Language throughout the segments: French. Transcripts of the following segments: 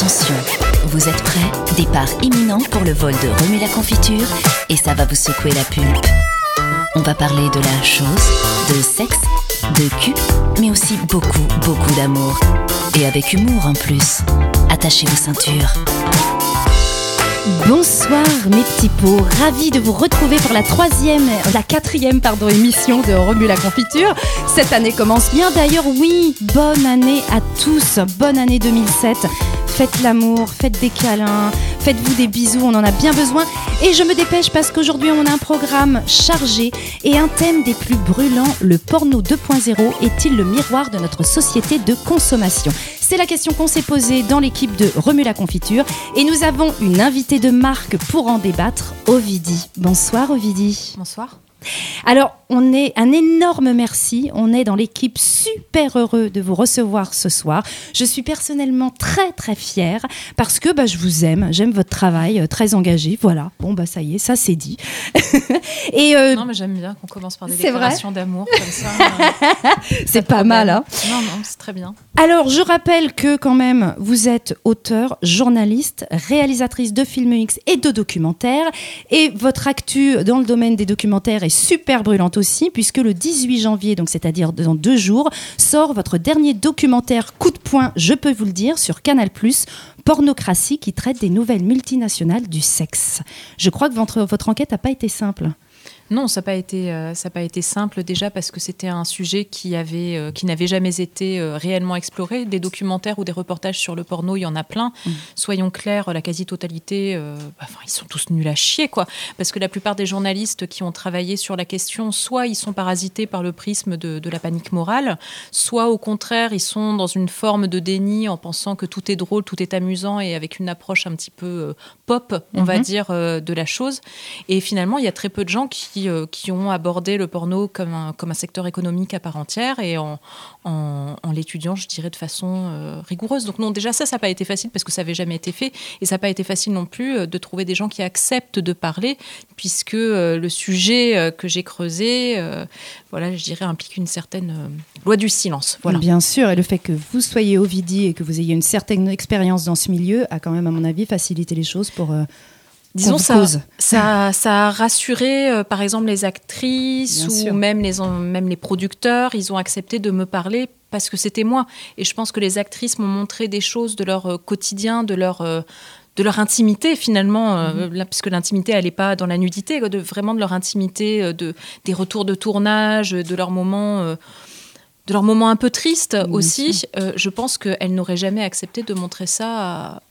Attention, vous êtes prêts? Départ imminent pour le vol de Remue la confiture et ça va vous secouer la pulpe. On va parler de la chose, de sexe, de cul, mais aussi beaucoup, beaucoup d'amour. Et avec humour en plus. Attachez vos ceintures. Bonsoir mes petits pots, ravi de vous retrouver pour la troisième, la quatrième pardon émission de Remue la confiture. Cette année commence bien d'ailleurs, oui, bonne année à tous, bonne année 2007. Faites l'amour, faites des câlins, faites-vous des bisous, on en a bien besoin. Et je me dépêche parce qu'aujourd'hui on a un programme chargé et un thème des plus brûlants, le porno 2.0 est-il le miroir de notre société de consommation? C'est la question qu'on s'est posée dans l'équipe de Remue la confiture et nous avons une invitée de marque pour en débattre, Ovidie. Bonsoir Ovidie. Bonsoir. Alors, on est un énorme merci. On est dans l'équipe super heureux de vous recevoir ce soir. Je suis personnellement très très fière parce que bah, je vous aime, j'aime votre travail, euh, très engagé. Voilà. Bon bah ça y est, ça c'est dit. Et euh, non mais j'aime bien qu'on commence par des déclarations d'amour comme ça. c'est pas mal. Hein non non, c'est très bien. Alors je rappelle que quand même vous êtes auteur, journaliste, réalisatrice de films X et de documentaires et votre actu dans le domaine des documentaires est super brûlante aussi, puisque le 18 janvier, donc c'est-à-dire dans deux jours, sort votre dernier documentaire coup de poing, je peux vous le dire, sur Canal+, Pornocratie, qui traite des nouvelles multinationales du sexe. Je crois que votre, votre enquête n'a pas été simple. Non, ça n'a pas été euh, ça pas été simple déjà parce que c'était un sujet qui avait euh, qui n'avait jamais été euh, réellement exploré. Des documentaires ou des reportages sur le porno, il y en a plein. Mm. Soyons clairs, la quasi-totalité, enfin ils sont tous nuls à chier quoi. Parce que la plupart des journalistes qui ont travaillé sur la question, soit ils sont parasités par le prisme de, de la panique morale, soit au contraire ils sont dans une forme de déni en pensant que tout est drôle, tout est amusant et avec une approche un petit peu pop, on va mm-hmm. dire, de la chose. Et finalement, il y a très peu de gens qui euh, qui, ont abordé le porno comme un, comme un secteur économique à part entière et en, l'étudiant, je dirais, de façon euh, rigoureuse. Donc non, déjà ça, ça n'a pas été facile parce que ça n'avait jamais été fait et ça n'a pas été facile non plus euh, de trouver des gens qui acceptent de parler puisque le sujet que j'ai creusé, voilà, je dirais, implique une certaine loi du silence. Voilà. Bien sûr, et le fait que vous soyez Ovidie et que vous ayez une certaine expérience dans ce milieu a quand même, à mon avis, facilité les choses pour Disons ça, ça, ça, a rassuré, euh, par exemple, les actrices ou même les, même les producteurs. Ils ont accepté de me parler parce que c'était moi. Et je pense que les actrices m'ont montré des choses de leur euh, quotidien, de leur, euh, de leur intimité finalement, mhm. puisque l'intimité, elle n'est pas dans la nudité, de, vraiment de leur intimité, de, des retours de tournage, de leurs moments de leurs moments un peu tristes aussi, je pense qu'elles n'auraient jamais accepté de montrer ça à,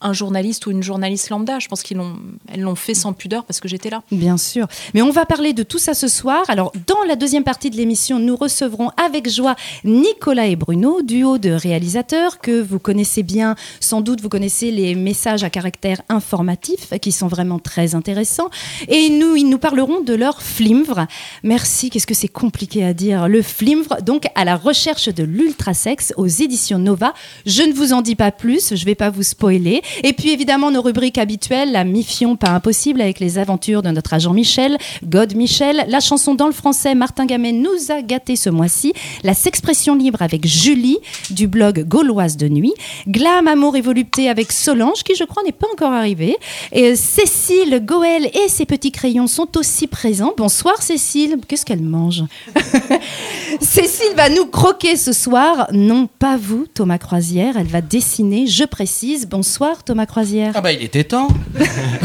un journaliste ou une journaliste lambda. Je pense qu'ils l'ont, fait sans pudeur parce que j'étais là. Bien sûr. Mais on va parler de tout ça ce soir. Alors, dans la deuxième partie de l'émission, nous recevrons avec joie Nicolas et Bruno, duo de réalisateurs que vous connaissez bien. Sans doute, vous connaissez les messages à caractère informatif qui sont vraiment très intéressants. Et nous, ils nous parleront de leur flimvre. Merci. Qu'est-ce que c'est compliqué à dire. Le flimvre, donc à la recherche de l'ultrasex aux éditions Nova. Je ne vous en dis pas plus. Je ne vais pas vous spoiler et puis évidemment nos rubriques habituelles, la mi-fion pas impossible avec les aventures de notre agent Michel, God Michel, la chanson dans le français, Martin Gamet nous a gâté ce mois-ci, la s'expression libre avec Julie du blog Gauloise de nuit, Glam Amour et volupté avec Solange qui je crois n'est pas encore arrivée, et Cécile, Goël et ses petits crayons sont aussi présents. Bonsoir Cécile, qu'est-ce qu'elle mange? Cécile va nous croquer ce soir, non pas vous Thomas Croisière, elle va dessiner, je précise. Bonsoir Thomas Croisière. Ah bah il était temps.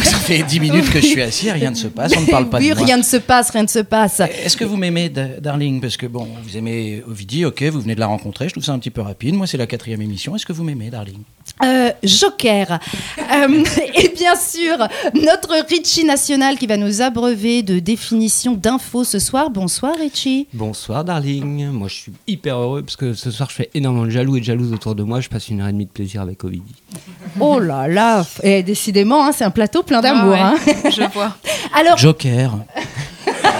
Ça fait 10 minutes que je suis assis, rien ne se passe, on ne parle pas oui, de moi. rien ne se passe, rien ne se passe. Est-ce que vous m'aimez, Darling? Parce que bon, vous aimez Ovidie, ok, vous venez de la rencontrer, je trouve ça un petit peu rapide. Moi, c'est la quatrième émission. Est-ce que vous m'aimez, Darling? Euh, Joker. Euh, et bien sûr, notre Richie national qui va nous abreuver de définitions d'infos ce soir. Bonsoir Richie. Bonsoir Darling. Moi je suis hyper heureux parce que ce soir je fais énormément de jaloux et de jalouses autour de moi. Je passe une heure et demie de plaisir avec Ovidie. Oh là là Et décidément, hein, c'est un plateau plein d'amour. Hein. Je vois. Alors... Joker.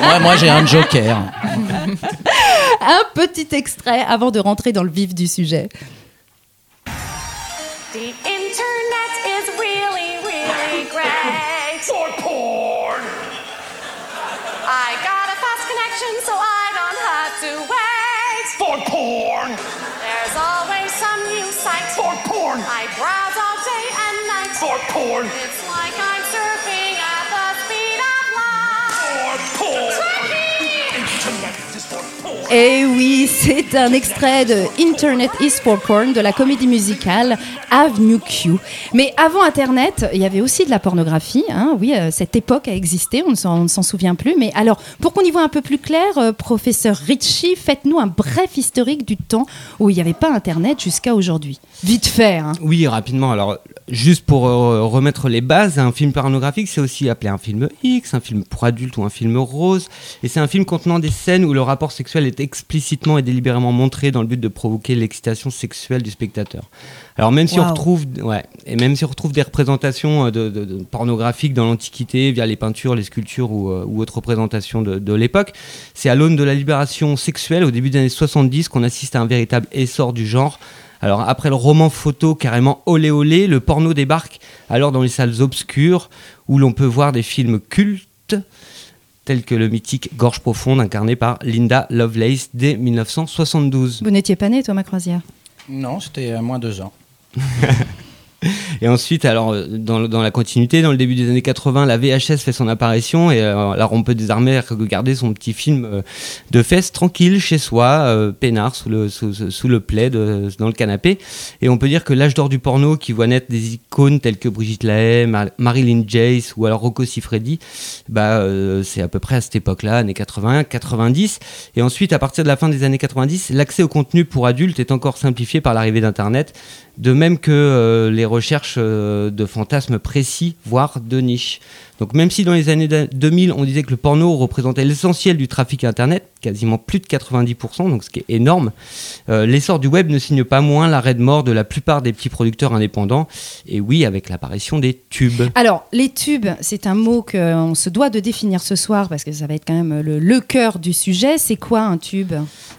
moi, moi j'ai un joker. un petit extrait avant de rentrer dans le vif du sujet. The internet is really, really great. For porn! I got a fast connection so I don't have to wait. For porn! There's always some new site. For porn! I browse all day and night. For porn! It's like Et oui, c'est un extrait de Internet is for Porn de la comédie musicale Avenue Q. Mais avant Internet, il y avait aussi de la pornographie. hein. Oui, euh, cette époque a existé, on ne s'en on ne s'en souvient plus. Mais alors, pour qu'on y voit un peu plus clair, euh, professeur Ritchie, faites-nous un bref historique du temps où il n'y avait pas Internet jusqu'à aujourd'hui. Vite fait. hein. Oui, rapidement. Alors, juste pour euh, remettre les bases, un film pornographique, c'est aussi appelé un film X, un film pour adultes ou un film rose. Et c'est un film contenant des scènes où le rapport sexuel est explicitement et délibérément montré dans le but de provoquer l'excitation sexuelle du spectateur. Alors même si on retrouve, ouais, et même si on retrouve des représentations euh, de, de- de pornographiques dans l'Antiquité via les peintures, les sculptures ou, euh, ou autres représentations de, de l'époque, c'est à l'aune de la libération sexuelle au début des années 70 qu'on assiste à un véritable essor du genre. Alors après le roman photo carrément olé olé, le porno débarque alors dans les salles obscures où l'on peut voir des films cultes tels que le mythique Gorge profonde incarné par Linda Lovelace dès 1972. Vous n'étiez pas né, Thomas Croisière? Non, c'était à moins deux ans. Et ensuite, alors, euh, dans, la continuité, dans le début des années 80, la VHS fait son apparition et euh, alors on peut désormais regarder son petit film euh, de fesses tranquille chez soi, peinard sous le, plaid, dans le canapé. Et on peut dire que l'âge d'or du porno qui voit naître des icônes telles que Brigitte Lahaie, Mar- Marilyn Jace ou alors Rocco Siffredi, bah, c'est à peu près à cette époque-là, années 80, 90. Et ensuite, à partir de la fin des années 90, l'accès au contenu pour adultes est encore simplifié par l'arrivée d'Internet, de même que euh, les recherches euh, de fantasmes précis, voire de niche. Donc même si dans les années da- 2000, on disait que le porno représentait l'essentiel du trafic Internet, quasiment plus de 90%, donc ce qui est énorme, euh, l'essor du web ne signe pas moins l'arrêt de mort de la plupart des petits producteurs indépendants, et oui, avec l'apparition des tubes. Alors, les tubes, c'est un mot qu'on se doit de définir ce soir parce que ça va être quand même le cœur du sujet. C'est quoi un tube?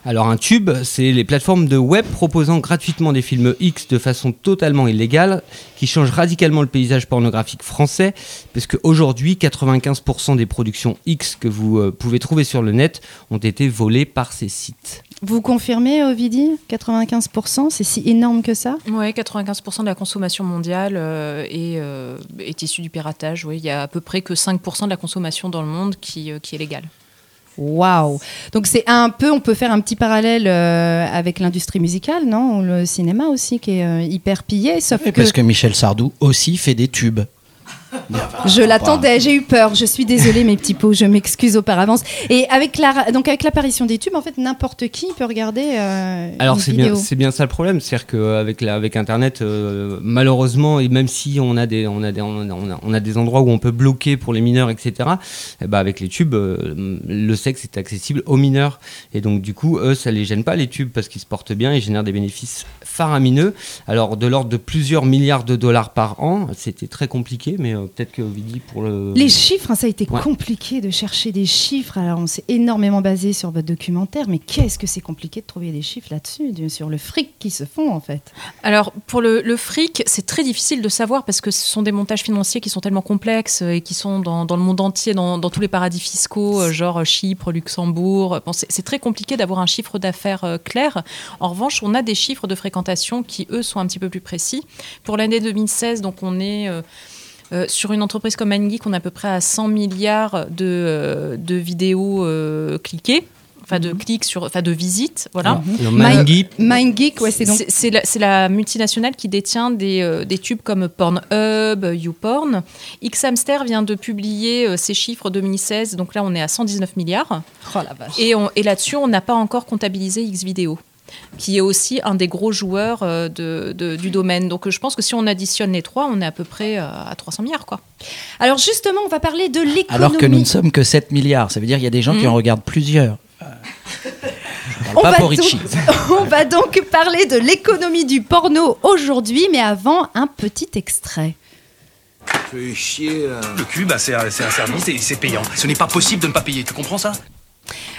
Alors un tube, c'est les plateformes de web proposant gratuitement des films X de façon totalement illégale, qui changent radicalement le paysage pornographique français, parce qu'aujourd'hui, 95% des productions X que vous euh, pouvez trouver sur le net ont été volées par ces sites. Vous confirmez, Ovidie 95% C'est si énorme que ça? Ouais, 95% de la consommation mondiale euh, est, euh, est issue du piratage. Oui, il y a à peu près que 5% de la consommation dans le monde qui, euh, qui est légale. Waouh Donc c'est un peu, on peut faire un petit parallèle euh, avec l'industrie musicale, non? Le cinéma aussi qui est euh, hyper pillé, sauf Oui, que, Parce que Michel Sardou aussi fait des tubes. Je l'attendais, j'ai eu peur, je suis désolée mes petits pots, je m'excuse auparavant. Et avec la, donc avec l'apparition des tubes, en fait n'importe qui peut regarder euh, Alors c'est bien, vidéo. c'est bien ça le problème, c'est-à-dire qu'avec avec Internet, euh, malheureusement, et même si on a des, on a des, on a, on a- on a des endroits où on peut bloquer pour les mineurs, etc. eh ben, avec les tubes, euh, le sexe est accessible aux mineurs, et donc du coup, eux, ça les gêne pas les tubes parce qu'ils se portent bien, ils génèrent des bénéfices faramineux. Alors de l'ordre de plusieurs milliards de dollars par an, c'était très compliqué, mais euh, peut-être que Ovidie pour le. Les chiffres, hein, ça a été Ouais. compliqué de chercher des chiffres. Alors, on s'est énormément basé sur votre documentaire, mais qu'est-ce que c'est compliqué de trouver des chiffres là-dessus, sur le fric qui se font en fait? Alors, pour le, le fric, c'est très difficile de savoir parce que ce sont des montages financiers qui sont tellement complexes euh, et qui sont dans, dans le monde entier, dans, dans tous les paradis fiscaux, euh, genre Chypre, Luxembourg. Bon, c'est très compliqué d'avoir un chiffre d'affaires euh, clair. En revanche, on a des chiffres de fréquentation qui, eux, sont un petit peu plus précis. Pour l'année 2016, donc on est... euh, euh, sur une entreprise comme MindGeek, on est à peu près à 100 milliards de, euh, de vidéos euh, cliquées, enfin de clics sur, enfin de visites, voilà. My- Mindgeek, MindGeek, ouais, c'est donc. C'est la, multinationale qui détient des, euh, des tubes comme Pornhub, YouPorn. Xhamster vient de publier euh, ses chiffres 2016, donc là on est à 119 milliards. Oh la vache. Et, et là-dessus, on n'a pas encore comptabilisé Xvideo qui est aussi un des gros joueurs euh, de, de- du domaine. Donc je pense que si on additionne les trois, on est à peu près euh, à 300 milliards. Quoi. Alors justement, on va parler de l'économie. Alors que nous ne sommes que 7 milliards. Ça veut dire qu'il y a des gens qui en regardent plusieurs. Euh, On pas va, pour donc, Richie. on va donc parler de l'économie du porno aujourd'hui, mais avant, un petit extrait. Fais chier là. Le cul, bah, c'est un, c'est un service et c'est payant. Ce n'est pas possible de ne pas payer, tu comprends ça?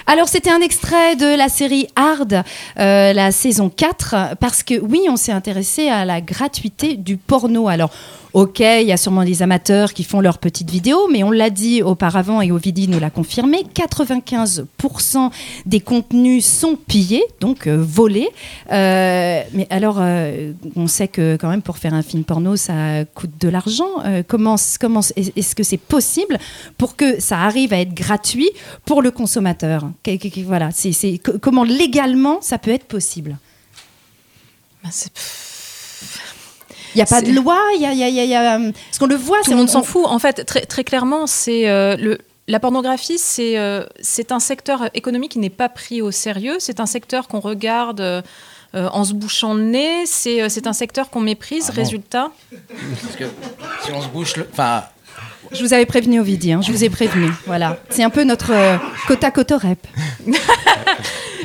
Alors, c'était un extrait de la série Hard, euh, la saison 4, parce que oui, on s'est intéressé à la gratuité du porno. Alors, ok, il y a sûrement des amateurs qui font leurs petites vidéos, mais on l'a dit auparavant et Ovidie nous l'a confirmé, 95% des contenus sont pillés, donc euh, volés. Euh, mais alors, euh, on sait que quand même pour faire un film porno, ça coûte de l'argent. Comment comment est-ce que c'est possible pour que ça arrive à être gratuit pour le consommateur? Voilà, c'est comment légalement ça peut être possible c'est- Il n'y a pas de loi, il y a, il y a- il y a- il y a- parce qu'on le voit, Tout le monde on- s'en fout. En fait, très, très clairement, c'est euh, le. La pornographie, c'est euh, c'est un secteur économique qui n'est pas pris au sérieux. C'est un secteur qu'on regarde euh, euh, en se bouchant le nez. C'est euh, c'est un secteur qu'on méprise. Ah bon Résultat, Parce que si on se bouche le. Enfin, Je vous avais prévenu, Ovidie, hein, je vous ai prévenu. Voilà. C'est un peu notre euh, cotorep.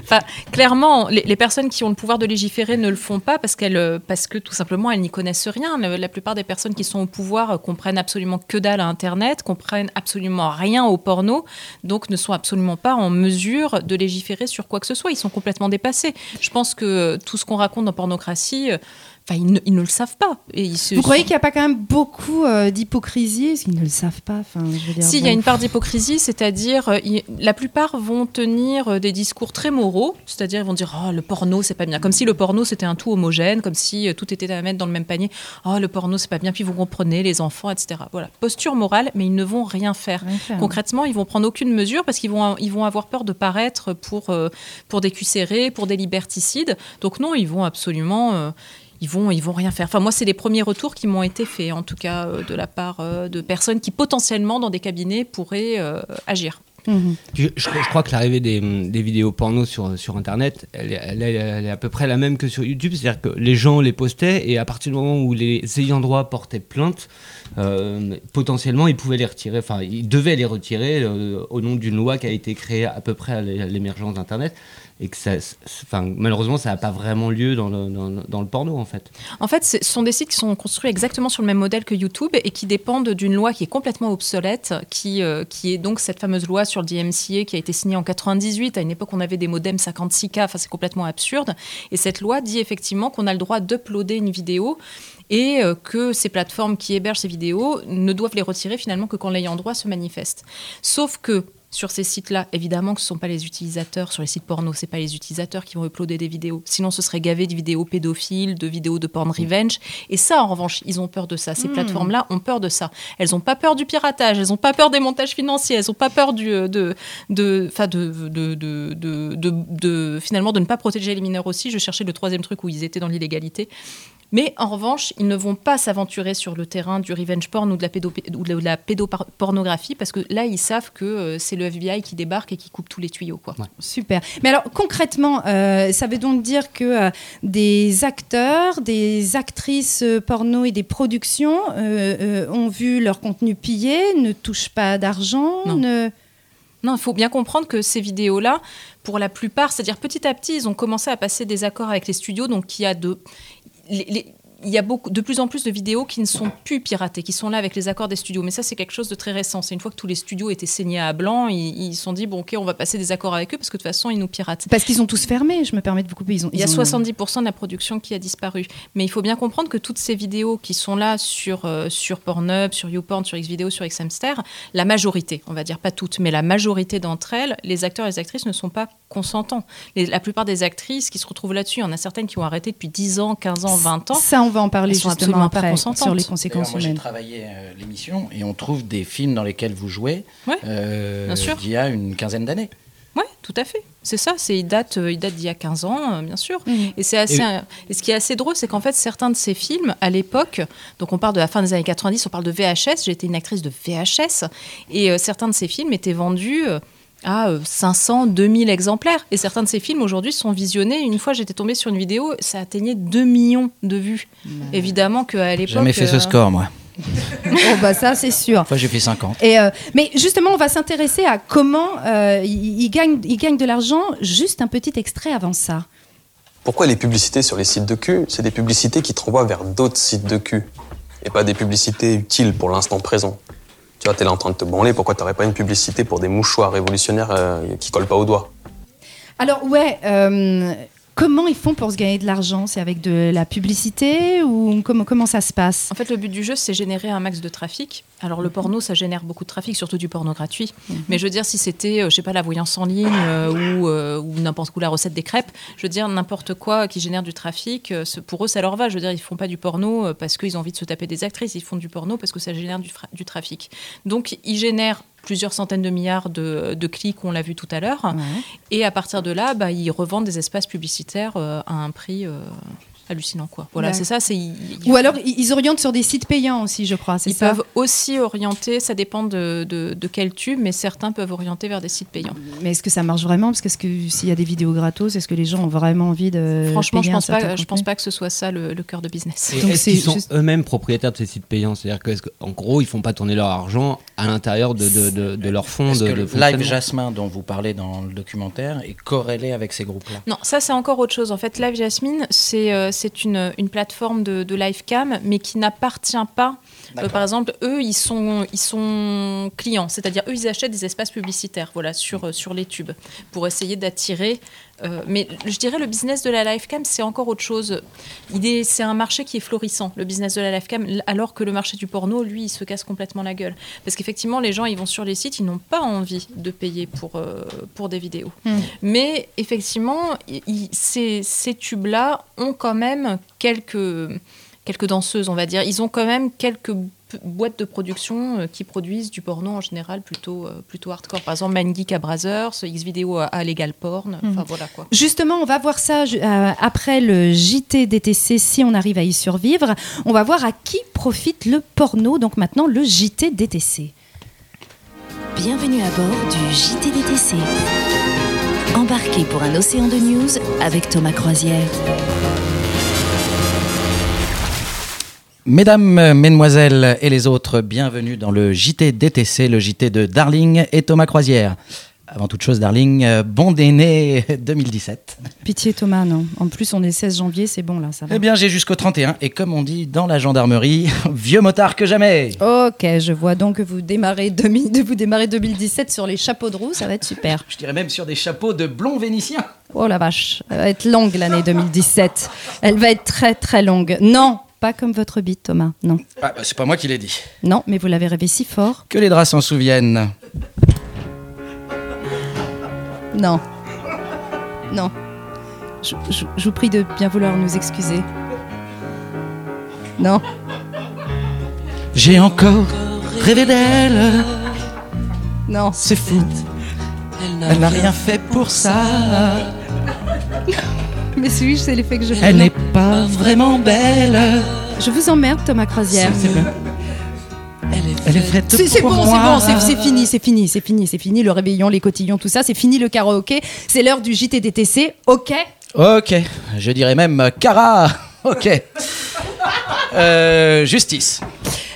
Enfin, clairement, les, personnes qui ont le pouvoir de légiférer ne le font pas parce, euh, parce que tout simplement, elles n'y connaissent rien. Le- La plupart des personnes qui sont au pouvoir euh, comprennent absolument que dalle à Internet, comprennent absolument rien au porno, donc ne sont absolument pas en mesure de légiférer sur quoi que ce soit. Ils sont complètement dépassés. Je pense que tout ce qu'on raconte dans pornocratie, euh, enfin, ils, ne, ils ne le savent pas. Et ils se- Vous croyez qu'il n'y a pas quand même beaucoup euh, d'hypocrisie? Qu'ils ne le savent pas enfin, Si, il y a une part d'hypocrisie, c'est-à-dire, euh, la plupart vont tenir euh, des discours très moraux, c'est-à-dire ils vont dire oh, le porno c'est pas bien, comme si le porno c'était un tout homogène, comme si euh, tout était à mettre dans le même panier. Oh le porno c'est pas bien, puis vous comprenez les enfants, etc. Voilà, posture morale, mais ils ne vont rien faire. Rien faire. Concrètement, ils vont prendre aucune mesure parce qu'ils vont, ils vont avoir peur de paraître pour, pour des QCR, pour des liberticides. Donc non, ils vont absolument. Ils vont, ils vont rien faire. Enfin, moi, c'est les premiers retours qui m'ont été faits, en tout cas, euh, de la part euh, de personnes qui potentiellement, dans des cabinets, pourraient euh, agir. Mhm. Je, je- je crois que l'arrivée des, des vidéos porno sur, sur Internet, elle est à peu près la même que sur YouTube. C'est-à-dire que les gens les postaient et à partir du moment où les ayants droit portaient plainte, euh, potentiellement ils pouvaient les retirer. Enfin, ils devaient les retirer euh, au nom d'une loi qui a été créée à peu près à l'é- à l'émergence d'Internet. Et que ça, malheureusement, ça n'a pas vraiment lieu dans le porno en fait. En fait, ce sont des sites qui sont construits exactement sur le même modèle que YouTube et qui dépendent d'une loi qui est complètement obsolète, qui, euh, qui est donc cette fameuse loi sur le DMCA qui a été signée en 98. À une époque, on avait des modems 56K, enfin, c'est complètement absurde. Et cette loi dit effectivement qu'on a le droit d'uploader une vidéo et euh, que ces plateformes qui hébergent ces vidéos ne doivent les retirer finalement que quand l'ayant droit se manifeste. Sauf que sur ces sites-là, évidemment que ce ne sont pas les utilisateurs, sur les sites porno, ce pas les utilisateurs qui vont uploader des vidéos. Sinon, ce serait gavé de vidéos pédophiles, de vidéos de porn revenge. Et ça, en revanche, ils ont peur de ça. Ces plateformes-là ont peur de ça. Elles n'ont pas peur du piratage, elles n'ont pas peur des montages financiers, elles n'ont pas peur du, euh, de- de- finalement, de ne pas protéger les mineurs aussi. Je cherchais le troisième truc où ils étaient dans l'illégalité. Mais en revanche, ils ne vont pas s'aventurer sur le terrain du revenge porn ou de la, pédo ou de la pédopornographie parce que là, ils savent que euh, c'est le FBI qui débarque et qui coupe tous les tuyaux. Quoi. Super. Mais alors concrètement, euh, ça veut donc dire que euh, des acteurs, des actrices porno et des productions euh, euh, ont vu leur contenu pillé, ne touchent pas d'argent, Non. ne... Non, il faut bien comprendre que ces vidéos-là, pour la plupart, c'est-à-dire petit à petit, ils ont commencé à passer des accords avec les studios, donc il y a de... les- il y a beaucoup, de plus en plus de vidéos qui ne sont plus piratées, qui sont là avec les accords des studios. Mais ça, c'est quelque chose de très récent. C'est une fois que tous les studios étaient saignés à blanc, ils se sont dit, bon, ok, on va passer des accords avec eux parce que de toute façon, ils nous piratent. Parce qu'ils ont tous fermé, je me permets de vous couper. Ils ont, Il y a ils ont- 70% de la production qui a disparu. Mais il faut bien comprendre que toutes ces vidéos qui sont là sur, euh, sur Pornhub, sur YouPorn, sur Xvideo, sur Xhamster, la majorité, on va dire pas toutes, mais la majorité d'entre elles, les acteurs et les actrices ne sont pas consentants. Les- la plupart des actrices qui se retrouvent là-dessus, il y en a certaines qui ont arrêté depuis 10 ans, 15 ans, 20 ans. Ça, on va en parler Elles sont justement absolument pas après sur les conséquences moi, j'ai travaillé euh, l'émission et on trouve des films dans lesquels vous jouez Ouais, euh, bien sûr. d'il y a une quinzaine d'années. Oui, tout à fait. C'est ça, c'est il date, euh, il date d'il y a 15 ans, euh, bien sûr. Et c'est assez. Et- euh, Et ce qui est assez drôle, c'est qu'en fait, certains de ces films, à l'époque, donc on parle de la fin des années 90, on parle de VHS. Été une actrice de VHS, et euh, certains de ces films étaient vendus. Euh, à euh, 500, 2000 exemplaires. Et certains de ces films aujourd'hui sont visionnés. Une fois, j'étais tombée sur une vidéo, ça atteignait 2 millions de vues. Évidemment qu'à l'époque. Jamais fait ce euh, score, moi. Oh, bah ça, c'est sûr. Enfin, j'ai fait 50. Et euh, mais justement, on va s'intéresser à comment euh, ils, ils gagnent, ils gagnent de l'argent. Juste un petit extrait avant ça. Pourquoi les publicités sur les sites de cul C'est des publicités qui te renvoient vers d'autres sites de cul et pas des publicités utiles pour l'instant présent? Tu vois, t'es là en train de te branler, pourquoi t'aurais pas une publicité pour des mouchoirs révolutionnaires euh, qui collent pas aux doigts? Alors ouais, euh, comment ils font pour se gagner de l'argent? C'est avec de la publicité ou comment, comment ça se passe? En fait, le but du jeu, c'est générer un max de trafic. Alors, le porno, ça génère beaucoup de trafic, surtout du porno gratuit. Mais je veux dire, si c'était, euh, je sais pas, la voyance en ligne euh, ou, euh, ou n'importe où la recette des crêpes, je veux dire, n'importe quoi qui génère du trafic, pour eux, ça leur va. Je veux dire, ils font pas du porno parce qu'ils ont envie de se taper des actrices, ils font du porno parce que ça génère du trafic. Donc, ils génèrent plusieurs centaines de milliards de, de clics, on l'a vu tout à l'heure. Ouais. Et à partir de là, bah, ils revendent des espaces publicitaires euh, à un prix euh, hallucinant. Quoi. Voilà, c'est ça. C'est, Ou alors ils orientent sur des sites payants aussi, je crois, ils ça peuvent aussi orienter, ça dépend de, de- de quel tube, mais certains peuvent orienter vers des sites payants. Mais est-ce que ça marche vraiment? Parce que, s'il y a des vidéos gratos, est-ce que les gens ont vraiment envie de Franchement, je pense, pas, je pense pas que ce soit ça le, le cœur de business. Est-ce qu'ils sont juste- eux-mêmes propriétaires de ces sites payants? C'est-à-dire qu'en gros, ils font pas tourner leur argent à l'intérieur de, de, de, de leur fonds de, le Live fonctionnement? Jasmin dont vous parlez dans le documentaire est corrélé avec ces groupes-là? Non, ça c'est encore autre chose. En fait, Live Jasmine, c'est euh, c'est une, plateforme de live cam, mais qui n'appartient pas. Euh, par exemple, eux, ils sont, ils sont clients, c'est-à-dire eux, ils achètent des espaces publicitaires, voilà, sur, euh, sur les tubes, pour essayer d'attirer. euh, mais je dirais le business de la live cam, c'est encore autre chose. C'est un marché qui est florissant, le business de la live cam, alors que le marché du porno, lui, il se casse complètement la gueule. Parce qu'effectivement, les gens, ils vont sur les sites, ils n'ont pas envie de payer pour, pour des vidéos. Mais effectivement, ces tubes-là ont quand même quelques, quelques danseuses, on va dire. Ils ont quand même quelques boîtes de production euh, qui produisent du porno en général plutôt, euh, plutôt hardcore. Par exemple, Mindgeek à Brazzers, X-Video à, à Legal Porn. Enfin, voilà quoi. Justement, on va voir ça euh, après le JT DTC si on arrive à y survivre. On va voir à qui profite le porno. Donc maintenant, le JT DTC. Bienvenue à bord du JTDTC. Embarquez pour un océan de news avec Thomas Croisière. Mesdames, mesdemoiselles et les autres, bienvenue dans le JT DTC, le JT de Darling et Thomas Croisière. Avant toute chose, Darling, euh, bon déné 2017. Pitié Thomas, non. En plus, on est le 16 janvier, c'est bon là, ça va. Eh bien, j'ai jusqu'au 31 et comme on dit dans la gendarmerie, vieux motard que jamais. Ok, je vois donc que vous démarrez, demi, vous démarrez 2017 sur les chapeaux de roue, ça va être super. Je dirais même sur des chapeaux de blond vénitien. Oh la vache, elle va être longue l'année 2017. Elle va être très très longue. Non, pas comme votre bite Thomas, non. Ah, bah, c'est pas moi qui l'ai dit. Non, mais vous l'avez rêvé si fort. Que les draps s'en souviennent. Non. Non. Je, je- je vous prie de bien vouloir nous excuser. Non. J'ai encore rêvé d'elle. Non. C'est fou. Elle n'a rien fait pour ça. Mais suis c'est l'effet que je fais. Elle n'est pas vraiment belle. Je vous emmerde, Thomas Croisière. Elle est faite C'est c'est pour bon, c'est moi. bon, c'est- c'est fini, c'est fini, c'est fini, c'est fini. Le réveillon, les cotillons, tout ça, c'est fini le karaoké. C'est l'heure du JTDTC, ok Ok, je dirais même euh, Cara. Ok. Euh, justice.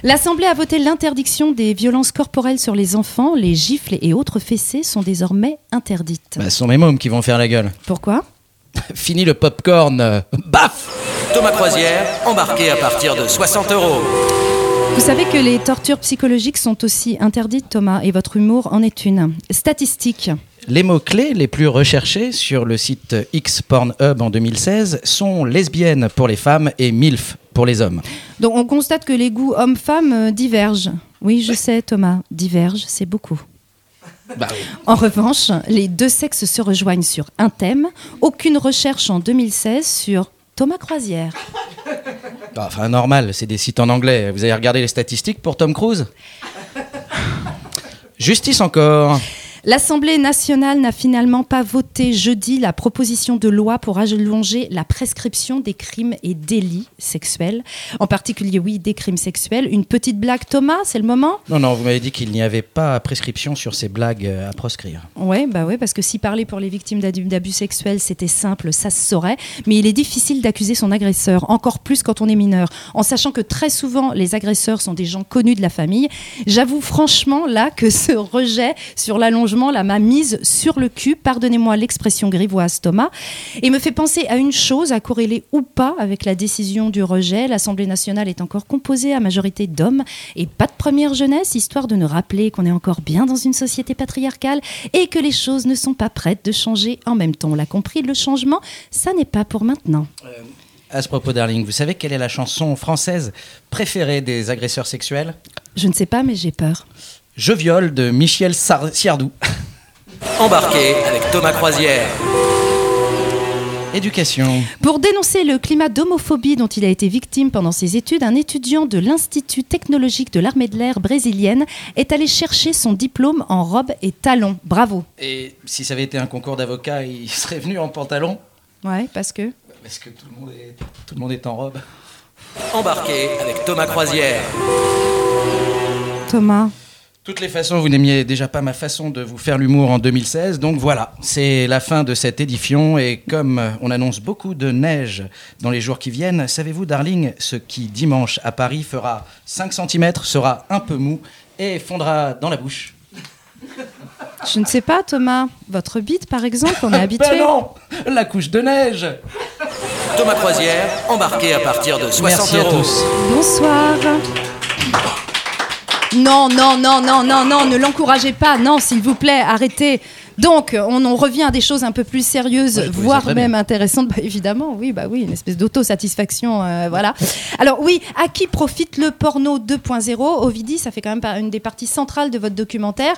L'Assemblée a voté l'interdiction des violences corporelles sur les enfants. Les gifles et autres fessées sont désormais interdites. Bah, ce sont mes mômes qui vont faire la gueule. Pourquoi? Fini le popcorn. Baf Thomas Croisière, embarqué à partir de 60 euros. Vous savez que les tortures psychologiques sont aussi interdites, Thomas, et votre humour en est une. Statistique. Les mots-clés les plus recherchés sur le site X Pornhub en 2016 sont lesbienne pour les femmes et MILF pour les hommes. Donc on constate que les goûts hommes-femmes euh, divergent. Oui, je sais, Thomas, divergent, c'est beaucoup. Bah oui. En revanche, les deux sexes se rejoignent sur un thème. Aucune recherche en 2016 sur Thomas Croisière. Bah, Enfin, normal, c'est des sites en anglais. Vous avez regardé les statistiques pour Tom Cruise? Justice encore. L'Assemblée nationale n'a finalement pas voté jeudi la proposition de loi pour allonger la prescription des crimes et délits sexuels. En particulier, oui, des crimes sexuels. Une petite blague, Thomas, c'est le moment? Non, non, vous m'avez dit qu'il n'y avait pas prescription sur ces blagues euh, à proscrire. Ouais, bah ouais, parce que si parler pour les victimes d'abus sexuels, c'était simple, ça se saurait. Mais il est difficile d'accuser son agresseur, encore plus quand on est mineur, en sachant que très souvent les agresseurs sont des gens connus de la famille. J'avoue franchement là que ce rejet sur l'allongement changement là m'a mise sur le cul, pardonnez-moi l'expression grivoise Thomas, et me fait penser à une chose, à corréler ou pas avec la décision du rejet. L'Assemblée nationale est encore composée à majorité d'hommes et pas de première jeunesse, histoire de nous rappeler qu'on est encore bien dans une société patriarcale et que les choses ne sont pas prêtes de changer en même temps. On l'a compris, le changement, ça n'est pas pour maintenant. À ce propos, Darling, vous savez quelle est la chanson française préférée des agresseurs sexuels? Je ne sais pas, mais j'ai peur. Je viole de Michel Sar- Siardou. Embarqué avec Thomas Croisière. Éducation. Pour dénoncer le climat d'homophobie dont il a été victime pendant ses études, un étudiant de l'Institut technologique de l'armée de l'air brésilienne est allé chercher son diplôme en robe et talons. Bravo. Et si ça avait été un concours d'avocat, il serait venu en pantalon Ouais, parce que. Parce que tout le monde est, tout le monde est en robe. Embarqué avec Thomas Croisière. Thomas. Toutes les façons, vous n'aimiez déjà pas ma façon de vous faire l'humour en 2016. Donc voilà, c'est la fin de cette édition. Et comme on annonce beaucoup de neige dans les jours qui viennent, savez-vous, darling, ce qui dimanche à Paris fera 5 cm sera un peu mou et fondra dans la bouche. Je ne sais pas, Thomas. Votre bite, par exemple, on est habitué. Ben non La couche de neige Thomas Croisière, embarqué à partir de 60 Merci à euros. tous. Bonsoir. Non, non, non, non, non, non, ne l'encouragez pas. Non, s'il vous plaît, arrêtez. Donc, on en revient à des choses un peu plus sérieuses, Ouais, voire même bien. intéressantes. Bah, évidemment, oui, bah oui, une espèce d'autosatisfaction, euh, voilà. Alors oui, à qui profite le porno 2.0 Ovidie, ça fait quand même une des parties centrales de votre documentaire.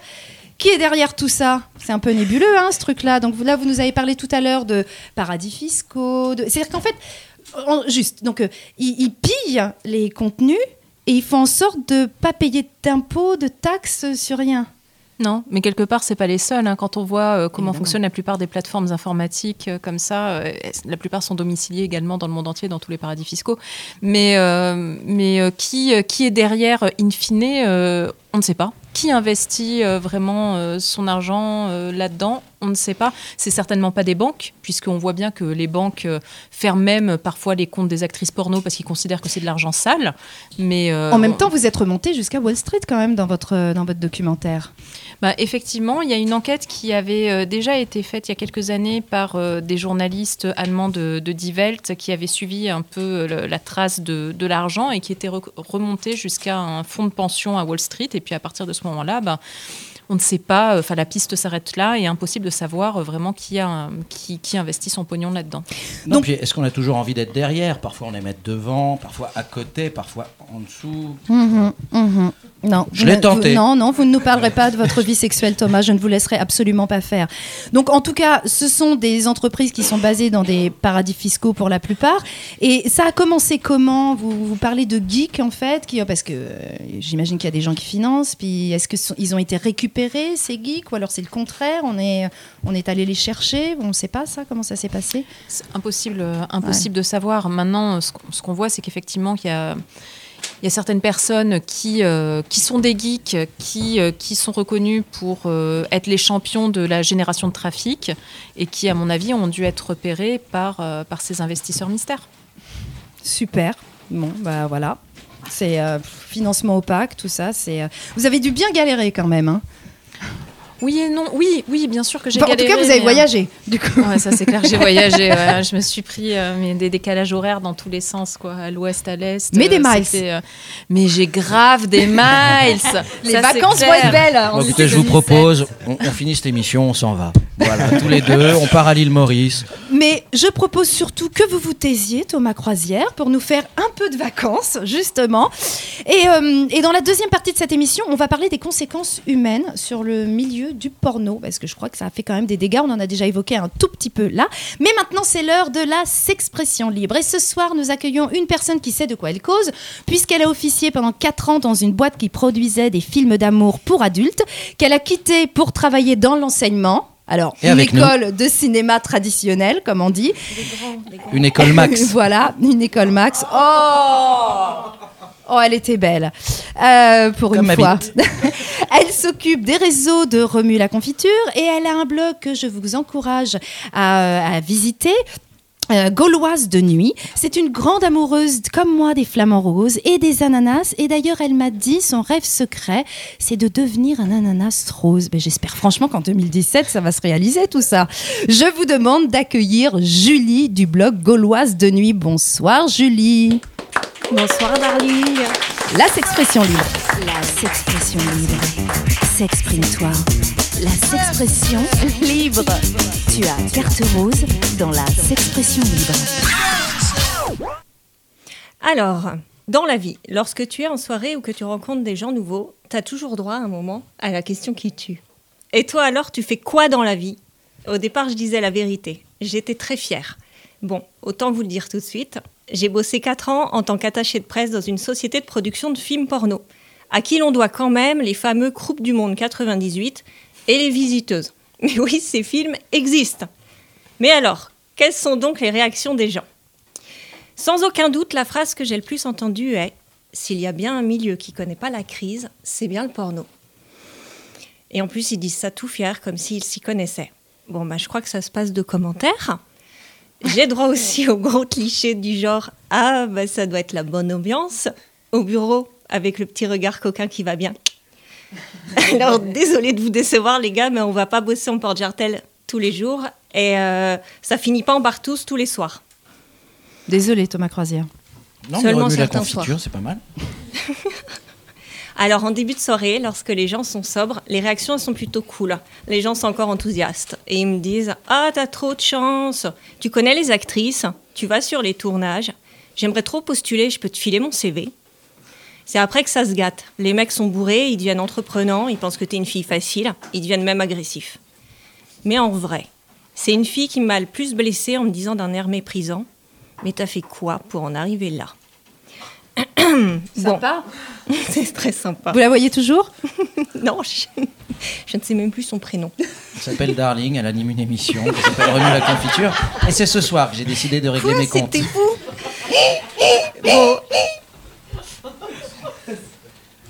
Qui est derrière tout ça? C'est un peu nébuleux, hein, ce truc-là. Donc là, vous nous avez parlé tout à l'heure de paradis fiscaux. de- C'est-à-dire qu'en fait, juste, donc euh, ils, ils pillent les contenus et ils font en sorte de pas payer d'impôts, de taxes sur rien. Non, mais quelque part, c'est pas les seuls. hein. Quand on voit euh, comment Évidemment. fonctionnent la plupart des plateformes informatiques euh, comme ça, euh, la plupart sont domiciliées également dans le monde entier, dans tous les paradis fiscaux. Mais, mais qui, qui est derrière, in fine, on ne sait pas. Qui investit vraiment son argent là-dedans? On ne sait pas. C'est certainement pas des banques, puisqu'on voit bien que les banques euh, ferment même parfois les comptes des actrices porno parce qu'ils considèrent que c'est de l'argent sale. Mais euh, en même temps, vous êtes remonté jusqu'à Wall Street quand même dans votre, dans votre documentaire. Bah, effectivement, il y a une enquête qui avait euh, déjà été faite il y a quelques années par euh, des journalistes allemands de, de Die Welt qui avaient suivi un peu euh, le- la trace de, de l'argent et qui était re- remonté jusqu'à un fonds de pension à Wall Street. Et puis à partir de ce moment-là, bah, on ne sait pas, enfin la piste s'arrête là et impossible de savoir euh, vraiment qui, a, qui, qui investit son pognon là-dedans. Non, Donc- puis est-ce qu'on a toujours envie d'être derrière? Parfois on aime être devant, parfois à côté, parfois en dessous. Mhm, mhm. Non, Je vous l'ai ne- tenté. vous- non, non, vous ne nous parlerez pas de votre vie sexuelle, Thomas. Je ne vous laisserai absolument pas faire. Donc, en tout cas, ce sont des entreprises qui sont basées dans des paradis fiscaux pour la plupart. Et ça a commencé comment vous, vous parlez de geeks, en fait, qui, parce que euh, j'imagine qu'il y a des gens qui financent. Puis, est-ce que sont- ils ont été récupérés ces geeks, ou alors c'est le contraire On est, on est allé les chercher? On ne sait pas ça. Comment ça s'est passé? C'est impossible, euh, impossible de savoir. Maintenant, ce qu'on ce qu'on voit, c'est qu'effectivement, qu'il y a, il y a certaines personnes qui, euh, qui sont des geeks, qui, euh, qui sont reconnus pour euh, être les champions de la génération de trafic et qui, à mon avis, ont dû être repérés par, par ces investisseurs mystères. Super. Bon, bah voilà. C'est financement opaque, tout ça. C'est. Vous avez dû bien galérer quand même. Hein. Oui et non, oui, oui, bien sûr que j'ai Enfin, en tout galéré. cas, vous avez mais, euh, voyagé, du coup. Ouais, ça c'est clair, j'ai voyagé. ouais. Je me suis pris euh, mais des décalages horaires dans tous les sens, quoi, à l'ouest, à l'est. Mais des Euh, miles. c'était, euh, Mais j'ai grave des miles. Les Ça, vacances vont être belles. Bon, écoutez, je vous 2017. propose, on, on finit cette émission, on s'en va. Voilà, tous les deux, on part à l'île Maurice. Mais je propose surtout que vous vous taisiez, Thomas Croisière, pour nous faire un peu de vacances, justement. Et, euh, et dans la deuxième partie de cette émission, on va parler des conséquences humaines sur le milieu du porno, parce que je crois que ça a fait quand même des dégâts. On en a déjà évoqué un tout petit peu là. Mais maintenant, c'est l'heure de la s'expression libre. Et ce soir, nous accueillons une personne qui sait de quoi elle cause, puisqu'elle a officié pendant 4 ans dans une boîte qui produisait des films d'amour pour adultes, qu'elle a quitté pour travailler dans l'enseignement. Alors, Et une nous. école de cinéma traditionnelle, comme on dit. Une école Max. voilà, une école Max. Oh Oh, elle était belle, Euh, pour Comme une fois. elle s'occupe des réseaux de Remue la confiture et elle a un blog que je vous encourage à, à visiter. euh, gauloise de nuit. C'est une grande amoureuse comme moi des flamants roses et des ananas. Et d'ailleurs, elle m'a dit son rêve secret, c'est de devenir un ananas rose. Mais j'espère franchement qu'en 2017, ça va se réaliser tout ça. Je vous demande d'accueillir Julie du blog Gauloise de nuit. Bonsoir Julie. Bonsoir Darling. La s'expression libre. La s'expression libre. S'exprime-toi. La s'expression libre. Tu as carte rose dans la s'expression libre. Alors, dans la vie, lorsque tu es en soirée ou que tu rencontres des gens nouveaux, tu as toujours droit à un moment à la question qui tue. Et toi alors, tu fais quoi dans la vie? Au départ, je disais la vérité. J'étais très fière. Bon, autant vous le dire tout de suite. J'ai bossé 4 ans en tant qu'attachée de presse dans une société de production de films porno, à qui l'on doit quand même les fameux Croupes du Monde 98 et les Visiteuses. Mais oui, ces films existent. Mais alors, quelles sont donc les réactions des gens? Sans aucun doute, la phrase que j'ai le plus entendue est S'il y a bien un milieu qui connaît pas la crise, c'est bien le porno. Et en plus, ils disent ça tout fier, comme s'ils s'y connaissaient. Bon, bah, je crois que ça se passe de commentaires. J'ai droit aussi au gros cliché du genre Ah, bah, ça doit être la bonne ambiance au bureau avec le petit regard coquin qui va bien. Alors, désolé de vous décevoir, les gars, mais on va pas bosser en porte-jartel tous les jours et euh, ça finit pas en bartous tous les soirs. Désolé Thomas Croisière. Non, Seulement mais la certains confiture, soirs. c'est pas mal. Alors, en début de soirée, lorsque les gens sont sobres, les réactions sont plutôt cool. Les gens sont encore enthousiastes et ils me disent Ah, t'as trop de chance. Tu connais les actrices, tu vas sur les tournages. J'aimerais trop postuler, je peux te filer mon CV. C'est après que ça se gâte. Les mecs sont bourrés, ils deviennent entreprenants, ils pensent que t'es une fille facile, ils deviennent même agressifs. Mais en vrai, c'est une fille qui m'a le plus blessée en me disant d'un air méprisant Mais t'as fait quoi pour en arriver là? Sympa. C'est très sympa. Vous la voyez toujours Non, je, je ne sais même plus son prénom. Elle s'appelle Darling, elle anime une émission qui s'appelle Remue la confiture. Et c'est ce soir que j'ai décidé de régler Quoi, mes comptes. c'était vous Bon.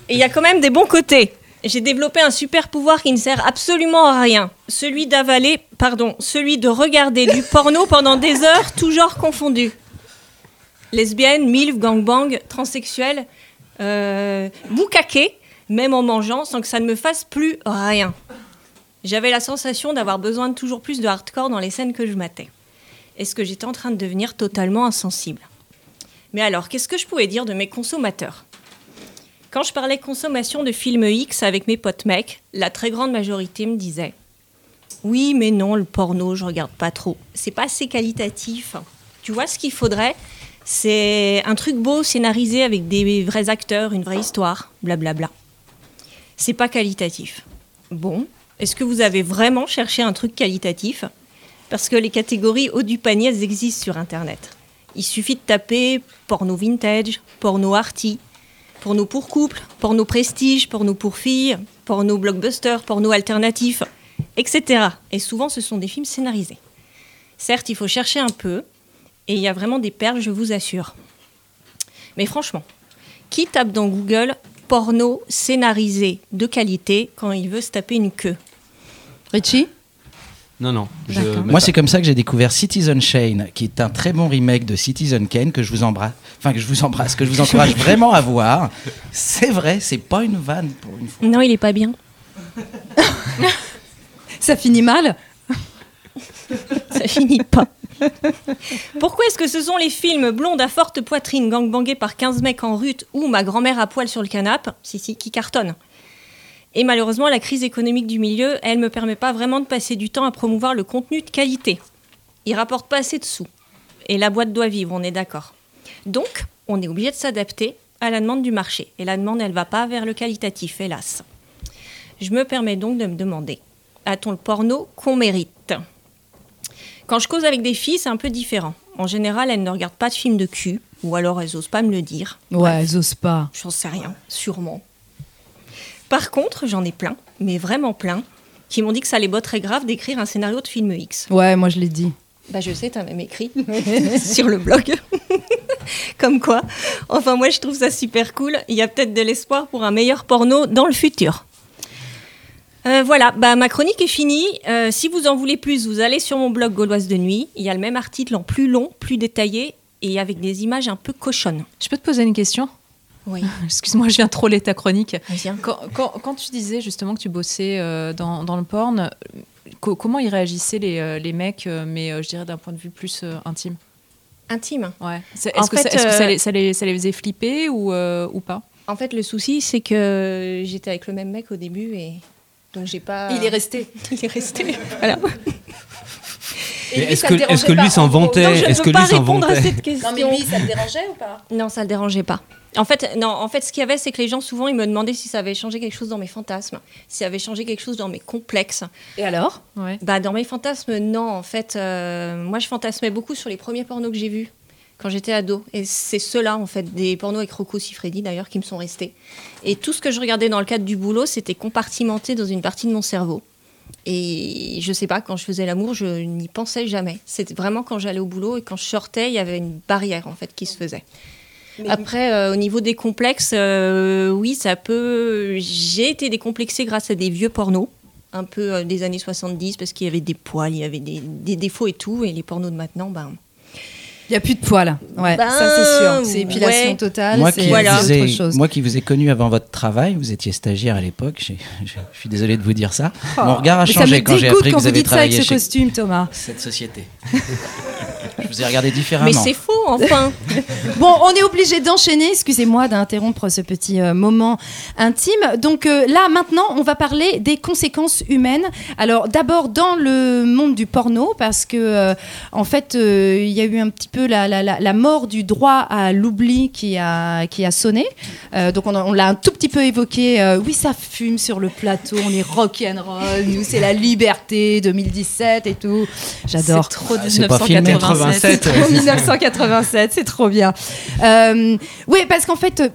Et il y a quand même des bons côtés. J'ai développé un super pouvoir qui ne sert absolument à rien. Celui d'avaler, pardon, celui de regarder du porno pendant des heures, tout genre confondu. Lesbienne, milf, gangbang, transsexuelle, euh, même en mangeant, sans que ça ne me fasse plus rien. J'avais la sensation d'avoir besoin de toujours plus de hardcore dans les scènes que je matais. Est-ce que j'étais en train de devenir totalement insensible? Mais alors, qu'est-ce que je pouvais dire de mes consommateurs? Quand je parlais consommation de films X avec mes potes mecs, la très grande majorité me disait Oui, mais non, le porno, je regarde pas trop. C'est pas assez qualitatif. Tu vois, ce qu'il faudrait, c'est un truc beau, scénarisé avec des vrais acteurs, une vraie histoire, blablabla. C'est pas qualitatif. Bon, est-ce que vous avez vraiment cherché un truc qualitatif? Parce que les catégories haut du panier, existent sur Internet. Il suffit de taper porno vintage, porno arty, porno pour couple, porno prestige, porno pour filles, porno blockbuster, porno alternatif, etc. Et souvent, ce sont des films scénarisés. Certes, il faut chercher un peu, et il y a vraiment des perles, je vous assure. Mais franchement, qui tape dans Google porno scénarisé de qualité quand il veut se taper une queue? Richie? Non, non. je Moi, c'est comme ça que j'ai découvert Citizen Shane, qui est un très bon remake de Citizen Kane que je vous embrasse, enfin que je vous embrasse, que je vous encourage vraiment à voir. C'est vrai, c'est pas une vanne pour une fois. Non, il est pas bien. Ça finit mal? Ça finit pas. Pourquoi est-ce que ce sont les films blondes à forte poitrine gangbangés par 15 mecs en rut ou ma grand-mère à poil sur le canapé, si si, qui cartonnent Et malheureusement, la crise économique du milieu, elle me permet pas vraiment de passer du temps à promouvoir le contenu de qualité. Il rapporte pas assez de sous. Et la boîte doit vivre, on est d'accord. Donc, on est obligé de s'adapter à la demande du marché. Et la demande, elle va pas vers le qualitatif, hélas. Je me permets donc de me demander, a-t-on le porno qu'on mérite? Quand je cause avec des filles, c'est un peu différent. En général, elles ne regardent pas de films de cul, ou alors elles osent pas me le dire. Ouais, elles osent pas. J'en sais rien, sûrement. Par contre, j'en ai plein, mais vraiment plein, qui m'ont dit que ça les botterait grave d'écrire un scénario de film X. Ouais, moi je l'ai dit. Bah je sais, t'as même écrit sur le blog. Comme quoi. Enfin, moi je trouve ça super cool. Il y a peut-être de l'espoir pour un meilleur porno dans le futur. Euh, voilà, bah, ma chronique est finie. Euh, si vous en voulez plus, vous allez sur mon blog Gauloise de nuit. Il y a le même article en plus long, plus détaillé et avec des images un peu cochonnes. Je peux te poser une question? Oui. Excuse-moi, je viens troller ta chronique. Hein. Quand, quand- quand tu disais justement que tu bossais euh, dans, dans le porn, co- comment ils réagissaient les, les mecs, mais je dirais d'un point de vue plus intime? Intime. Ouais. Est-ce que, ça, que ça, les, ça, les, ça les faisait flipper ou, ou pas? En fait, le souci, c'est que j'étais avec le même mec au début et donc j'ai pas. Il est resté. Il est resté. voilà. Est-ce que, lui s'en vantait Non, je ne Est-ce que peux pas lui s'en répondre à vantait cette question. Non, mais lui, ça te dérangeait ou pas Non, ça le dérangeait pas. En fait, non, en fait, ce qu'il y avait, c'est que les gens souvent ils me demandaient si ça avait changé quelque chose dans mes fantasmes, si ça avait changé quelque chose dans mes complexes. Et alors? Ouais. Bah, dans mes fantasmes, non. En fait, euh, moi, je fantasmais beaucoup sur les premiers pornos que j'ai vus quand j'étais ado. Et c'est ceux-là, en fait, des pornos avec Rocco Siffredi, d'ailleurs, qui me sont restés. Et tout ce que je regardais dans le cadre du boulot, c'était compartimenté dans une partie de mon cerveau. Et je sais pas, quand je faisais l'amour, je n'y pensais jamais. C'était vraiment quand j'allais au boulot et quand je sortais, il y avait une barrière, en fait, qui se faisait. Après, euh, au niveau des complexes, euh, oui, ça peut. J'ai été décomplexée grâce à des vieux pornos, un peu euh, des années 70, parce qu'il y avait des poils, il y avait des, des défauts et tout. Et les pornos de maintenant, ben. Il n'y a plus de poils. Ouais, Ben, ça c'est sûr. C'est épilation ouais. totale. Moi c'est qui, voilà. vous autre ai, chose. moi qui vous ai connu avant votre travail, vous étiez stagiaire à l'époque, je suis désolé de vous dire ça. Oh, Mon regard a mais changé quand j'ai appris que quand vous vous avez dites ça avec travaillé ce chez costume, Thomas. cette société. je vous ai regardé différemment. Mais c'est faux, enfin Bon, on est obligé d'enchaîner. Excusez-moi d'interrompre ce petit euh, moment intime. Donc euh, là, maintenant, on va parler des conséquences humaines. Alors, d'abord dans le monde du porno, parce que euh, en fait, euh, il y a eu un petit peu la, la- la- la mort du droit à l'oubli qui a qui a sonné. Euh, donc on, l'a un tout petit peu évoqué. Euh, oui, ça fume sur le plateau. On est rock and roll. Nous, c'est la liberté 2017 et tout. J'adore. C'est trop Ah, c'est pas filmé. 1987. C'est trop 1987, c'est trop bien. Euh, oui, parce qu'en fait. euh,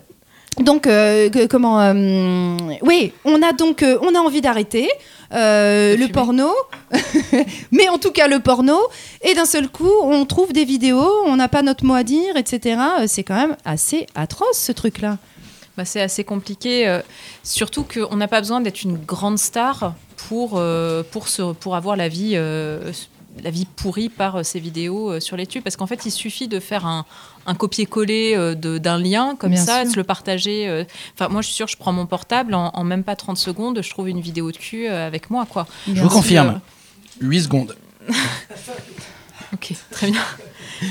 Donc, euh, que- comment euh, Oui, on a donc, euh, on a envie d'arrêter euh, le fumer. porno, mais en tout cas le porno, et d'un seul coup, on trouve des vidéos, on n'a pas notre mot à dire, etc. C'est quand même assez atroce ce truc-là. Bah, c'est assez compliqué, euh, surtout qu'on n'a pas besoin d'être une grande star pour, euh, pour, se, pour avoir la vie, euh, la vie pourrie par euh, ces vidéos euh, sur les tubes. Parce qu'en fait, il suffit de faire un, un copier-coller euh, d'un lien comme Bien ça, sûr. de se le partager. euh. Enfin, moi, je suis sûre, je prends mon portable, en, en même pas 30 secondes, je trouve une vidéo de cul euh, avec moi. Quoi. Je vous confirme. 8 secondes. Ok, très bien.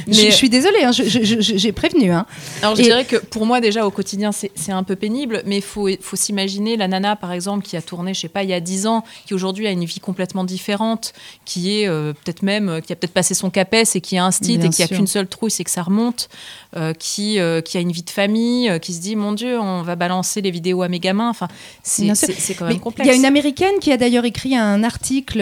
Je, je suis désolée, hein, j'ai prévenu. Hein. Alors je Et- dirais que pour moi déjà au quotidien c'est un peu pénible, mais il faut, faut s'imaginer la nana par exemple qui a tourné je sais pas il y a 10 ans, qui aujourd'hui a une vie complètement différente, qui est euh, peut-être même euh, qui a peut-être passé son CAPES et qui a un style et qui a qu'une seule trouille c'est que ça remonte, euh, qui euh, qui a une vie de famille, qui se dit mon dieu on va balancer les vidéos à mes gamins, enfin c'est quand Mais même Il complexe. y a une américaine qui a d'ailleurs écrit un article,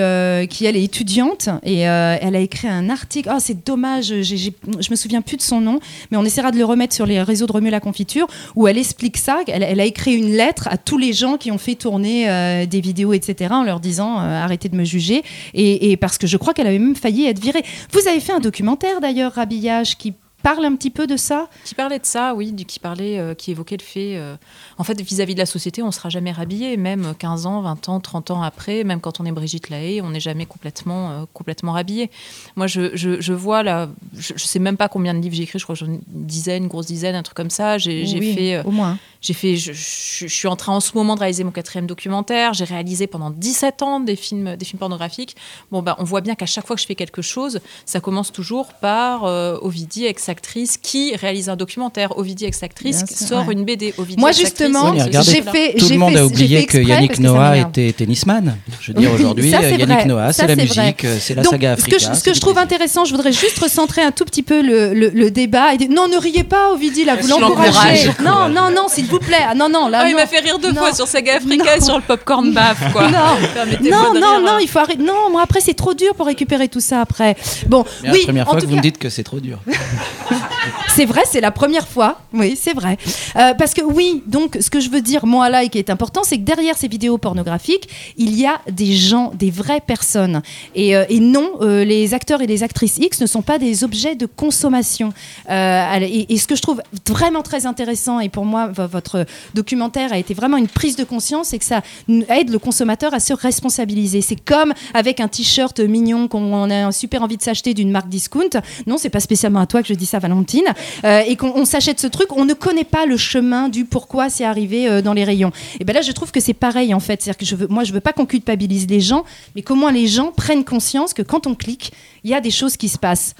qui elle est étudiante, et elle a écrit un article. Oh, c'est dommage, j'ai- j'ai- je me souviens plus de son nom, mais on essaiera de le remettre sur les réseaux de Remue la confiture, où elle explique ça. Elle, a écrit une lettre à tous les gens qui ont fait tourner euh, des vidéos, etc., en leur disant euh, arrêtez de me juger. Et, et parce que je crois qu'elle avait même failli être virée. Vous avez fait un documentaire d'ailleurs, Rabillage, qui parle un petit peu de ça. Qui parlait de ça, oui, du- qui parlait, euh, qui évoquait le fait, euh, en fait, vis-à-vis de la société, on sera jamais rhabillé, même 15 ans, 20 ans, 30 ans après, même quand on est Brigitte Lahaye, on n'est jamais complètement, euh, complètement rhabillé. Moi, je, je, je vois là, je, je sais même pas combien de livres j'ai écrit, je crois que j'en ai une dizaine, une grosse dizaine, un truc comme ça. J'ai Oui, fait, au moins. J'ai fait, je, je- je suis en train en ce moment de réaliser mon quatrième documentaire. J'ai réalisé pendant 17 ans des films, des films pornographiques. Bon, bah, on voit bien qu'à chaque fois que je fais quelque chose, ça commence toujours par euh, Ovidie, ex-actrice, qui réalise un documentaire. Ovidie, ex-actrice, sort ouais. une BD. Ovidie, Moi, justement, Oui, j'ai fait. Tout le monde fait- a oublié que Yannick Noah était tennisman. Je veux dire, Oui, aujourd'hui, c'est Yannick vrai. Noah, c'est la c'est musique, euh, c'est la Donc, saga ce que je, ce que je trouve intéressant, je voudrais juste recentrer un tout petit peu le, le- le débat. Et dire, non, ne riez pas, Ovidie, là, vous l'encouragez. l'encourage. Non, non, non, s'il vous plaît. Ah, non, non, là, Ah, il m'a fait rire deux Non. fois sur Saga Africa et sur le popcorn baf, quoi. Non. Non, non, rire. non, il faut arrêter. Non, moi après c'est trop dur pour récupérer tout ça après. Bon, oui, la première en fois tout que vous me dites que c'est trop dur. C'est vrai, c'est la première fois. Oui, c'est vrai. Euh, parce que oui, donc ce que je veux dire moi là et qui est important, c'est que derrière ces vidéos pornographiques, il y a des gens, des vraies personnes. Et, euh, non, euh, les acteurs et les actrices X ne sont pas des objets de consommation. Et, ce que je trouve vraiment très intéressant, et pour moi, vo- votre documentaire a été vraiment une prise de conscience, c'est que ça aide le consommateur à se responsabiliser. C'est comme avec un t-shirt mignon qu'on a super envie de s'acheter d'une marque discount. Non, c'est pas spécialement à toi que je dis ça, Valentine. Euh, et qu'on on s'achète ce truc, on ne connaît pas le chemin du pourquoi c'est arrivé euh, dans les rayons. Et ben là, je trouve que c'est pareil en fait. C'est-à-dire que je veux, moi, je veux pas qu'on culpabilise les gens, mais qu'au moins les gens prennent conscience que quand on clique, il y a des choses qui se passent.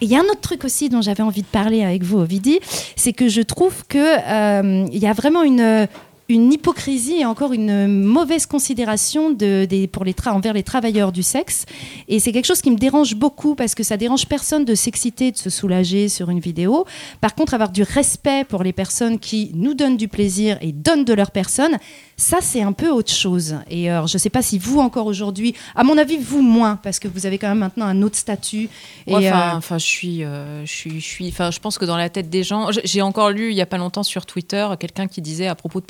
Et il y a un autre truc aussi dont j'avais envie de parler avec vous, Ovidi, c'est que je trouve que euh, il y a vraiment une une hypocrisie et encore une mauvaise considération de, des, pour les tra- envers les travailleurs du sexe. Et c'est quelque chose qui me dérange beaucoup parce que ça dérange personne de s'exciter, de se soulager sur une vidéo. Par contre, avoir du respect pour les personnes qui nous donnent du plaisir et donnent de leur personne, ça, c'est un peu autre chose. Et alors, je ne sais pas si vous, encore aujourd'hui, à mon avis, vous moins, parce que vous avez quand même maintenant un autre statut. Et, Ouais, Enfin, euh, enfin, je suis, euh, je suis, je suis. Enfin, je pense que dans la tête des gens, j'ai encore lu il y a pas longtemps sur Twitter quelqu'un qui disait à propos de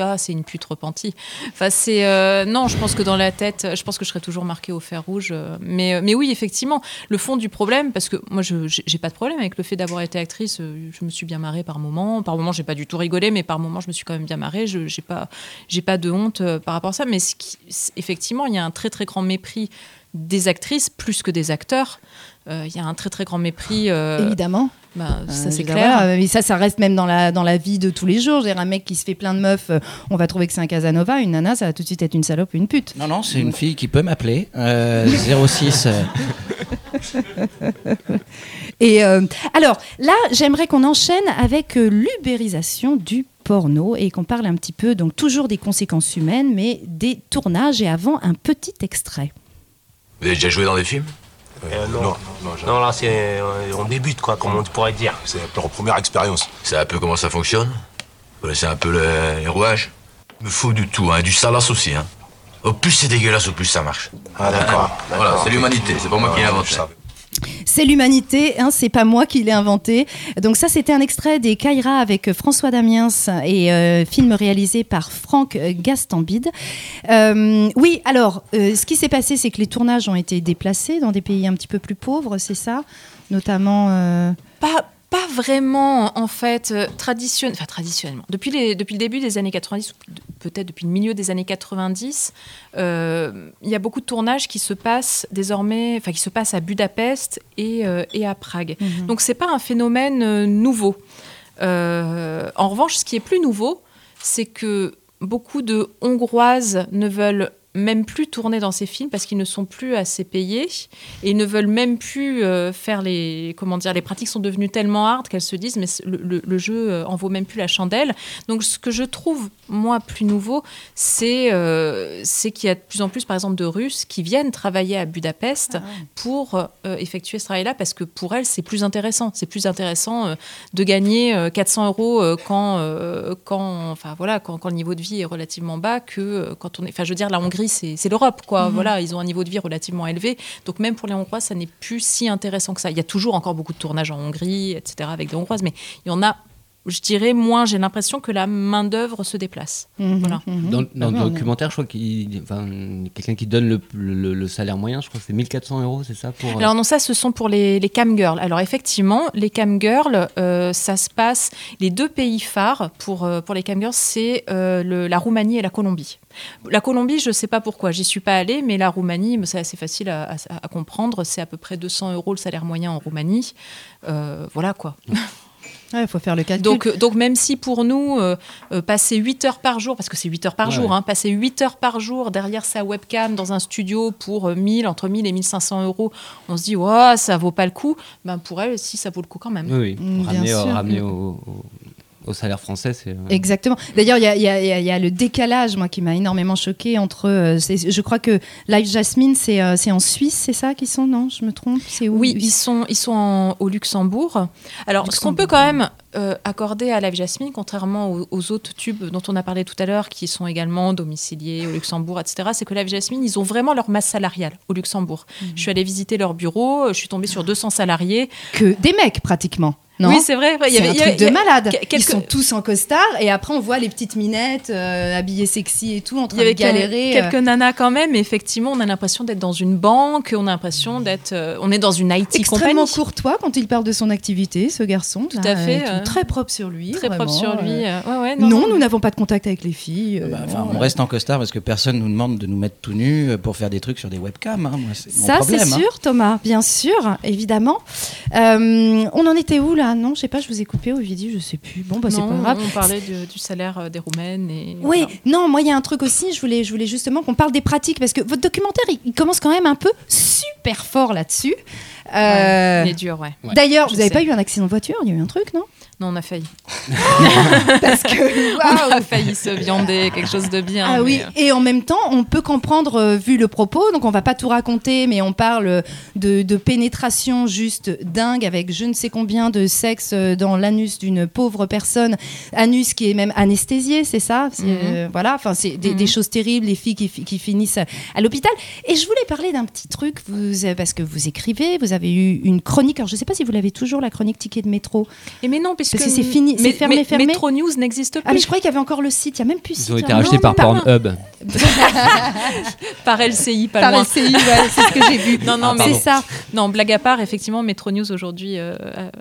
ah, c'est une pute repentie. Enfin, c'est euh, non, je pense que dans la tête, je pense que je serais toujours marqué au fer rouge. euh, Mais, euh, mais oui, effectivement, le fond du problème, parce que moi, je j'ai pas de problème avec le fait d'avoir été actrice. Je me suis bien marrée par moment. Par moment, j'ai pas du tout rigolé, mais par moment, je me suis quand même bien marrée. Je j'ai pas, pas de honte par rapport à ça. Mais effectivement, il y a un très très grand mépris des actrices plus que des acteurs. Euh, Il y a un très très grand mépris. euh, Évidemment. bah, ça Euh, c'est clair. voilà, mais ça, ça reste même dans la, dans la vie de tous les jours. J'ai un mec qui se fait plein de meufs, euh, on va trouver que c'est un Casanova. Une nana, ça va tout de suite être une salope ou une pute. Non, non, c'est une fille qui peut m'appeler. euh, 06. euh, Et euh, alors là, j'aimerais qu'on enchaîne avec euh, l'ubérisation du porno et qu'on parle un petit peu, donc toujours des conséquences humaines, mais des tournages et avant un petit extrait. Vous avez déjà joué dans des films? Euh, non. non, là, c'est, euh, on débute, quoi, comme on pourrait dire. C'est leur première expérience. C'est un peu comment ça fonctionne Vous connaissez un peu le- les rouages Il me faut du tout, hein, du salace aussi. Hein. Au plus c'est dégueulasse, au plus ça marche. Ah, d'accord. Voilà, c'est l'humanité, c'est pas moi qui l'ai inventé. C'est l'humanité, hein, c'est pas moi qui l'ai inventé. Donc ça, c'était un extrait des Kaira avec euh, François Damiens et euh, film réalisé par Franck euh, Gastambide. Oui, alors, ce qui s'est passé, c'est que les tournages ont été déplacés dans des pays un petit peu plus pauvres, c'est ça? Notamment... Pas, pas vraiment, en fait, euh, traditionne- enfin, traditionnellement. Depuis, les, depuis le début des années 90, ou de- peut-être depuis le milieu des années 90, euh, il y a beaucoup de tournages qui se passent désormais, enfin, qui se passent à Budapest et, euh, et à Prague. Mhm. Donc, c'est pas un phénomène nouveau. En revanche, ce qui est plus nouveau, c'est que beaucoup de Hongroises ne veulent même plus tourner dans ces films parce qu'ils ne sont plus assez payés et ils ne veulent même plus euh, faire les comment dire les pratiques sont devenues tellement hard qu'elles se disent mais le, le- le jeu euh, en vaut même plus la chandelle. Donc ce que je trouve moi plus nouveau c'est euh, c'est qu'il y a de plus en plus par exemple de Russes qui viennent travailler à Budapest pour euh, effectuer ce travail-là parce que pour elles c'est plus intéressant. C'est plus intéressant de gagner euh, 400 euros quand quand enfin voilà quand, quand le niveau de vie est relativement bas que quand on est enfin je veux dire la Hongrie c'est c'est l'Europe quoi. Mhm. voilà ils ont un niveau de vie relativement élevé. Donc même pour les Hongrois ça n'est plus si intéressant que ça. Il y a toujours encore beaucoup de tournages en Hongrie etc avec des Hongroises mais il y en a je dirais moins j'ai l'impression que la main d'œuvre se déplace Mhm. voilà Dans, dans Ah le documentaire, je crois qu'il enfin, quelqu'un qui donne le, le- le salaire moyen, je crois que c'est 1400 euros, c'est ça pour, euh, Alors non, ça, ce sont pour les, les cam girls. Alors effectivement, les cam girls, euh, ça se passe. Les deux pays phares pour euh, pour les cam girls, c'est euh, le- la Roumanie et la Colombie. La Colombie, je ne sais pas pourquoi, j'y suis pas allée, mais la Roumanie, c'est assez facile à, à- à comprendre. C'est à peu près 200 euros le salaire moyen en Roumanie. Euh, voilà quoi. il faut faire le calcul. Donc, euh, donc même si pour nous, euh, euh, passer 8 heures par jour, parce que c'est 8 heures par Ouais, jour, ouais. hein, passer 8 heures par jour derrière sa webcam dans un studio pour euh, 1000, entre 1000 et 1500 euros, on se dit, ouais, ça vaut pas le coup. Ben, pour elle, si, ça vaut le coup quand même. Oui, oui. Mm, bien ramener, au- ramener au, au- au salaire français, c'est. euh, Exactement. D'ailleurs, il y a, y y le décalage, moi, qui m'a énormément choqué entre. euh, c'est- je crois que Live Jasmine, c'est euh, c'est en Suisse, c'est ça qu'ils sont Non, je me trompe. C'est où Oui, ils sont, ils sont en- au Luxembourg. Alors, ce qu'on peut quand même euh, accorder à Live Jasmine, contrairement aux, aux autres tubes dont on a parlé tout à l'heure, qui sont également domiciliés au Luxembourg, etc., c'est que Live Jasmine, ils ont vraiment leur masse salariale au Luxembourg. Je suis allée visiter leur bureau, je suis tombée sur 200 salariés. Que des mecs, pratiquement. Non Oui, c'est vrai. Il y avait- un y truc avait- de malade. que- Ils quelques- sont tous en costard et après on voit les petites minettes euh, habillées sexy et tout en train y avait de galérer. quelques euh, nanas quand même, mais effectivement, on a l'impression d'être dans une banque, on a l'impression d'être, euh, on est dans une IT extrêmement compagnie. courtois quand il parle de son activité, ce garçon. Tout à fait, euh, très propre sur lui. très propre sur lui. ouais, ouais, Non, non, non, nous n'avons pas de contact avec les filles. euh, Enfin, non, on reste en costard parce que personne nous demande de nous mettre tout nus pour faire des trucs sur des webcams. hein. Moi, Ça, c'est hein. sûr, Thomas, bien sûr, évidemment. Euh, on en était où là? Non, je sais pas, je vous ai coupé, Ovidie, je sais plus. Bon, bah, c'est pas grave. On parlait du, du salaire euh, des Roumaines et. Oui, voilà. non, moi il y a un truc aussi, je voulais, je voulais justement qu'on parle des pratiques, parce que votre documentaire, il, il commence quand même un peu super fort là-dessus. Euh, Il est dur, ouais. D'ailleurs, vous n'avez pas eu un accident de voiture, il y a eu un truc, non? Non, on a failli. Parce que, On a failli se viander quelque chose de bien. Ah oui, euh, et en même temps, on peut comprendre, euh, vu le propos, donc on va pas tout raconter, mais on parle de, de pénétration juste dingue avec je ne sais combien de sexe euh, dans l'anus d'une pauvre personne, anus qui est même anesthésié, c'est ça? C'est, Mhm. euh, Voilà, enfin c'est des, des choses terribles, les filles qui, fi- qui finissent à l'hôpital. Et je voulais parler d'un petit truc, vous, parce que vous écrivez, vous avez eu une chronique, alors je sais pas si vous l'avez toujours, la chronique ticket de métro. Et mais non, Parce que c'est fini, c'est mais- fermé, mais- fermé. Metro News n'existe plus. Ah mais je croyais qu'il y avait encore le site, il y a même plus Ils site. ont été hein. rachetés par. Pornhub. par LCI, pas Par loin. LCI, ouais, c'est ce que j'ai vu. Non, non, Ah, mais c'est ça. Non, blague à part, effectivement, Metro News aujourd'hui euh,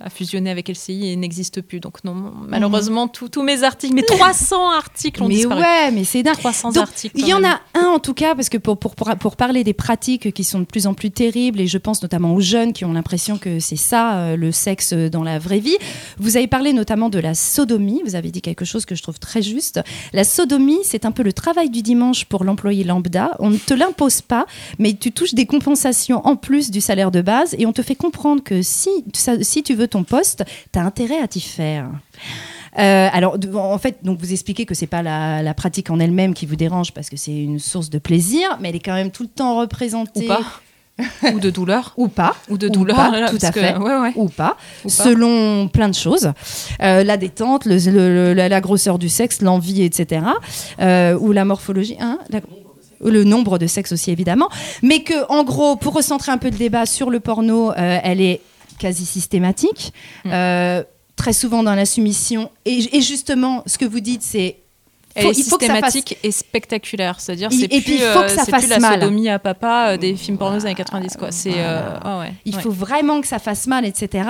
a, fusionné avec LCI et n'existe plus. Donc non, malheureusement, tous- tous mes articles, mes 300 articles ont mais disparu. ouais, mais c'est dingue. 300 Donc, articles. Il y en a un en tout cas, parce que pour, pour, pour, pour parler des pratiques qui sont de plus en plus terribles, et je pense notamment aux jeunes qui ont l'impression que c'est ça, euh, le sexe dans la vraie vie, vous avez parlé notamment de la sodomie, vous avez dit quelque chose que je trouve très juste. La sodomie, c'est un peu le travail du dimanche pour l'employé lambda. On ne te l'impose pas, mais tu touches des compensations en plus du salaire de base, et on te fait comprendre que si, si tu veux ton poste, tu as intérêt à t'y faire. Euh, alors, en fait, donc vous expliquez que c'est pas la, pratique en elle-même qui vous dérange parce que c'est une source de plaisir, mais elle est quand même tout le temps représentée. Ou. Ou de douleur. Ou pas. Ou de Ou douleur. pas, tout à que- fait. ouais, ouais. Ou pas, Ou pas. selon plein de choses. Euh, la détente, le- le- le- la, grosseur du sexe, l'envie, etc. Euh, ou la morphologie. hein, la- le nombre de sexes aussi, évidemment. Mais que, en gros, pour recentrer un peu le débat sur le porno, euh, elle est quasi systématique. Mm. Très souvent dans la soumission. Et, et justement, ce que vous dites, c'est. Elle faut- est il faut que ça fasse- systématique et spectaculaire. C'est-à-dire, c'est et plus, puis, il faut que euh, ça c'est fasse plus la mal. sodomie à papa euh, des films pornos des années 90. Quoi. C'est, euh, ouais, ouais, Il ouais. faut vraiment que ça fasse mal, etc.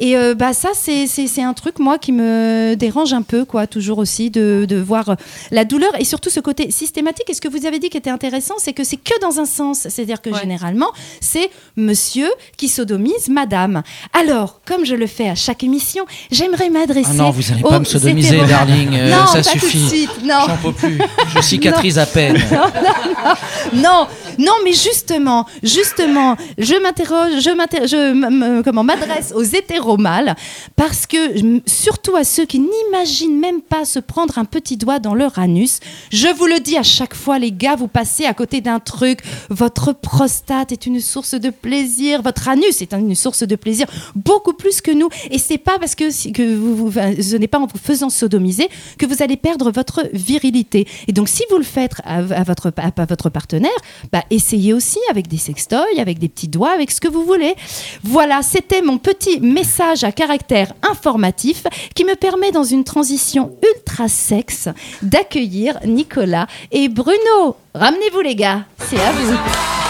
Et euh, bah ça, c'est c'est- c'est un truc moi qui me dérange un peu, quoi, toujours aussi de, de voir la douleur et surtout ce côté systématique. Et ce que vous avez dit qui était intéressant, c'est que c'est que dans un sens, c'est-à-dire que Ouais. généralement c'est Monsieur qui sodomise Madame. Alors, comme je le fais à chaque émission, j'aimerais m'adresser. Ah non, vous n'allez pas me sodomiser, darling. euh, non, ça pas tout de suffit. suite, non. J'en peux plus. Je cicatrise à peine. non, non, mais justement, justement, je m'interroge, je je comment m'adresse aux hétéromâles parce que surtout à ceux qui n'imaginent même pas se prendre un petit doigt dans leur anus. Je vous le dis à chaque fois, les gars, vous passez à côté d'un truc. Votre prostate est une source de plaisir, votre anus est une source de plaisir beaucoup plus que nous. Et c'est pas parce que, que vous, vous- ce n'est pas en vous faisant sodomiser que vous allez perdre votre virilité. Et donc, si vous le faites à, votre, à, à votre partenaire, bah, essayez aussi avec des sextoys, avec des petits doigts, avec ce que vous voulez. Voilà, c'était mon petit message à caractère informatif qui me permet, dans une transition ultra sexe, d'accueillir Nicolas et Bruno. Ramenez-vous, les gars, c'est à vous.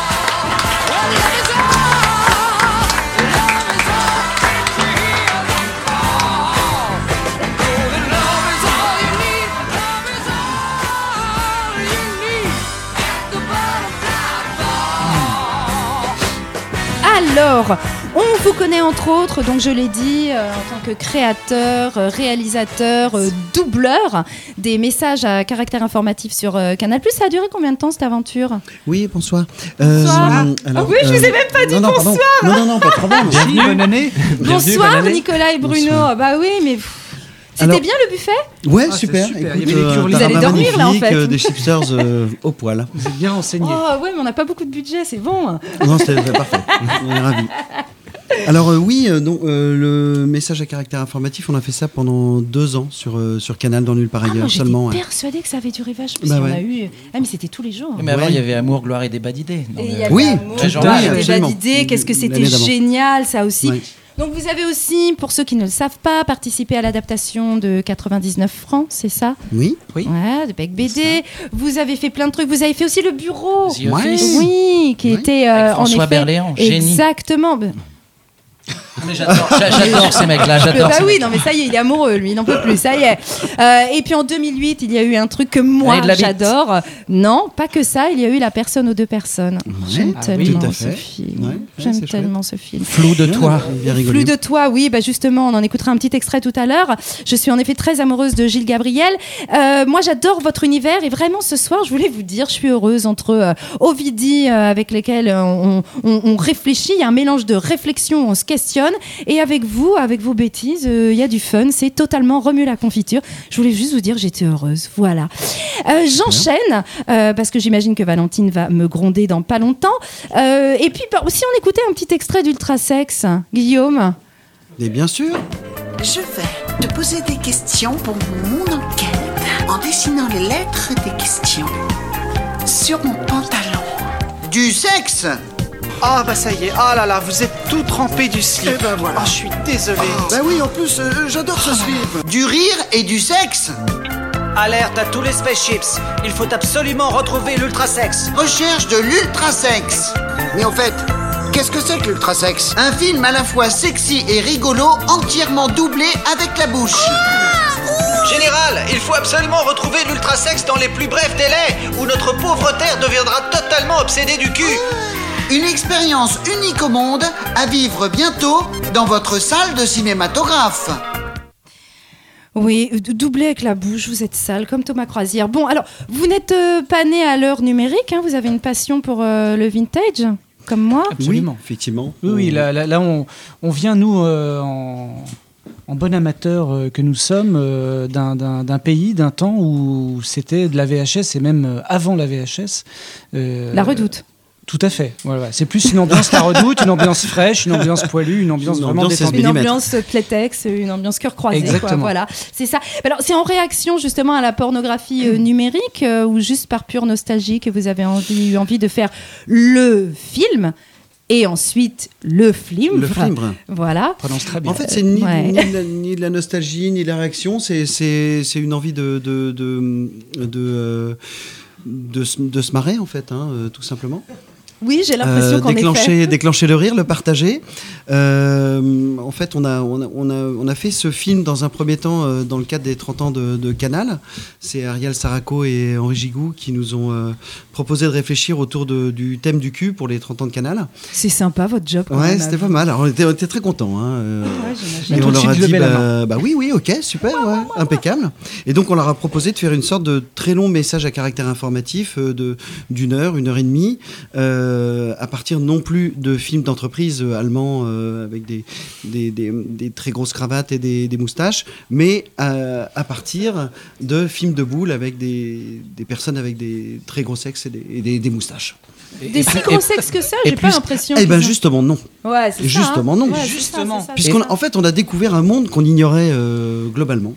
Alors, on vous connaît entre autres, donc je l'ai dit, euh, en tant que créateur, euh, réalisateur, euh, doubleur des messages à caractère informatif sur euh, Canal+. Ça a duré combien de temps cette aventure? Oui, bonsoir. Bonsoir. Euh, alors, Ah oui, je vous ai même pas dit non, non, pardon. bonsoir. Non, non, non, pas de problème. Bienvenue, bonne année. Bonsoir Nicolas et Bruno. Bonsoir. Bah oui, mais pff, c'était bien le buffet? Ouais, Ah, super. super. Il y Écoute, avait les euh, Vous allez dormir, là, en fait. euh, des chipsters euh, au poil. Vous êtes bien renseigné. Oh ouais, mais on n'a pas beaucoup de budget, c'est bon. Non, c'était parfait. On est ravis. Alors euh, oui, euh, donc, euh, le message à caractère informatif, on a fait ça pendant deux ans sur, euh, sur Canal dans Nulle part Ah, moi ailleurs j'étais seulement. ouais. persuadée que ça avait duré vachement. Parce Bah qu'on ouais. a eu. Ah mais c'était tous les jours. Mais avant, Ouais. il y avait Amour, Gloire et des bas d'idées. il Oui, Amour, Gloire et bas d'idées, qu'est-ce que c'était génial, ça aussi. Ouais. Donc vous avez aussi, pour ceux qui ne le savent pas, participé à l'adaptation de 99 francs, c'est ça? Oui. Oui. Ouais, de Bec BD. Vous avez fait plein de trucs. Vous avez fait aussi le bureau. The. Oui, qui Ouais. était euh, Avec en François effet. Berléand, génie. Exactement. Mais j'adore, j'a- j'adore ces mecs-là, j'adore. bah ces oui, mecs. non mais ça y est, il est amoureux, lui, il n'en peut plus, ça y est. Euh, et puis en 2008, il y a eu un truc que moi j'adore. Non, pas que ça, il y a eu La personne aux deux personnes. J'aime Ah tellement ce film. Ouais, ouais, J'aime tellement ce film. Flou de toi. Bien. Plus de toi, oui, bah justement, on en écoutera un petit extrait tout à l'heure. Je suis en effet très amoureuse de Gilles Gabriel. Euh, moi, j'adore votre univers et vraiment ce soir, je voulais vous dire, je suis heureuse entre euh, Ovidie euh, avec lesquels on, on- on réfléchit, il y a un mélange de réflexion, on se questionne, et avec vous, avec vos bêtises, euh, il y a du fun, c'est totalement remue la confiture. Je voulais juste vous dire, j'étais heureuse, voilà. Euh, J'enchaîne euh, parce que j'imagine que Valentine va me gronder dans pas longtemps. Euh, et puis, bah, si on écoutait un petit extrait d'Ultrasex, Guillaume. Et bien sûr. Je vais te poser des questions pour mon enquête en dessinant les lettres des questions sur mon pantalon. Du sexe? Ah bah ça y est, ah là là, vous êtes tout trempé du slip. Eh ben voilà. Ah, je suis désolé. Bah oui, en plus, euh, j'adore ce slip. Du rire et du sexe Alerte à tous les spaceships, il faut absolument retrouver l'ultrasex. Recherche de l'ultrasex. Mais en fait, qu'est-ce que c'est que l'ultrasex? Un film à la fois sexy et rigolo, entièrement doublé avec la bouche. Général, il faut absolument retrouver l'ultrasex dans les plus brefs délais, ou notre pauvre Terre deviendra totalement obsédée du cul. Une expérience unique au monde, à vivre bientôt dans votre salle de cinématographe. Oui, doublé avec la bouche, vous êtes sale, comme Thomas Croisière. Bon, alors, vous n'êtes euh, pas né à l'heure numérique, hein, vous avez une passion pour euh, le vintage, comme moi. Oui, effectivement. Oui, oui, là, là, là, on, on vient, nous, euh, en, en bon amateur euh, que nous sommes, euh, d'un- pays, d'un temps où c'était de la VHS, et même avant la VHS. euh, La Redoute. Tout à fait. Voilà, c'est plus une ambiance la redoute, une ambiance fraîche, une ambiance poilue, une ambiance Une vraiment ambiance détendue. Une ambiance Playtex, une ambiance cœur croisé. quoi, Exactement. voilà, c'est ça. Alors, c'est en réaction justement à la pornographie euh, numérique euh, ou juste par pure nostalgie que vous avez envie, eu envie de faire le film et ensuite le film? Le film. Voilà. Prononce très bien. En fait, c'est ni, Ouais. ni de la, ni de la nostalgie, ni de la réaction, c'est- une envie de, de, de, de, euh, de se, de se marrer, en fait, hein, euh, tout simplement. Oui, j'ai l'impression Euh, qu'en déclencher, effet. déclencher le rire, le partager. Euh, en fait, on a, on, a, on, a, on a fait ce film dans un premier temps euh, dans le cadre des 30 ans de, de Canal. C'est Ariel Saraco et Henri Gigou qui nous ont euh, proposé de réfléchir autour de- du thème du cul pour les 30 ans de Canal. C'est sympa votre job. quand Ouais, c'était pas mal. Alors, on, était, on était très contents. Hein. j'imagine. et on leur a dit, bah, bah oui, oui, ok, super, ouais, impeccable. Et donc, on leur a proposé de faire une sorte de très long message à caractère informatif euh, de d'une heure, une heure et demie, euh, à partir non plus de films d'entreprise euh, allemands euh, avec des, des, des- des très grosses cravates et des, des moustaches, mais euh, à partir de films de boules avec des, des personnes avec des très gros sexes et des, et des- des moustaches. Des si gros sexes que ça, j'ai pas l'impression. Eh ben ont- justement non. Ouais, c'est ça, Justement hein. non. Ouais, ça. Puisqu'en en fait on a découvert un monde qu'on ignorait euh, globalement.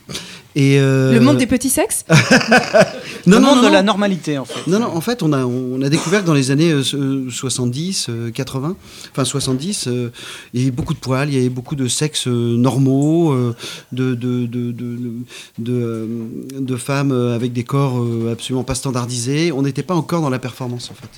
Et euh, Le monde des petits sexes non, Le non, monde non, de la normalité, en fait. Non, non, en fait, on a, on a découvert que dans les années euh, 70, euh, 80, enfin 70, euh, il y avait beaucoup de poils, il y avait beaucoup de sexes euh, normaux, euh, de, de, de, de, de, euh, de femmes euh, avec des corps euh, absolument pas standardisés. On n'était pas encore dans la performance, en fait.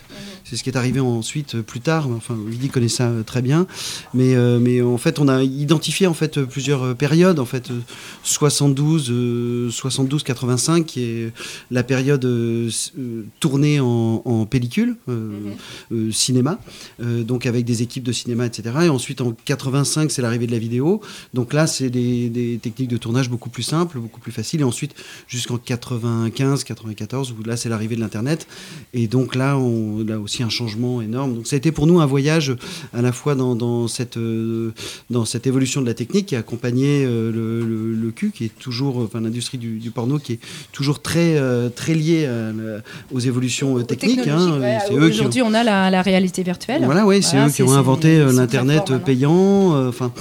C'est ce qui est arrivé ensuite, euh, plus tard. Enfin, Vidi connaît ça euh, très bien. Mais, euh, mais en fait, on a identifié en fait, euh, plusieurs euh, périodes. En fait, euh, 72, euh, 72, 85, qui est la période euh, euh, tournée en, en pellicule, euh, euh, cinéma, donc avec des équipes de cinéma, etc. Et ensuite, en 85, c'est l'arrivée de la vidéo. Donc là, c'est des, des techniques de tournage beaucoup plus simples, beaucoup plus faciles. Et ensuite, jusqu'en 95, 94, où là, c'est l'arrivée de l'Internet. Et donc là, on a aussi un changement énorme. Donc ça a été pour nous un voyage à la fois dans, dans cette, dans cette évolution de la technique qui a accompagné euh, le, le- le cul, qui est toujours, l'industrie du, du porno qui est toujours très euh, très liée la- aux évolutions euh, techniques. Hein. ouais. Ont- Aujourd'hui, on a la, la réalité virtuelle. voilà, oui, c'est eux qui ont inventé euh, l'internet euh, payant. euh, Enfin,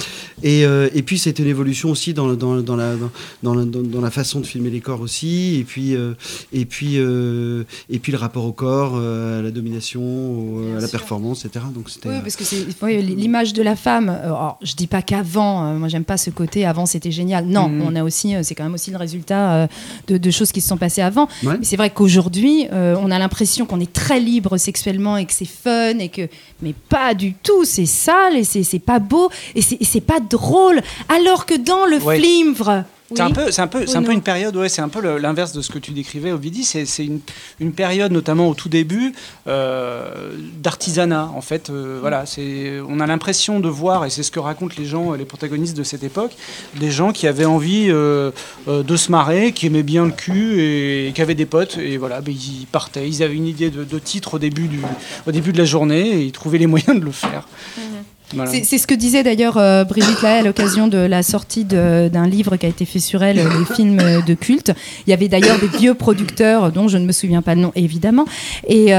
et, euh, et puis c'était une évolution aussi dans, dans, dans la dans, dans la dans, dans la façon de filmer les corps aussi. Et puis euh, et puis euh, et puis le rapport au corps, euh, à la domination, au- à la performance, etc. Donc c'était. Oui, parce que c'est oui, l'image de la femme. alors, je dis pas qu'avant, euh, moi j'aime pas ce côté avant c'était génial. Non, Mhm. on a aussi, c'est quand même aussi le résultat euh, de, de choses qui se sont passées avant. Ouais. Mais c'est vrai qu'aujourd'hui, euh, on a l'impression qu'on est très libre sexuellement et que c'est fun et que, mais pas du tout. C'est sale et c'est c'est pas beau et c'est et c'est pas drôle. Alors que dans le Ouais. flimvre. C'est un peu, c'est un peu, Oui, c'est un peu une période, ouais, c'est un peu l'inverse de ce que tu décrivais, Ovidie. C'est, c'est une, une période, notamment au tout début, euh, d'artisanat. En fait, euh, voilà, c'est, on a l'impression de voir, et c'est ce que racontent les gens, les protagonistes de cette époque, des gens qui avaient envie euh, de se marrer, qui aimaient bien le cul et, qui avaient des potes, et voilà, ben, ils partaient. Ils avaient une idée de, de titre au début du, au début de la journée, et ils trouvaient les moyens de le faire. C'est c'est ce que disait d'ailleurs euh, Brigitte Lahaye à l'occasion de la sortie d'un livre qui a été fait sur elle, euh, les films euh, de culte. Il y avait d'ailleurs des vieux producteurs dont je ne me souviens pas le nom évidemment. Et,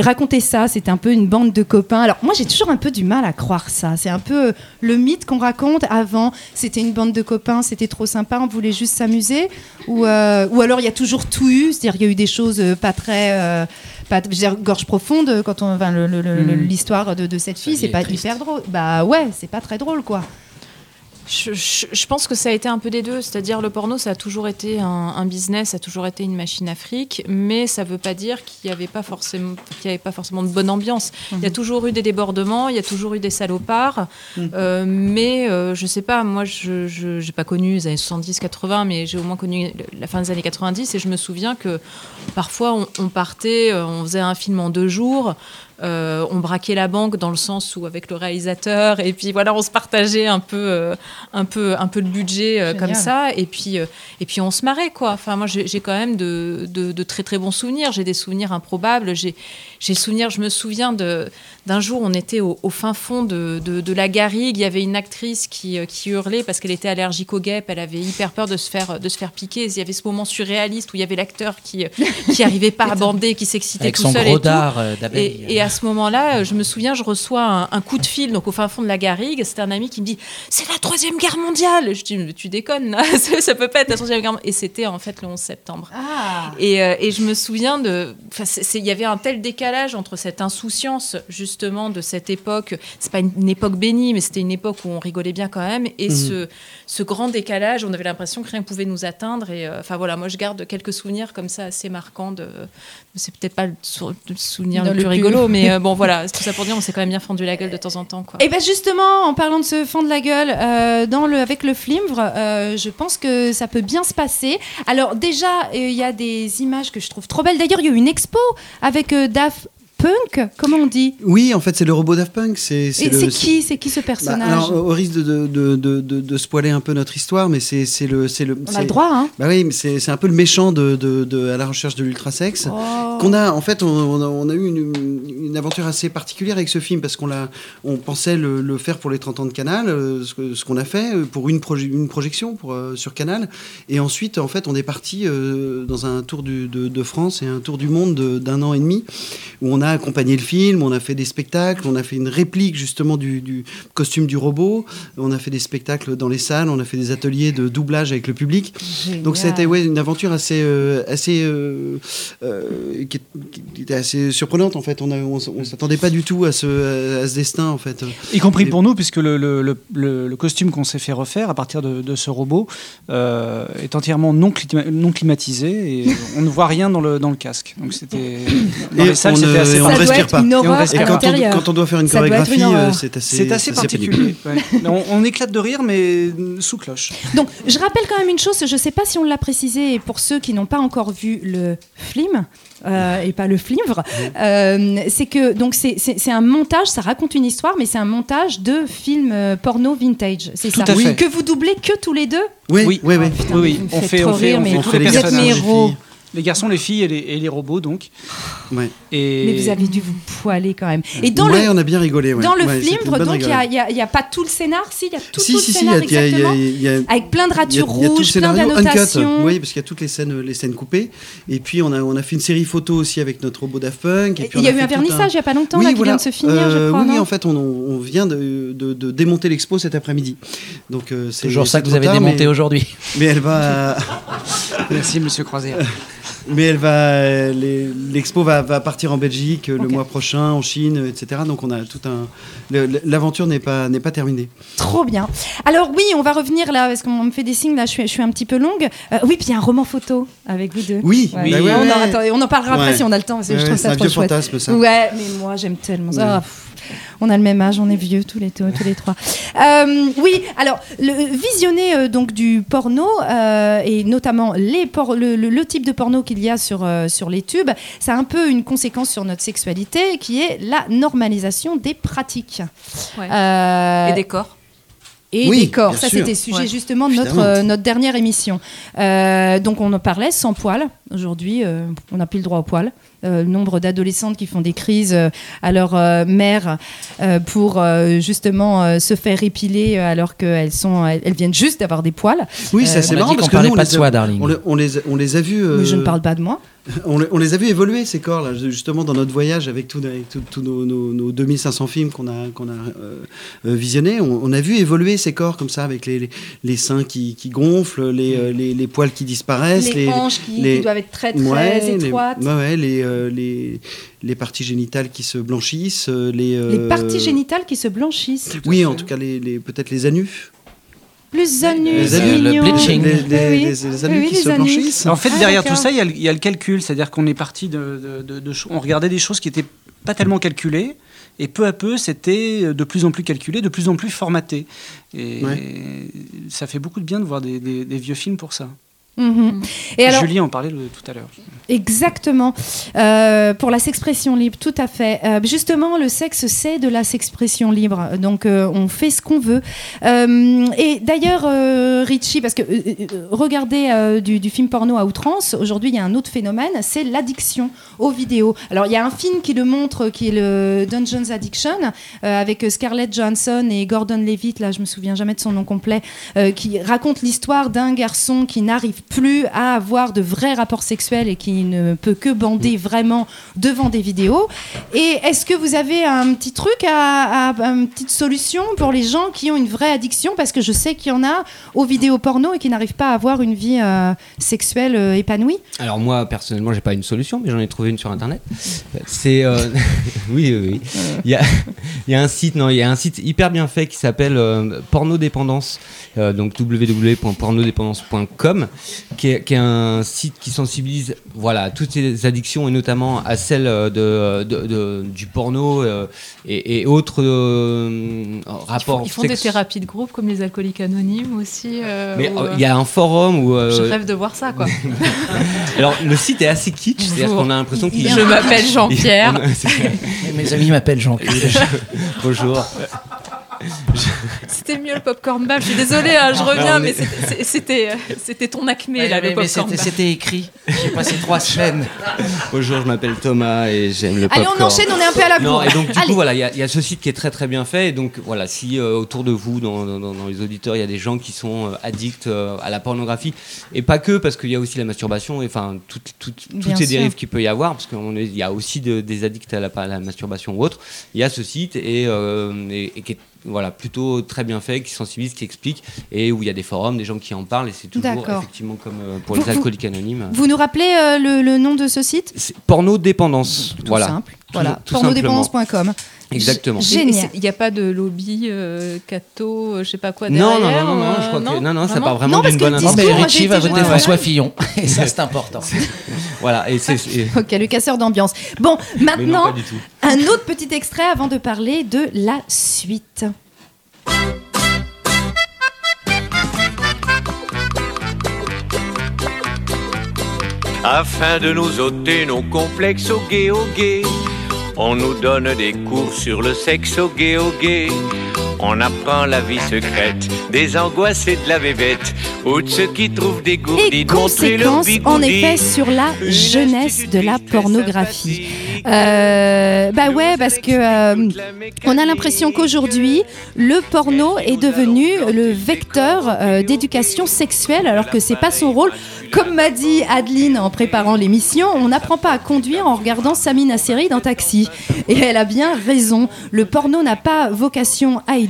raconter ça, c'était un peu une bande de copains. Alors moi j'ai toujours un peu du mal à croire ça. C'est un peu le mythe qu'on raconte avant. C'était une bande de copains, c'était trop sympa, on voulait juste s'amuser. Ou, ou alors il y a toujours tout eu, c'est-à-dire il y a eu des choses pas très... pas, je veux dire, gorge profonde quand on enfin, Mhm. l'histoire de, de cette fille c'est est pas triste. hyper drôle bah ouais c'est pas très drôle quoi Je, je- je pense que ça a été un peu des deux, c'est-à-dire le porno, ça a toujours été un, un business, ça a toujours été une machine à fric, mais ça ne veut pas dire qu'il n'y avait pas forcément, qu'il y avait pas forcément de bonne ambiance. Il y a toujours eu des débordements, il y a toujours eu des salopards, euh, mais euh, je sais pas, moi je n'ai pas connu les années 70-80, mais j'ai au moins connu la fin des années 90 et je me souviens que parfois on, on partait, euh, on faisait un film en deux jours. Euh, on braquait la banque dans le sens où avec le réalisateur et puis voilà on se partageait un peu euh, un peu un peu le budget euh, comme ça. Et puis euh, et puis on se marrait quoi. Enfin moi j'ai j'ai quand même de, de- de très très bons souvenirs. J'ai des souvenirs improbables. J'ai j'ai souvenir je me souviens d'un jour on était au, au fin fond de, de, de la garrigue il y avait une actrice qui, euh, qui hurlait parce qu'elle était allergique aux guêpes elle avait hyper peur de se faire de se faire piquer il y avait ce moment surréaliste où il y avait l'acteur qui euh, qui arrivait pas à bander qui s'excitait Avec tout son seul gros et dard, euh. Et- et à ce moment-là, je me souviens, je reçois un, un coup de fil, donc au fin fond de la garrigue. C'était un ami qui me dit C'est la troisième guerre mondiale. Je dis Mais Tu déconnes, là. ça, ça peut pas être la troisième guerre mondiale. Et c'était en fait le 11 septembre. Et, euh, et je me souviens de. Il y avait un tel décalage entre cette insouciance, justement, de cette époque. C'est pas une, une époque bénie, mais c'était une époque où on rigolait bien quand même. Et Mhm. ce, ce grand décalage, on avait l'impression que rien pouvait nous atteindre. Et euh, enfin voilà, moi je garde quelques souvenirs comme ça assez marquants de. C'est peut-être pas le, sou- le souvenir Dans le plus rigolo, mais euh, bon voilà, tout ça pour dire, on s'est quand même bien fendu la gueule de temps en temps. Quoi. Et bien justement, en parlant de se fendre la gueule euh, dans le, avec le flimvre, euh, je pense que ça peut bien se passer. Alors déjà, il y a des images que je trouve trop belles. D'ailleurs, il y a eu une expo avec Daft Punk, comment on dit Oui, en fait, c'est le robot Daft Punk. C'est Et le- c'est qui C'est qui ce Bah, personnage alors, au risque de, de, de, de, de- de spoiler un peu notre histoire, mais c'est c'est le. c'est le On a le droit, hein Bah oui, mais c'est c'est un peu le méchant de, à la recherche de l'ultrasexe. Oh. Qu'on a, en fait, on, on a, on a eu une, une aventure assez particulière avec ce film parce qu'on l'a, on pensait le, le faire pour les 30 ans de Canal, euh, ce, qu'on a fait euh, pour une, proje- une projection pour, euh, sur Canal. Et ensuite, en fait, on est parti euh, dans un tour du- de, de France et un tour du monde de- d'un an et demi où on a accompagné le film, on a fait des spectacles, on a fait une réplique justement du, du costume du robot, on a fait des spectacles dans les salles, on a fait des ateliers de doublage avec le public. Génial. Donc c'était ouais, une aventure assez, euh, assez euh, euh, qui, qui était assez surprenante en fait. On a- on s'attendait pas du tout à ce, à ce destin en fait. Y compris Et- pour nous, puisque le, le- le- le- le costume qu'on s'est fait refaire à partir de, de ce robot euh, est entièrement non, clima- non climatisé et on ne voit rien dans le, dans le casque. Donc c'était. Dans Et les salles, on, c'était ne- assez et on ne respire pas. une Et quand on, l'intérieur. quand on doit faire une Ça chorégraphie, euh, c'est assez, particulier. ouais. on, on éclate de rire, mais sous cloche. Donc, je rappelle quand même une chose, je ne sais pas si on l'a précisé, et pour ceux qui n'ont pas encore vu le film, euh, et pas le flimvre, euh, c'est que donc c'est- un montage, ça raconte une histoire, mais c'est un montage de films euh, porno vintage, c'est ça. Que vous doublez que tous les deux Oui, Oui. oui, oui. Putain, Oui, oui. vous me On fait, trop on fait, rire, on mais fait on tous fait les les vous êtes personnages Les garçons, les filles et les, et les robots, donc. Ouais. Et... Mais vous avez dû vous poiler quand même. Et dans ouais, le, on a bien rigolé. ouais. dans le bonne donc il y a, pas tout le scénar, si, il y a tout, Si, tout si, le si, il y a- scénar, il y a- il y a- exactement. y a- Avec plein de Il y a- ratures y a tout le rouges, plein d'annotations. Oui, parce qu'il y a toutes les scènes, les scènes coupées. Et puis on a, on a fait une série photo aussi avec notre robot Daft Punk. Et Il y a eu un vernissage il y a pas longtemps, Oui, là, qui voilà. vient de se finir, je Euh, crois, Oui, non en fait, on, on vient de, de- de démonter l'expo cet après-midi. Donc euh, c'est Toujours ça que vous avez démonté aujourd'hui. Mais elle va. Merci, monsieur Croisière. Mais elle va, les- l'expo va, va partir en Belgique euh, le mois prochain, en Chine, euh, etc. Donc on a tout un, l'aventure n'est pas n'est pas terminée. Trop bien. Alors oui, on va revenir là, parce qu'on me fait des signes, là, je suis, je suis un petit peu longue. Euh, oui, puis il y a un roman photo avec vous deux. Oui, Ouais. oui, Ouais, on, en, on en parlera après si on a le temps, parce que Ouais, je trouve c'est ça un trop vieux chouette. fantasme, ça. Ouais, mais moi j'aime tellement ça. Ouais. On a le même âge, on est vieux tous les, tous, tous les trois. Euh, oui, alors, le, visionner euh, donc du porno, euh, et notamment les por- le, le- le type de porno qu'il y a sur, euh, sur les tubes, ça a un peu une conséquence sur notre sexualité, qui est la normalisation des pratiques. Ouais. Euh, Et des corps. et Oui, des corps. Ça, c'était sujet Ouais. justement de notre, euh, notre dernière émission. Euh, donc, on en parlait sans poil. Aujourd'hui, euh, on n'a plus le droit au poil. Euh, le nombre d'adolescentes qui font des crises euh, à leur euh, mère euh, pour euh, justement euh, se faire épiler euh, alors qu'elles sont, elles, elles viennent juste d'avoir des poils. Oui, Euh, c'est marrant parce qu'on que nous, on pas les de a- soi, darling. On, les- on les, on les a vus. Je ne euh, parle pas de moi. On, les- on les a vus évoluer ces corps là justement dans notre voyage avec tous nos, nos- nos 2500 films qu'on a qu'on a euh, euh, visionnés on, on a vu évoluer ces corps comme ça avec les, les, les seins qui, qui gonflent les, euh, les, les poils qui disparaissent Les hanches qui- qui doivent être très, très les- étroites. ouais, ouais, les, euh, les les parties génitales qui se blanchissent euh, les euh, Les parties génitales qui se blanchissent. oui en tout cas les, les- peut-être les anus Plus anus, Les le bleaching. Les- les- Oui, les- les anus Oui, qui les se anus. blanchissent. En fait, Ah, derrière tout ça, il y, a le- il y a le calcul. C'est-à-dire qu'on est parti de, de- de- de cho- On regardait des choses qui n'étaient pas tellement calculées. Et peu à peu, c'était de plus en plus calculé, de plus en plus formaté. Et ça fait beaucoup de bien de voir des, des- des vieux films pour ça. Mhm. Et alors, Julie en parlait tout à l'heure. Exactement. Euh, pour la s'expression libre, tout à fait. Euh, justement, le sexe, c'est de la s'expression libre. Donc, euh, on fait ce qu'on veut. Et d'ailleurs, Richie, parce que regardez du, du film porno à outrance, aujourd'hui, il y a un autre phénomène, c'est l'addiction aux vidéos. Alors, il y a un film qui le montre, qui est le Dungeons Addiction, avec Scarlett Johansson et Gordon Levitt, là, je me souviens jamais de son nom complet, qui raconte l'histoire d'un garçon qui n'arrive plus à avoir de vrais rapports sexuels et qui ne peut que bander vraiment devant des vidéos. Et est-ce que vous avez un petit truc, à, à- une petite solution pour les gens qui ont une vraie addiction? Parce que je sais qu'il y en a aux vidéos porno et qui n'arrivent pas à avoir une vie euh, sexuelle euh, épanouie. Alors moi personnellement j'ai pas une solution mais j'en ai trouvé une sur internet. C'est euh, oui oui. oui. Il y a il y a un site non il y a un site hyper bien fait qui s'appelle Pornodépendance donc www.pornodépendance.com qui est, qui est un site qui sensibilise voilà à toutes ces addictions et notamment à celle euh, de, de- de- du porno euh, et, et autres euh, rapports. Ils font des thérapies de groupe comme les alcooliques anonymes aussi. euh, Mais euh, euh, il y a un forum où euh, Je rêve de voir ça, quoi. alors le site est assez kitsch, c'est-à-dire qu'on a l'impression qu'il Je m'appelle Jean-Pierre. Mes amis m'appellent Jean-Claude. Bonjour. C'était mieux le popcorn. Je suis désolée, hein, je reviens, Non, mais c'était- c'était c'était ton acmé Ouais, là, mais- le mais popcorn c'était- écrit. J'ai passé trois semaines. Bonjour, je m'appelle Thomas et j'aime le Allez, on popcorn. enchaîne, on est un peu à la Non, bourre. et donc du Allez. coup voilà, il y, a- il y a ce site qui est très très bien fait. Et donc voilà, si euh, autour de vous, dans, dans- dans- dans les auditeurs, il y a des gens qui sont euh, addicts euh, à la pornographie, et pas que, parce qu'il y a aussi la masturbation, et enfin toutes, toutes, toutes Bien ces sûr. dérives qu'il peut y avoir, parce qu'il y a aussi de- des addicts à la, à la masturbation ou autre. Il y a ce site et, euh, et- et qui est voilà, plutôt très bien fait, qui sensibilise, qui explique, et où il y a des forums, des gens qui en parlent, et c'est toujours effectivement comme euh, pour Vous- les alcooliques anonymes. Vous nous rappelez euh, le, le nom de ce site? C'est Porno dépendance. Tout voilà. simple. Tout- Voilà, pornodépendance.com. Exactement. Il n'y a pas de lobby, euh, catho, euh, je sais pas quoi Non, derrière. non, non, non, non, euh, je crois que non non, non, ça part vraiment Non, d'une bonne intention. Mais Richie été va voter François. Fillon. Et ça, c'est important. Voilà, et c'est. Ok, le casseur d'ambiance. Bon, non, maintenant, un autre petit extrait avant de parler de la suite. Afin de nous ôter nos complexes au gay au gay, on nous donne des cours sur le sexe au gay au gay. On apprend la vie secrète des angoisses et de la bébête, ou de ceux qui trouvent des gourdis Et conséquences, en effet, sur la jeunesse de la pornographie. Euh, bah ouais, parce que euh, on a l'impression qu'aujourd'hui, le porno est devenu le vecteur euh, d'éducation sexuelle, alors que c'est pas son rôle. Comme m'a dit Adeline en préparant l'émission, on n'apprend pas à conduire en regardant Samina série dans Taxi. Et elle a bien raison. Le porno n'a pas vocation à éduquer,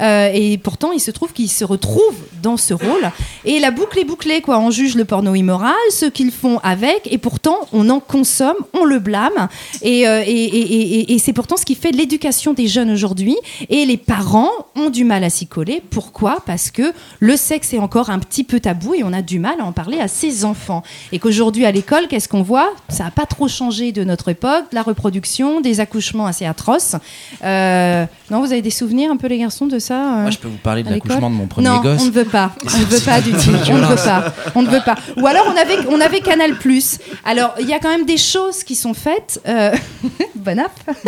euh, et pourtant il se trouve qu'il se retrouve dans ce rôle. Et la boucle est bouclée, quoi. On juge le porno immoral, ce qu'ils font avec, et pourtant on en consomme, on le blâme. Et, euh, et, et- et- c'est pourtant ce qui fait l'éducation des jeunes aujourd'hui. Et les parents ont du mal à s'y coller. Pourquoi? Parce que le sexe est encore un petit peu tabou et on a du mal à en parler à ses enfants. Et qu'aujourd'hui à l'école, qu'est-ce qu'on voit? Ça n'a pas trop changé de notre époque, la reproduction, des accouchements assez atroces. Euh, non, vous avez des souvenirs un peu les garçons de ça euh, Moi, je peux vous parler de l'accouchement de mon premier non, gosse. on ne veut pas. On ne veut pas du tout. On ne veut pas. On ne veut pas. Ou alors on avait, on avait Canal Plus. Alors il y a quand même des choses qui sont faites. Euh... Bon app.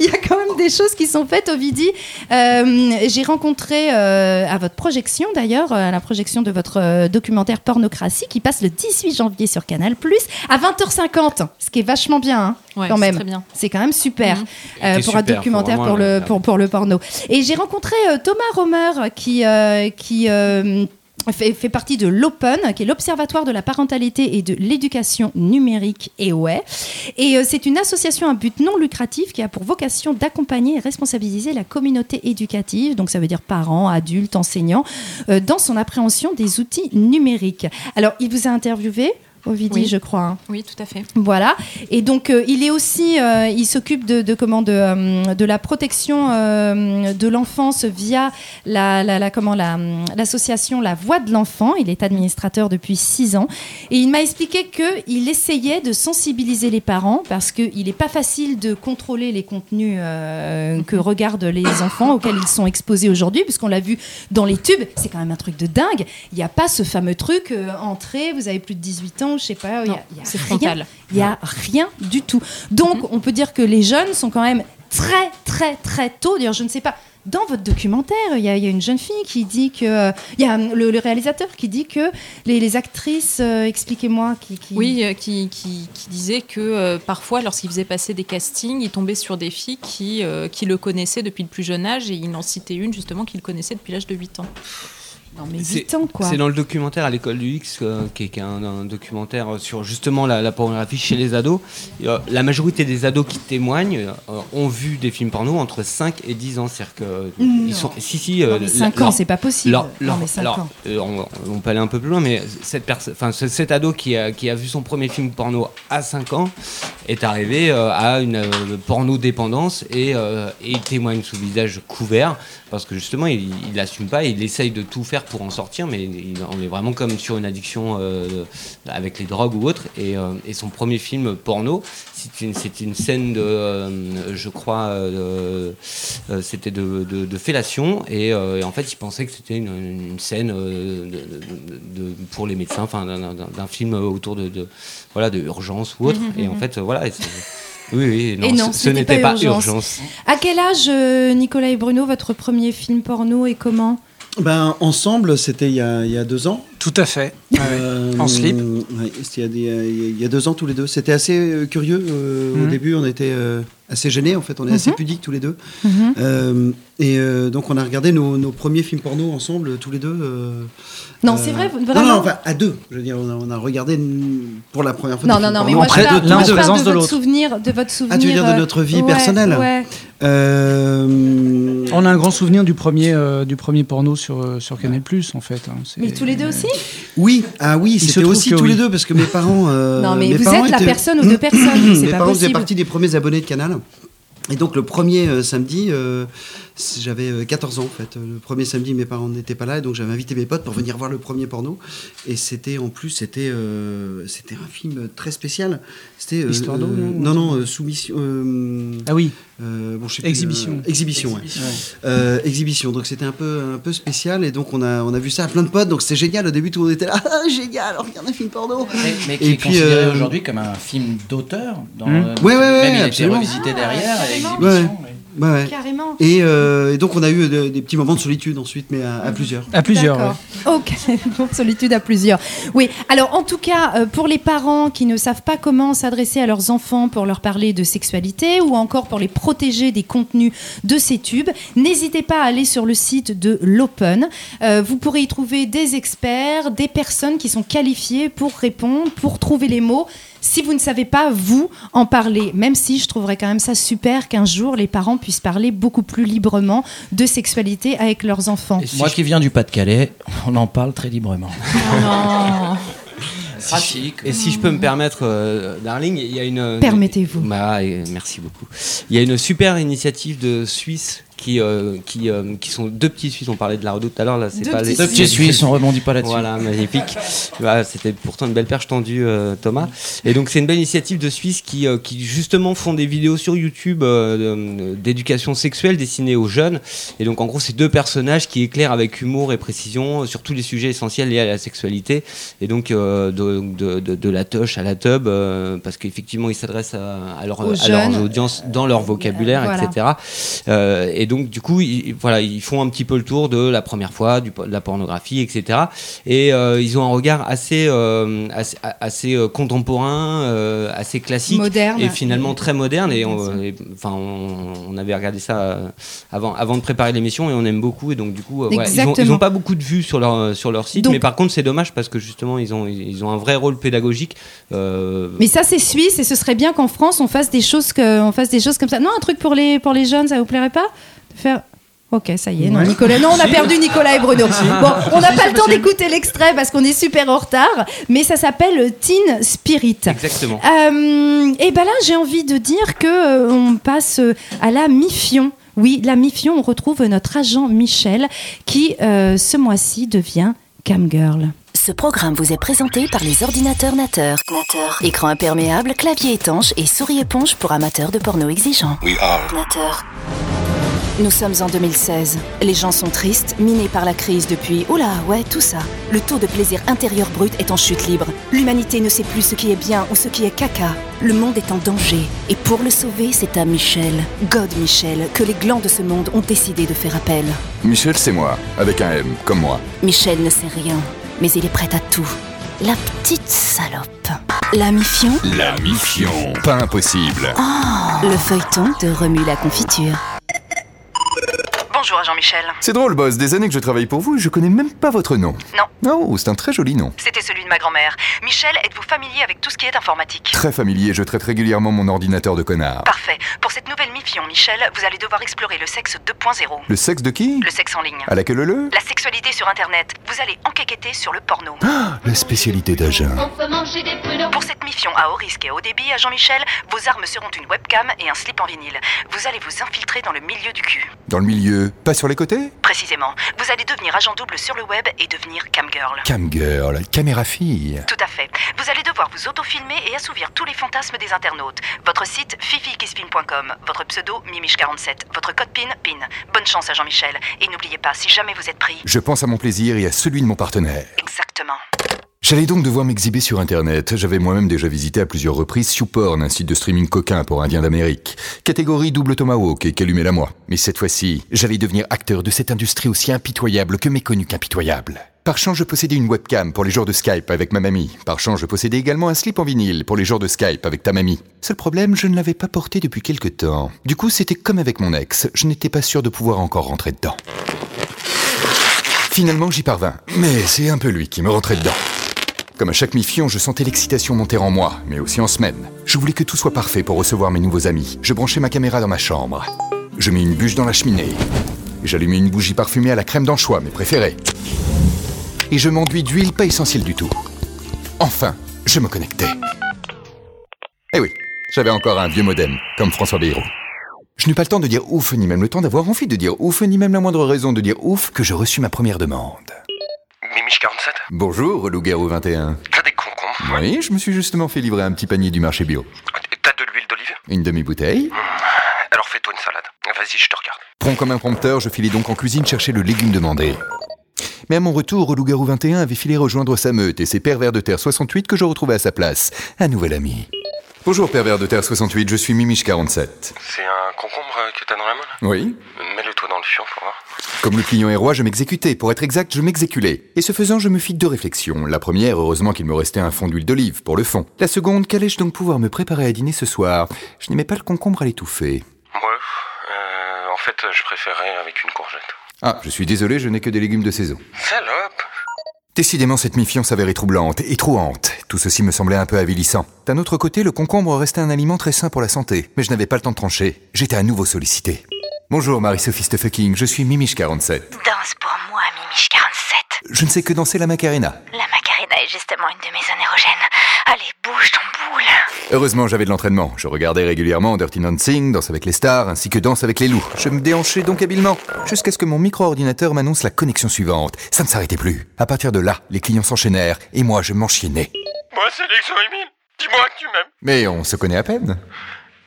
Il y a quand même des choses qui sont faites, Ovidie. Euh, J'ai rencontré euh, à votre projection d'ailleurs, euh, à la projection de votre euh, documentaire Pornocratie qui passe le 18 janvier sur Canal Plus à 20h50, ce qui est vachement bien hein, Ouais, quand c'est même. très bien. C'est quand même super euh, C'était pour un documentaire pour le le- pour, pour le porno. Et j'ai rencontré euh, Thomas Romer qui euh, qui euh, fait, fait partie de l'Open, qui est l'Observatoire de la parentalité et de l'éducation numérique et ouais. Et euh, c'est une association à but non lucratif qui a pour vocation d'accompagner et responsabiliser la communauté éducative, donc ça veut dire parents, adultes, enseignants, euh, dans son appréhension des outils numériques. Alors, il vous a interviewé? Ovidie, Oui. je crois. hein. Oui, tout à fait. Voilà. Et donc, euh, il est aussi, euh, il s'occupe de, de comment de, euh, de la protection de l'enfance via la, la, la- comment la, l'association La Voix de l'enfant. Il est administrateur depuis six ans. Et il m'a expliqué que il essayait de sensibiliser les parents parce qu'il n'est pas facile de contrôler les contenus que regardent les enfants auxquels ils sont exposés aujourd'hui, puisqu'on l'a vu dans les tubes. C'est quand même un truc de dingue. Il n'y a pas ce fameux truc entrée, vous avez plus de 18 ans, je sais pas. il y a- Non, y a c'est frontal. Il n'y a rien du tout. Donc, on peut dire que les jeunes sont quand même très, très, très tôt. D'ailleurs, je ne sais pas. Dans votre documentaire, il y, a y une jeune fille qui dit que. Il y a le, le réalisateur qui dit que les, les actrices, euh, expliquez-moi, qui, qui- Oui, euh, qui, qui- qui disait que euh, parfois, lorsqu'il faisait passer des castings, il tombait sur des filles qui, euh, qui le connaissaient depuis le plus jeune âge et il en citait une justement qu'il connaissait depuis l'âge de 8 ans. Non, mais C'est- 8 ans, quoi. C'est dans le documentaire à l'école du X, euh, qui est, qui est un, un documentaire sur justement la, la pornographie chez les ados. Et, euh, la majorité des ados qui témoignent euh, ont vu des films porno entre 5 et 10 ans. C'est-à-dire que Non. ils sont. Si, si. Non, mais 5 leur- ans, c'est pas possible. leur- Non, mais 5 alors, ans. on, on peut aller un peu plus loin, mais cette personne, enfin, ce- cet ado qui a, qui a vu son premier film porno à 5 ans est arrivé à une euh, porno dépendance et, et il témoigne sous visage couvert parce que justement il l'assume pas, il essaye de tout faire pour en sortir, mais il- on est vraiment comme sur une addiction euh, avec les drogues ou autre. Et, euh, et son premier film porno, c'est une, scène de, euh, je crois, c'était de, de- de fellation et, et en fait il pensait que c'était une, une scène de- pour les médecins, enfin d'un- film autour de, voilà de urgence ou autre. Mhm, et en mhm. fait voilà. et oui, oui, non, Et non, ce- n'était pas pas, urgence. urgence. À quel âge, euh, Nicolas et Bruno, votre premier film porno et comment? Ben, ensemble, c'était il y a deux ans. Tout à fait. Euh, En slip. ouais, il y, a des- il y a deux ans tous les deux. C'était assez euh, curieux. euh, Au Mhm. début, on était euh, assez gênés. En fait, on est assez Mhm. pudiques tous les deux. Mhm. Euh, et euh, donc, on a regardé nos, nos premiers films porno ensemble, tous les deux. euh, Non, euh, c'est vrai, Non, vraiment. non, enfin, à deux. Je veux dire, on a, on a regardé pour la première fois. Non, non, non, mais moi je parle, de- je parle de, de votre souvenir, de votre souvenir. Ah, tu veux dire de notre vie ouais, personnelle ouais. Euh, On a un grand souvenir du premier, euh, du premier porno sur, sur Canal en fait. hein. Mais tous les deux aussi Oui, ah oui, c'était aussi tous oui. les deux parce que mes parents. euh, Non, mais mes vous parents êtes la personne ou deux personnes, c'est mes pas parents faisaient possible. partie des premiers abonnés de Canal. Et donc le premier euh, samedi, euh, j'avais euh, 14 ans en fait. Le premier samedi, mes parents n'étaient pas là, et donc j'avais invité mes potes pour venir voir le premier porno. Et c'était en plus, c'était euh, c'était un film très spécial. C'était Histoire d'eau, non non soumission. Ah oui. Euh, bon, je sais plus, Exhibition. euh, exhibition, ouais. Exhibition. Euh, exhibition. Donc c'était un peu, un peu spécial et donc on a, on a vu ça à plein de potes. Donc c'était génial. Au début, tout le monde était là, ah, génial, regarde un film porno. Mais, mais qui Et est puis, considéré euh, aujourd'hui comme un film d'auteur. dans, Mmh. Ouais, ouais, même il a été revisité derrière. et exhibition, Ouais. ouais. Ouais, ouais. Carrément. Et, euh, et donc on a eu de- des petits moments de solitude ensuite, mais à, à plusieurs. À plusieurs, D'accord. Ok, solitude à plusieurs. Oui, alors en tout cas, euh, pour les parents qui ne savent pas comment s'adresser à leurs enfants pour leur parler de sexualité ou encore pour les protéger des contenus de ces tubes, n'hésitez pas à aller sur le site de l'Open. Euh, vous pourrez y trouver des experts, des personnes qui sont qualifiées pour répondre, pour trouver les mots. Si vous ne savez pas, vous, en parler, même si je trouverais quand même ça super qu'un jour les parents puissent parler beaucoup plus librement de sexualité avec leurs enfants. Moi qui viens du Pas-de-Calais, on en parle très librement. non. Si- Et si je peux me permettre, euh, Darling, il y a une. Permettez-vous. Bah, merci beaucoup. Il y a une super initiative de Suisse qui, euh, qui, euh, qui sont deux petits Suisses. On parlait de la redoute tout à l'heure. Là, c'est Deux pas petits les Suisses. Deux petits Suisses, on rebondit pas là-dessus. Voilà, magnifique. Voilà, C'était pourtant une belle perche tendue, euh, Thomas. Et donc, c'est une belle initiative de Suisse qui, euh, qui justement font des vidéos sur YouTube euh, d'éducation sexuelle destinées aux jeunes. Et donc, en gros, c'est deux personnages qui éclairent avec humour et précision sur tous les sujets essentiels liés à la sexualité. Et donc, euh, de, de, de- de la touche à la tub, euh, parce qu'effectivement, ils s'adressent à, à, leur- Aux à leurs audiences dans leur vocabulaire, Voilà. etc. Euh, et donc, du coup, ils, voilà, ils font un petit peu le tour de la première fois, du, de la pornographie, etc. Et euh, ils ont un regard assez, euh, assez, assez, euh, contemporain, euh, assez classique. Moderne. Et finalement très moderne. Et, on, et, enfin, on, on avait regardé ça avant, avant de préparer l'émission et on aime beaucoup. Et donc, du coup, voilà, ils n'ont pas beaucoup de vues sur leur, sur leur site. Donc- mais par contre, c'est dommage parce que justement, ils ont, ils ont un vrai rôle pédagogique. Mais ça, c'est suisse et ce serait bien qu'en France, on fasse des choses, que, on fasse des choses comme ça. Non, un truc pour les, pour les jeunes, ça vous plairait pas? Faire. Ok, ça y est, non, Ouais. Nicolas. Non, on a perdu Nicolas et Bruno. Bon, on n'a pas le temps d'écouter l'extrait parce qu'on est super en retard, mais ça s'appelle Teen Spirit. Exactement. Euh, et ben là, j'ai envie de dire que euh, on passe euh, à la mi-fion. Oui, la mi-fion, on retrouve notre agent Michel qui, euh, ce mois-ci, devient camgirl. Ce programme vous est présenté par les ordinateurs Nateur. Nateur. Écran imperméable, clavier étanche et souris éponge pour amateurs de porno exigeants. We are. Nateur. Nous sommes en 2016. Les gens sont tristes, minés par la crise depuis. Oula, ouais, tout ça. Le taux de plaisir intérieur brut est en chute libre. L'humanité ne sait plus ce qui est bien ou ce qui est caca. Le monde est en danger. Et pour le sauver, c'est à Michel, God Michel, que les glands de ce monde ont décidé de faire appel. Michel, c'est moi, avec un M, comme moi. Michel ne sait rien, mais il est prêt à tout. La petite salope. La mi-fion, La mi-fion. Pas impossible. le feuilleton de Remue la confiture. Bonjour, agent Michel. C'est drôle, boss, des années que je travaille pour vous et je connais même pas votre nom. Non. Oh, c'est un très joli nom. C'était celui de ma grand-mère. Michel, êtes-vous familier avec tout ce qui est informatique? Très familier, je traite régulièrement mon ordinateur de connard. Parfait. Pour cette nouvelle mission, Michel, vous allez devoir explorer le sexe 2.0. Le sexe de qui? Le sexe en ligne. À la queue leu La sexualité sur Internet. Vous allez enquêter sur le porno. La spécialité d'agent. Pour cette mission à haut risque et haut débit, agent Michel, vos armes seront une webcam et un slip en vinyle. Vous allez vous infiltrer dans le milieu du cul. Dans le milieu, pas sur les côtés Précisément. Vous allez devenir agent double sur le web et devenir camgirl. Camgirl, caméra fille. Tout à fait. Vous allez devoir vous autofilmer et assouvir tous les fantasmes des internautes. Votre site fifikissfilm.com, votre pseudo Mimiche47, votre code PIN PIN. Bonne chance à Jean-Michel. Et n'oubliez pas, si jamais vous êtes pris. Je pense à mon plaisir et à celui de mon partenaire. Exactement. J'allais donc devoir m'exhiber sur Internet. J'avais moi-même déjà visité à plusieurs reprises YouPorn, un site de streaming coquin pour Indiens d'Amérique. Catégorie double tomahawk et qu'allumez la moi. Mais cette fois-ci, j'allais devenir acteur de cette industrie aussi impitoyable que méconnue qu'impitoyable. Par chance, je possédais une webcam pour les jours de Skype avec ma mamie. Par chance, je possédais également un slip en vinyle pour les jours de Skype avec ta mamie. Seul problème, je ne l'avais pas porté depuis quelque temps. Du coup, c'était comme avec mon ex. Je n'étais pas sûr de pouvoir encore rentrer dedans. Finalement, j'y parvins. Mais c'est un peu lui qui me rentrait dedans. Comme à chaque mi-fion, je sentais l'excitation monter en moi, mais aussi en semaine. Je voulais que tout soit parfait pour recevoir mes nouveaux amis. Je branchais ma caméra dans ma chambre. Je mets une bûche dans la cheminée. J'allumais une bougie parfumée à la crème d'anchois, mes préférés. Et je m'enduis d'huile pas essentielle du tout. Enfin, je me connectais. Eh oui, j'avais encore un vieux modem, comme François Bayrou. Je n'eus pas le temps de dire ouf, ni même le temps d'avoir envie de dire ouf, ni même la moindre raison de dire ouf que je reçus ma première demande. Mimiche 47 Bonjour, loup-garou 21. T'as des concombres? Oui, je me suis justement fait livrer un petit panier du marché bio. T'as de l'huile d'olive? Une demi-bouteille. Alors fais-toi une salade. Vas-y, je te regarde. Prompt comme un prompteur, je filais donc en cuisine chercher le légume demandé. Mais à mon retour, Loup-garou 21 avait filé rejoindre sa meute et ses pervers de terre 68 que je retrouvais à sa place. Un nouvel ami. Bonjour, pervers de Terre 68, je suis Mimiche47. C'est un concombre que t'as dans la main là Oui Mets-le toi dans le fion pour voir. Comme le client est roi, je m'exécutais. Pour être exact, je m'exéculais. Et ce faisant, je me fis deux réflexions. La première, heureusement qu'il me restait un fond d'huile d'olive pour le fond. La seconde, qu'allais-je donc pouvoir me préparer à dîner ce soir? Je n'aimais pas le concombre à l'étouffer. Ouais, euh, en fait, je préférais avec une courgette. Ah, je suis désolé, je n'ai que des légumes de saison. Salope Décidément, cette mi-fiance s'avérait troublante et trouante. Tout ceci me semblait un peu avilissant. D'un autre côté, le concombre restait un aliment très sain pour la santé, mais je n'avais pas le temps de trancher. J'étais à nouveau sollicité. Bonjour, Marie-Sophie Fucking, je suis Mimiche47. Danse pour moi, Mimiche 47. Je ne sais que danser la Macarena. La Macarena est justement une de mes zones érogènes. Allez, bouge ton boule. Heureusement, j'avais de l'entraînement. Je regardais régulièrement Dirty Dancing, Danse avec les stars, ainsi que Danse avec les loups. Je me déhanchais donc habilement, jusqu'à ce que mon micro-ordinateur m'annonce la connexion suivante. Ça ne s'arrêtait plus. À partir de là, les clients s'enchaînèrent, et moi, je m'enchaînais. Moi, c'est Lexo Emile. Dis-moi que tu m'aimes. Mais on se connaît à peine.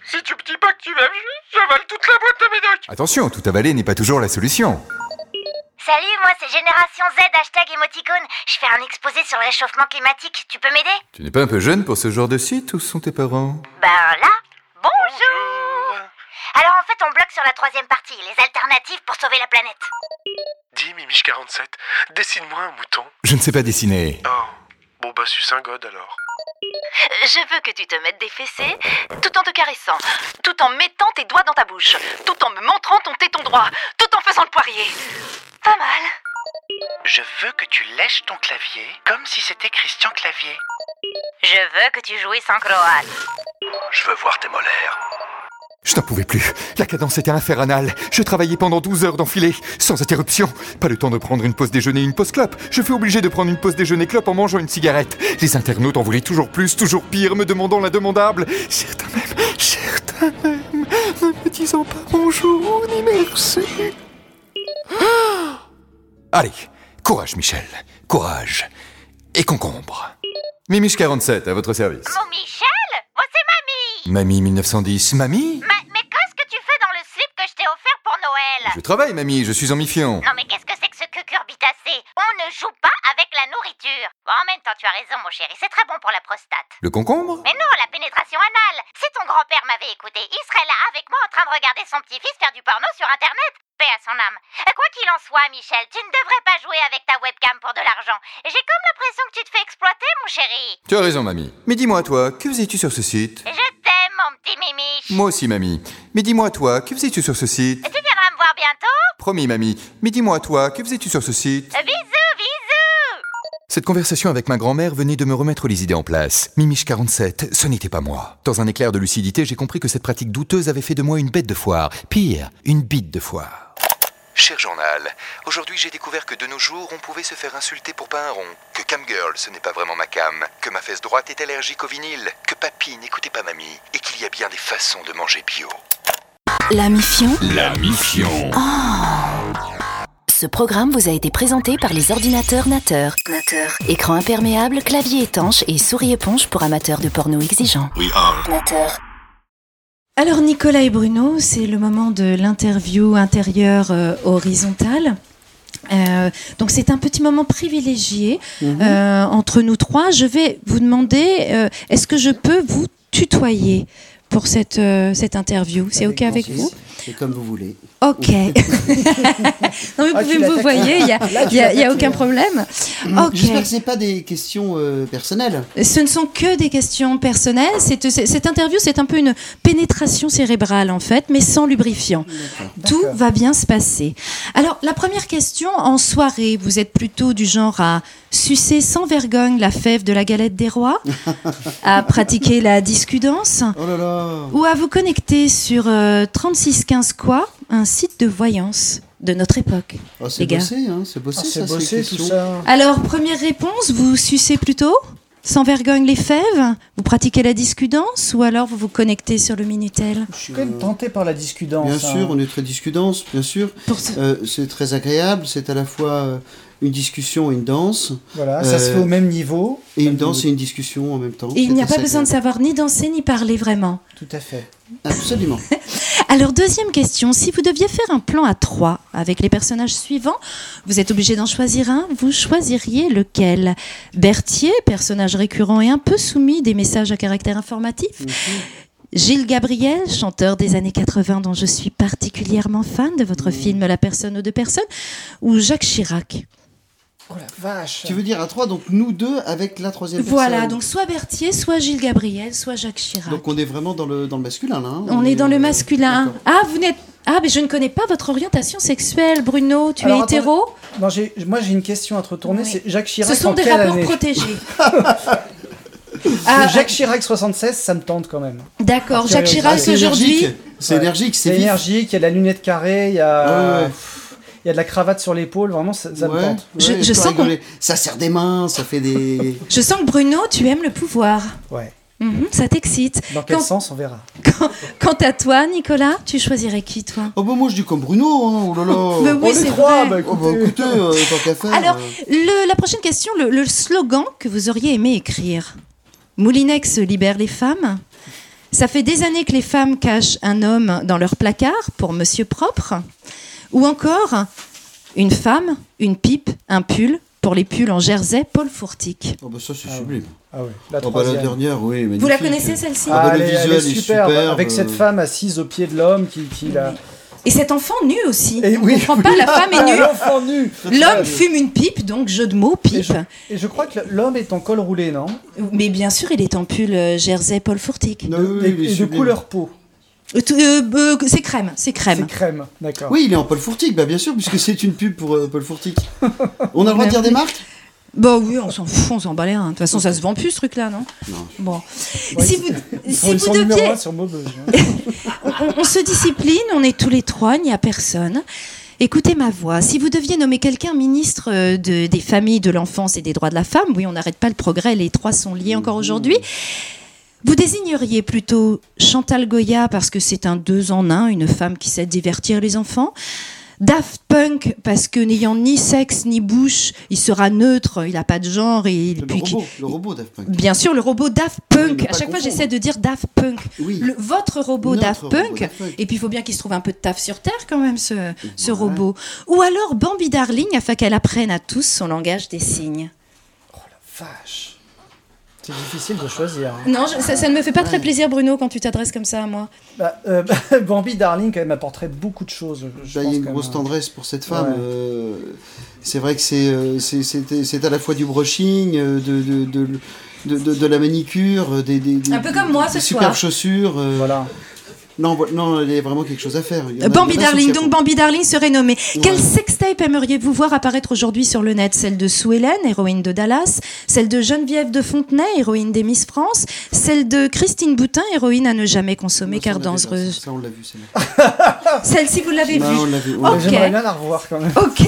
Si tu me dis pas que tu m'aimes, je- j'avale toute la boîte de médoc. Attention, tout avaler n'est pas toujours la solution. Salut, moi c'est Génération Z, hashtag émoticône. Je fais un exposé sur le réchauffement climatique. Tu peux m'aider? Tu n'es pas un peu jeune pour ce genre de site Où sont tes parents? Ben là, bonjour. Alors en fait, on bloque sur la troisième partie, les alternatives pour sauver la planète. Dis, Mimiche 47, dessine-moi un mouton. Je ne sais pas dessiner. Oh, bon bah suce un god alors. Je veux que tu te mettes des fessées tout en te caressant, tout en mettant tes doigts dans ta bouche, tout en me montrant ton téton droit, tout en faisant le poirier. Pas mal. Je veux que tu lèches ton clavier comme si c'était Christian Clavier. Je veux que tu jouisses en croate. Je veux voir tes molaires. Je n'en pouvais plus. La cadence était infernale. Je travaillais pendant 12 heures d'enfilée, sans interruption. Pas le temps de prendre une pause déjeuner et une pause clope. Je fus obligé de prendre une pause déjeuner clope en mangeant une cigarette. Les internautes en voulaient toujours plus, toujours pire, me demandant l'indemandable. Certains même, certains même, ne me disant pas bonjour ni merci. Allez, courage Michel, courage. Et concombre. Mimiche 47, à votre service. Mon Michel Moi c'est Mamie Mamie 1910, mamie Ma- Mais qu'est-ce que tu fais dans le slip que je t'ai offert pour Noël? Je travaille mamie, je suis en. Non mais qu'est-ce que c'est que ce cucurbitacé? On ne joue pas avec la nourriture. Bon, en même temps, tu as raison, mon chéri, c'est très bon pour la prostate. Le concombre? Mais non, la pénétration anale Si ton grand-père m'avait écouté, il serait là avec moi en train de regarder son petit-fils faire du porno sur Internet. Paix à son âme. Quoi qu'il en soit, Michel, tu ne devrais pas jouer avec ta webcam pour de l'argent. J'ai comme l'impression que tu te fais exploiter, mon chéri. Tu as raison mamie. Mais dis-moi toi, que faisais-tu sur ce site? Je t'aime, mon petit Mimiche. Moi aussi mamie. Mais dis-moi toi, que faisais-tu sur ce site? Tu viendras me voir bientôt Promis mamie. Mais dis-moi toi, que faisais-tu sur ce site? Bisous, bisous Cette conversation avec ma grand-mère venait de me remettre les idées en place. Mimiche 47, ce n'était pas moi. Dans un éclair de lucidité, j'ai compris que cette pratique douteuse avait fait de moi une bête de foire. Pire, une bite de foire. Cher journal, aujourd'hui j'ai découvert que de nos jours on pouvait se faire insulter pour pas un rond, que Camgirl ce n'est pas vraiment ma cam, que ma fesse droite est allergique au vinyle, que papy n'écoutait pas mamie, et qu'il y a bien des façons de manger bio. La Mifion. La mi-fion. Ce programme vous a été présenté par les ordinateurs Nateur. Nateur. Écran imperméable, clavier étanche et souris éponge pour amateurs de porno exigeants. Nateur. Alors Nicolas et Bruno, c'est le moment de l'interview intérieure euh, horizontale. Euh, donc c'est un petit moment privilégié Mhm. euh, entre nous trois. Je vais vous demander, euh, est-ce que je peux vous tutoyer? Pour cette, euh, cette interview C'est OK avec vous C'est comme vous voulez. Ok. non, mais vous Ah, pouvez me voyez, il n'y a, y a- y aucun problème. Ok. J'espère que ce n'est pas des questions euh, personnelles. Ce ne sont que des questions personnelles. C'est- cette interview, c'est un peu une pénétration cérébrale, en fait, mais sans lubrifiant. Tout va bien se passer. Alors, la première question, en soirée, vous êtes plutôt du genre à sucer sans vergogne la fève de la galette des rois, à pratiquer la discudence, Oh là là. Ou à vous connecter sur euh, 3615 quoi, un site de voyance de notre époque. Oh, les c'est bossé, hein, c'est bossé, Ah, ça, bossé, tout ça. Alors, première réponse, vous sucez plutôt sans vergogne les fèves? Vous pratiquez la discudence ou alors vous vous connectez sur le Minitel? Je suis quand même tenté par la discudence. Bien hein. sûr, on est très discudence, bien sûr. Euh, c'est très agréable, c'est à la fois euh, une discussion et une danse. Voilà, ça se Euh, fait au même niveau. Et une danse et une discussion en même temps. Et il n'y a pas besoin de savoir ni danser ni parler vraiment. Tout à fait. Absolument. Alors, deuxième question. Si vous deviez faire un plan à trois avec les personnages suivants, vous êtes obligé d'en choisir un. Vous choisiriez lequel? Berthier, personnage récurrent et un peu soumis des messages à caractère informatif Gilles Gabriel, chanteur des années 80 dont je suis particulièrement fan de votre film La personne aux deux personnes Ou Jacques Chirac? Oh la vache. Tu veux dire à trois, donc nous deux avec la troisième Voilà, personne. donc soit Berthier, soit Gilles Gabriel, soit Jacques Chirac. Donc on est vraiment dans le, dans le masculin là. hein On est dans le masculin. Ah, vous n'êtes. Ah, mais je ne connais pas votre orientation sexuelle, Bruno. Tu Alors, es hétéro Non, j'ai- moi j'ai une question à te retourner. C'est Jacques Chirac. Ce sont en des rapports année protégés. Ah, Jacques Chirac 76, ça me tente quand même. D'accord, Jacques. Chirac, c'est aujourd'hui- énergique. C'est énergique, c'est énergique, il y a la lunette carrée, il y a. il y a de la cravate sur l'épaule, vraiment ça, ça me tente. ouais, je peux rigoler. Ça sert des mains, ça fait des. Je sens que Bruno, tu aimes le pouvoir. Ouais. Mhm, ça t'excite. Dans quel Quant- sens, on verra. Quant à toi, Nicolas, tu choisirais qui, toi? Oh bah moi je dis comme Bruno, hein, oh là là. Mais oui, c'est vrai. Oh bah écoutez, euh, tant qu'à faire. Alors, euh, le- la prochaine question, le, le slogan que vous auriez aimé écrire. Moulinex libère les femmes. Ça fait des années que les femmes cachent un homme dans leur placard pour Monsieur Propre. Ou encore, une femme, une pipe, un pull pour les pulls en jersey Paul Fourtic. Oh bah ça c'est sublime. Ah ouais, la Oh bah la troisième. dernière, oui. Vous la connaissez, celle-ci Ah, bah, le est- elle visuel est est superbe, avec cette femme assise au pied de l'homme qui, qui la... Et cet enfant nu aussi. Et On oui, comprend oui. pas, la femme est nue. L'enfant nu. L'homme fume une pipe, donc jeu de mots, pipe. Et je, et je crois que l'homme est en col roulé, non? Mais bien sûr, il est en pull euh, jersey Paul Fourtic. Et, et de couleur peau. C'est crème, c'est crème. C'est crème, d'accord. Oui, il est en Paul Fourtic, bah bien sûr, puisque c'est une pub pour euh, Paul Fourtic. On a le droit de dire des marques? Bah oui, on s'en fout, on s'en bat les reins. De toute façon, ça se vend plus ce truc-là, non? Non. Bon. Ouais, si vous, si vous deviez. sur Maubeuge, on, on- on se discipline, on est tous les trois, il n'y a personne. Écoutez ma voix. Si vous deviez nommer quelqu'un ministre euh, de- des familles, de l'enfance et des droits de la femme, oui, on n'arrête pas le progrès, les trois sont liés encore aujourd'hui. Vous désigneriez plutôt Chantal Goya parce que c'est un deux en un, une femme qui sait divertir les enfants. Daft Punk parce que n'ayant ni sexe ni bouche, il sera neutre, il n'a pas de genre et il- Le puis robot, le robot Daft Punk. Bien sûr, le robot Daft Punk. à chaque fois, j'essaie de dire Daft Punk. Le- votre robot Daft robot Punk. Daft Punk. Et puis, il faut bien qu'il se trouve un peu de taf sur Terre, quand même, ce, ce robot. Ou alors Bambi Darling, afin qu'elle apprenne à tous son langage des signes. Vache. C'est difficile de choisir. hein. Non, je- ça, ça ne me fait pas très plaisir, Bruno, quand tu t'adresses comme ça à moi. Bah, euh, Bambi Darling, quand même, apporterait beaucoup de choses. je- Bah, il y a pense, une grosse même. tendresse pour cette femme. Ouais. euh, c'est vrai que c'est euh, c'est- c'est- c'est à la fois du brushing, de, de, de, de, de- de la manicure, des, des, des- Un peu comme moi des ce superbes soir. chaussures. euh, voilà. Non, non, il y a vraiment quelque chose à faire. Bambi Darling, donc. Bambi Darling serait nommé. Ouais. Quelle sextape aimeriez-vous voir apparaître aujourd'hui sur le net? Celle de Sue Ellen, héroïne de Dallas Celle de Geneviève de Fontenay, héroïne des Miss France Celle de Christine Boutin, héroïne à ne jamais consommer car dangereuse Ça, on l'a vu, celle-là. Celle-ci, vous l'avez Non, vue on l'a vu, Ouais, Ok. J'aimerais bien la revoir quand même. Ok.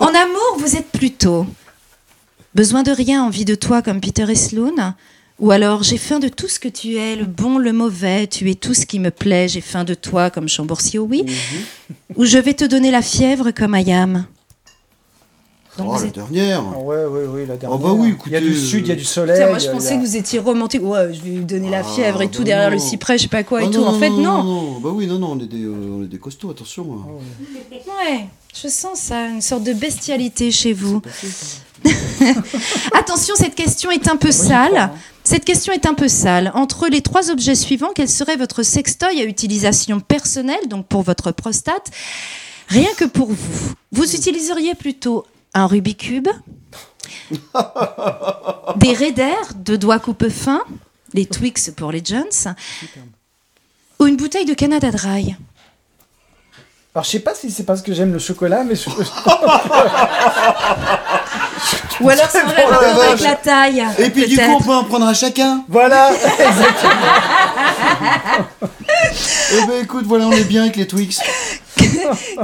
en amour, vous êtes plutôt besoin de rien, envie de toi comme Peter et Sloan Ou alors j'ai faim de tout ce que tu es, le bon, le mauvais, tu es tout ce qui me plaît, j'ai faim de toi comme Chambourcy, oui Ou je vais te donner la fièvre comme Ayam Oh, la êtes- dernière. Ah ouais, ouais, ouais, la dernière. Oh bah oui, Il y a du écoutez, sud, il y a du soleil. Tiens, moi je a- pensais que vous étiez romantique. Ouais, je vais lui donner la Ah, fièvre et tout bah derrière non. le cyprès, je sais pas quoi et Ah tout. En fait, non. non. Bah oui, non, non, on est des, euh, on est des costauds, attention. hein. Ouais, je sens ça, une sorte de bestialité chez vous. Attention, cette question est un peu sale. Cette question est un peu sale. Entre les trois objets suivants, quel serait votre sextoy à utilisation personnelle, donc pour votre prostate Rien que pour vous? Vous utiliseriez plutôt un Rubik's Cube, des Raiders, deux doigts coupe fin, les Twix pour les Jones, ou une bouteille de Canada Dry? Alors je sais pas si c'est parce que j'aime le chocolat, mais je... Ou alors c'est la rapport avec la taille. Et puis du coup, on peut en prendre à chacun. Voilà, Eh ben écoute, voilà, on est bien avec les Twix.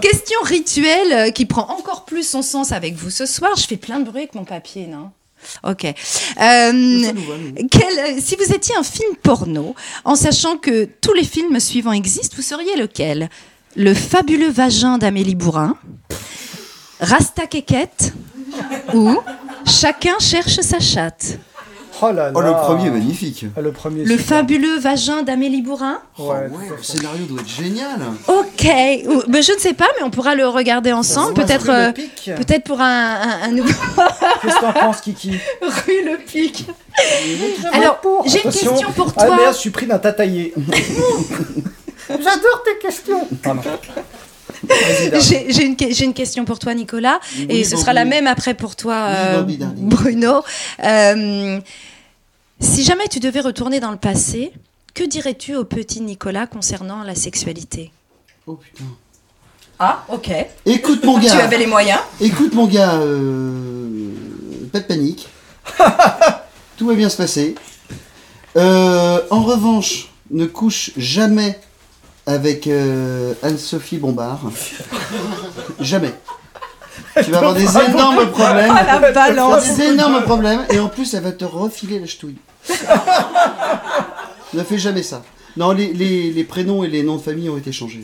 Question rituelle euh, qui prend encore plus son sens avec vous ce soir. Je fais plein de bruit avec mon papier, non? Ok. Euh, quel- euh, si vous étiez un film porno, en sachant que tous les films suivants existent, vous seriez lequel? Le fabuleux vagin d'Amélie Bourrin Rasta Kékette ou Chacun cherche sa chatte. Oh là là. Oh, le premier est magnifique. Ah, le premier. Le super. fabuleux vagin d'Amélie Bourrin. Ouais, Le scénario doit être génial. Ok, Ou- ben, je ne sais pas, mais on pourra le regarder ensemble. Peut-être, voit, rue Le euh, Pic. peut-être pour un, un, un nouveau. Qu'est-ce que t'en penses, Kiki Rue le Pic. Alors, j'ai une question pour Ah toi. merde, je suis pris d'un tataillé. J'adore tes questions. J'ai une, question pour toi, Nicolas, Oui, et ce sera la même après pour toi, euh. Bruno. Euh, si jamais tu devais retourner dans le passé, que dirais-tu au petit Nicolas concernant la sexualité? Oh putain. Ah, ok. Écoute mon gars. Tu avais les moyens Écoute mon gars, euh, pas de panique. Tout va bien se passer. Euh, en revanche, ne couche jamais avec euh, Anne-Sophie Bombard. jamais. Tu vas avoir des énormes problèmes. Ah, la balance. Des énormes problèmes. Et en plus, elle va te refiler la ch'touille. ne fais jamais ça. Non, les, les- les prénoms et les noms de famille ont été changés.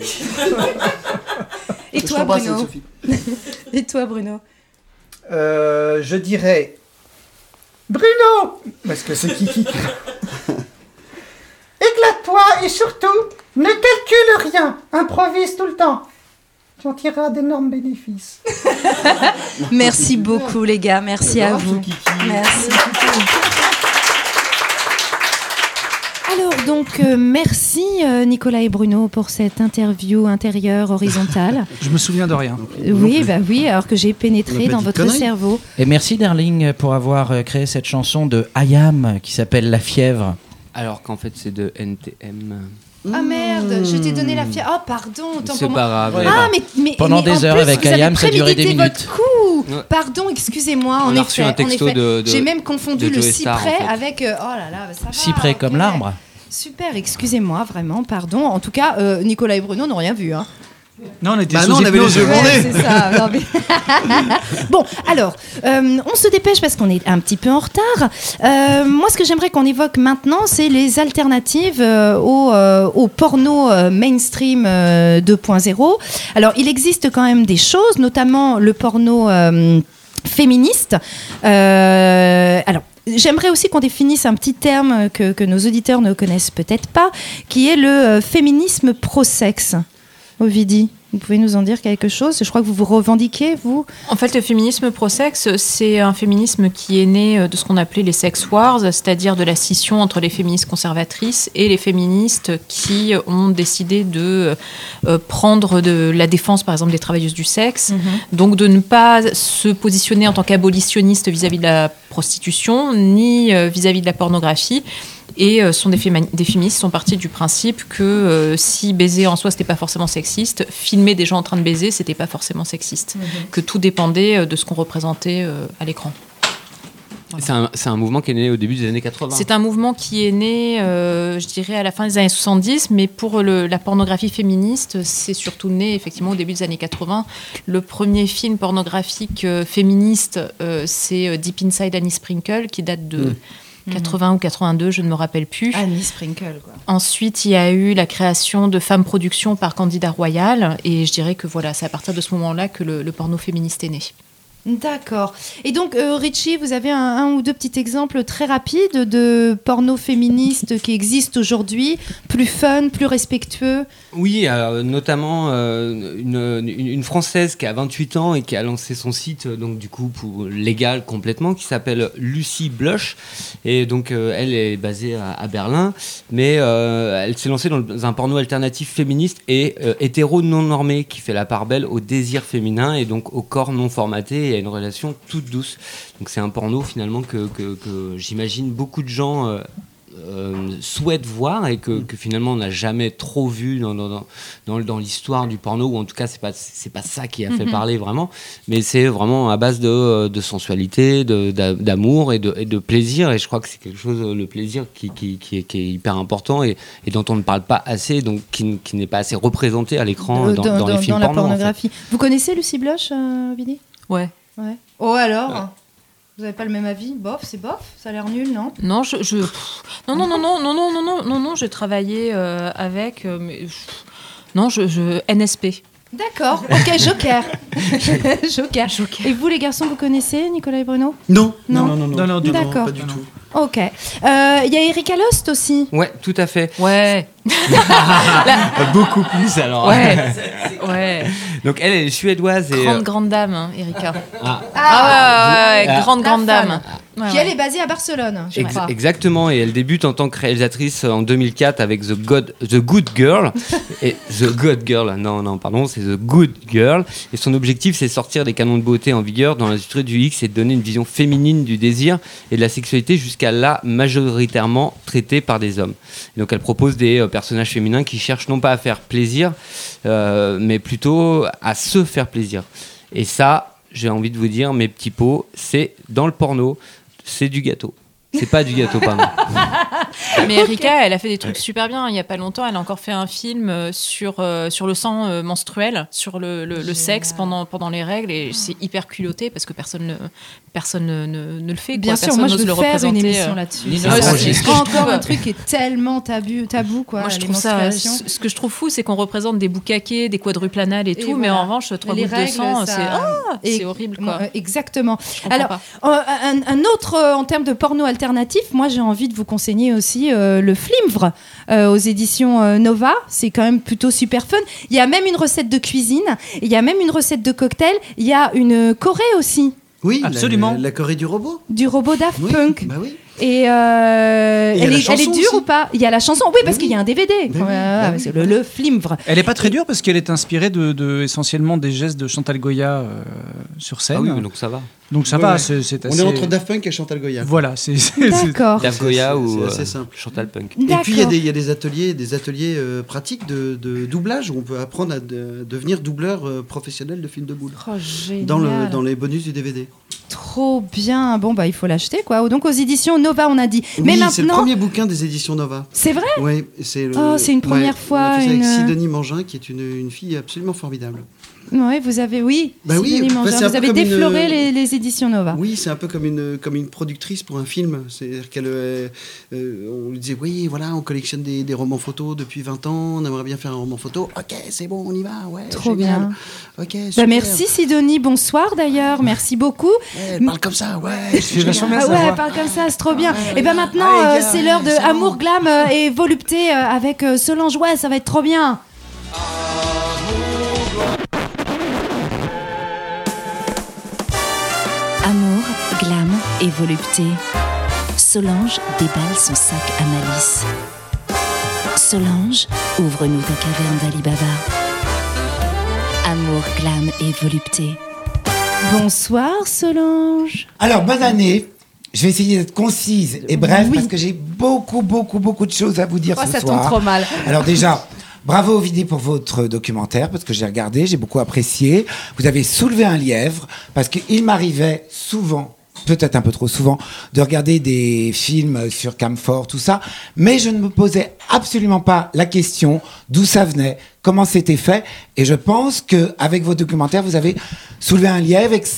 Et Je toi, Bruno Anne-Sophie. Et toi, Bruno Euh, je dirais Bruno Parce que c'est Kiki. Éclate-toi et surtout, ne calcule rien. Improvise tout le temps. Tu en tireras d'énormes bénéfices. Merci beaucoup, les gars. Merci à vous. Merci. Alors, donc, euh, merci euh, Nicolas et Bruno pour cette interview intérieure horizontale. Je me souviens de rien. Oui, bah oui, alors que j'ai pénétré dans votre cerveau. Et merci Darling pour avoir euh, créé cette chanson de Ayam qui s'appelle La fièvre. Alors qu'en fait, c'est de NTM. Ah merde, je t'ai donné la fièvre. Oh, pardon. autant C'est pas grave. Ah, mais, mais Pendant mais des en heures plus, avec vous avez Ayam, ça a duré des prémédité minutes. votre coup. Ouais. Pardon, excusez-moi. On en a effet, reçu un en texto effet. de- de- J'ai même confondu de le Joey Star, en cyprès fait. avec. euh, oh là là, ça va. Cyprès comme l'arbre. Super, excusez-moi, vraiment, pardon. En tout cas, euh, Nicolas et Bruno n'ont rien vu. Hein. Non, on était Bah sous non, on avait les yeux Ouais, bandés. c'est ça. non, mais- bon, alors, euh, on se dépêche parce qu'on est un petit peu en retard. Euh, moi, ce que j'aimerais qu'on évoque maintenant, c'est les alternatives euh, au, au porno mainstream euh, 2.0. Alors, il existe quand même des choses, notamment le porno féministe. Alors, J'aimerais aussi qu'on définisse un petit terme que, que nos auditeurs ne connaissent peut-être pas, qui est le féminisme pro-sexe. Ovidie, vous pouvez nous en dire quelque chose? Je crois que vous vous revendiquez, vous. En fait, le féminisme pro-sexe, c'est un féminisme qui est né euh, de ce qu'on appelait les sex wars, c'est-à-dire de la scission entre les féministes conservatrices et les féministes qui ont décidé de euh, prendre de la défense, par exemple, des travailleuses du sexe, donc de ne pas se positionner en tant qu'abolitionniste vis-à-vis de la prostitution, ni euh, vis-à-vis de la pornographie. Et euh, sont des, des féministes sont partis du principe que euh, si baiser en soi c'était pas forcément sexiste, filmer des gens en train de baiser c'était pas forcément sexiste, que tout dépendait euh, de ce qu'on représentait euh, à l'écran. C'est un, mouvement qui est né au début des années 80. C'est un mouvement qui est né, euh, je dirais, à la fin des années 70, mais pour le- la pornographie féministe, c'est surtout né effectivement au début des années 80. Le premier film pornographique euh, féministe, euh, c'est Deep Inside Annie Sprinkle, qui date de Mm. 80 ou 82, je ne me rappelle plus. Annie Sprinkle, quoi. Ensuite, il y a eu la création de Femmes Productions par Candida Royal, et je dirais que voilà, c'est à partir de ce moment-là que le, le porno féministe est né. D'accord. Et donc, euh, Richie, vous avez un, ou deux petits exemples très rapides de porno féministe qui existent aujourd'hui, plus fun, plus respectueux? Oui, notamment euh, une, Française qui a 28 ans et qui a lancé son site, euh, donc du coup pour, légal complètement, qui s'appelle Lucie Blush. Et donc elle est basée à, Berlin, mais elle s'est lancée dans un porno alternatif féministe et hétéro non normé, qui fait la part belle au désir féminin et donc au corps non formaté et à une relation toute douce. Donc c'est un porno finalement que, que- que j'imagine beaucoup de gens... euh, euh, souhaitent voir et que, que finalement on n'a jamais trop vu dans, dans, dans, dans, dans l'histoire du porno ou en tout cas c'est pas c'est pas ça qui a fait Mhm. parler vraiment mais c'est vraiment à base de, de sensualité de, d'a- d'amour et de, et de plaisir et je crois que c'est quelque chose le plaisir qui, qui, qui, est, qui est hyper important et, et dont on ne parle pas assez donc qui, n'est pas assez représenté à l'écran Euh, dans, dans les films la porno en fait. pornographie. Vous connaissez Lucie Blush, euh, Vidi Ouais. Ouais. Oh alors Vous n'avez pas le même avis Bof, c'est bof Ça a l'air nul, non Non, je, je- non, non, non, non, non, non, non, non, non, non, j'ai travaillé euh, avec, euh, mais, non, je, je- NSP. D'accord, ok, Joker. Joker. Et vous, les garçons, vous connaissez Nicolas et Bruno Non, Non. non, non, non, Non, non, du tout. D'accord. pas du tout. Ok. Euh, Il y a Erika Lost aussi. Ouais, tout à fait. Ouais. Beaucoup plus alors. Ouais. ouais. Donc elle, elle est suédoise et. Grande, euh, grande dame, hein, Erika. Ah. Ah, ouais, ouais, ouais, Ah. grande, grande femme. dame. Ouais, qui ouais. elle est basée à Barcelone, je Ex- crois. exactement, et elle débute en tant que réalisatrice en 2004 avec The, God, The Good Girl. et The Good Girl, non, non, pardon, c'est The Good Girl. Et son objectif, c'est sortir des canons de beauté en vigueur dans l'industrie du X et de donner une vision féminine du désir et de la sexualité jusqu'à là majoritairement traitée par des hommes. Et donc elle propose des euh, personnages féminins qui cherchent non pas à faire plaisir, euh, mais plutôt à se faire plaisir. Et ça, j'ai envie de vous dire, mes petits pots, c'est dans le porno, c'est du gâteau. C'est pas du gâteau, pardon. Mais Erika, elle a fait des trucs super bien. Il y a pas longtemps, elle a encore fait un film euh, sur, euh, sur le sang euh, menstruel, sur le, le- le sexe pendant, pendant les règles. Et c'est hyper culotté parce que personne ne, personne ne, ne- ne le fait. Bien quoi. sûr, Personne moi je veux le faire une représenter, émission euh. là-dessus. Ouais, C'est encore un truc qui est tellement tabou, tabou quoi. Moi, je trouve ça. Ce que je trouve fou, c'est qu'on représente des boucaquets, des quadruplanales et, Et tout, mais voilà. en revanche, trois gouttes de sang, ça- c'est ah, horrible, quoi. Euh, Exactement. Alors, un, un autre en termes de porno alternatif, moi j'ai envie de vous conseiller aussi le Flimvre euh, aux éditions euh, Nova. C'est quand même plutôt super fun. Il y a même une recette de cuisine, il y a même une recette de cocktail, il y a une Corée aussi. Oui, Absolument. La, la Corée du robot. Du robot Daft Oui, Punk. bah oui. Et, euh, elle, est, elle est chanson dure aussi. ou pas? Il y a la chanson, oui, parce qu'il y a un DVD. oui, bah oui. le, le Flimvre. Elle est pas très dure parce qu'elle est inspirée de, de- essentiellement des gestes de Chantal Goya euh, sur scène. Ah oui, donc ça va. Donc ça Ouais, va, ouais. c'est c'est On assez. est entre Daft Punk et Chantal Goya. Voilà, c'est. c'est- D'accord. Dave Goya c'est- ou c'est euh, assez simple. Chantal Punk. Et puis il y, a des- il y a des ateliers, des ateliers euh, pratiques de, de doublage où on peut apprendre à de- devenir doubleur euh, professionnel de films de boules. Oh, génial. Dans, le, dans les bonus du DVD. Trop bien. Bon, bah, il faut l'acheter, quoi. Donc, aux éditions Nova, on a dit. Mais oui, c'est le maintenant. premier bouquin des éditions Nova. C'est vrai? Oui, c'est le- Oh, c'est une première ouais, fois, On a fait ça une- avec Sidonie Mangin, qui est une, une fille absolument formidable. Ouais, vous avez, oui. Bah oui, bah, vous avez une- défloré les, les éditions Nova. Oui, c'est un peu comme une, comme une productrice pour un film. C'est-à-dire qu'elle, euh, euh, on lui disait, oui, voilà, on collectionne des, des romans photos depuis 20 ans, on aimerait bien faire un roman photo. Ok, c'est bon, on y va, ouais. Trop génial. bien. Ok, Bah, super. merci Sidonie, bonsoir d'ailleurs, merci beaucoup. Elle parle comme ça, ouais. c'est bien Ah ouais, voix. parle comme ça, c'est trop bien. et ben maintenant, Allez, euh, gars, c'est l'heure de c'est bon. Amour, Glam euh, et Volupté euh, avec euh, Solange. Ouais, ça va être trop bien. Amour, et volupté. Solange déballe son sac à malice. Solange, ouvre-nous ta caverne d'Ali Baba. Amour, glam et volupté. Bonsoir Solange. Alors, bonne année. Je vais essayer d'être concise et bref parce que j'ai beaucoup, beaucoup, beaucoup de choses à vous dire Oh, ce ça soir. tombe trop mal. Alors déjà, bravo Ovidie pour votre documentaire parce que j'ai regardé, j'ai beaucoup apprécié. Vous avez soulevé un lièvre parce qu'il m'arrivait souvent peut-être un peu trop souvent, de regarder des films sur Camfort, tout ça, mais je ne me posais absolument pas la question d'où ça venait, comment c'était fait, et je pense que avec vos documentaires, vous avez soulevé un et que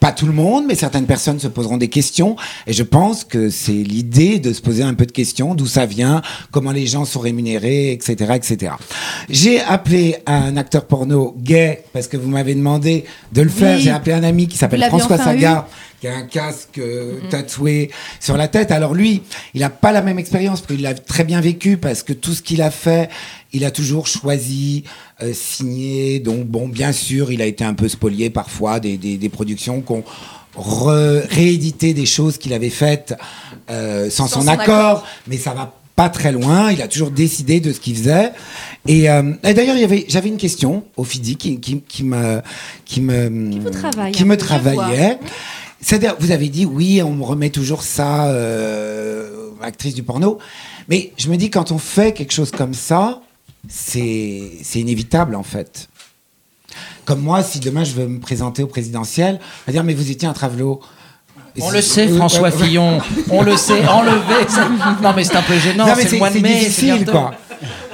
pas tout le monde, mais certaines personnes se poseront des questions. Et je pense que c'est l'idée de se poser un peu de questions, d'où ça vient, comment les gens sont rémunérés, etc., etc. J'ai appelé un acteur porno gay parce que vous m'avez demandé de le faire. Oui. J'ai appelé un ami qui s'appelle François enfin Saga, qui a un casque euh, tatoué sur la tête. Alors lui, il n'a pas la même expérience, parce qu'il l'a très bien vécu, parce que tout ce qu'il a fait, il a toujours choisi, euh, signé. Donc bon, bien sûr, il a été un peu spolié parfois des, des, des productions qui ont re- réédité des choses qu'il avait faites euh, sans, Sans son, son accord, accord. mais ça va pas très loin. Il a toujours décidé de ce qu'il faisait. Et, euh, et d'ailleurs, j'avais une question au FIDI qui, qui, qui me, qui me, travaille qui un me je travaillait. C'est-à-dire, vous avez dit, oui, on me remet toujours ça, euh, actrice du porno. Mais je me dis, quand on fait quelque chose comme ça, c'est c'est inévitable, en fait. Comme moi, si demain je veux me présenter au présidentiel, on va dire, mais vous étiez un travelot. On le sait, François. Fillon. On le sait. Enlever. ça- Non, mais c'est un peu gênant. Non, mais c'est le mois de c'est mai. c'est difficile, quoi.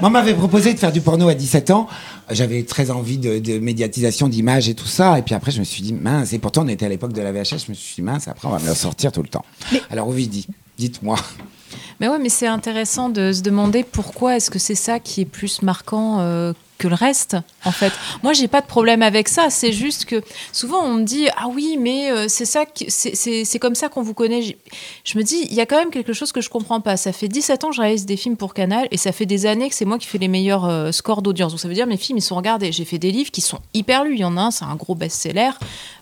Moi, on m'avait proposé de faire du porno à 17 ans. J'avais très envie de, de médiatisation d'images et tout ça. Et puis après, je me suis dit, mince. Et pourtant, on était à l'époque de la VHS. Je me suis dit, mince, après, on va me le sortir tout le temps. Alors, Ovidie, dites-moi. Mais ouais, mais c'est intéressant de se demander pourquoi est-ce que c'est ça qui est plus marquant euh, que le reste, en fait. Moi, j'ai pas de problème avec ça. C'est juste que souvent on me dit ah oui, mais euh, c'est ça, c'est- comme ça qu'on vous connaît. Je me dis il y a quand même quelque chose que je comprends pas. Ça fait 17 ans que je réalise des films pour Canal et ça fait des années que c'est moi qui fais les meilleurs euh, scores d'audience. Donc ça veut dire mes films ils sont regardés. J'ai fait des livres qui sont hyper lus. Il y en a un, c'est un gros best-seller.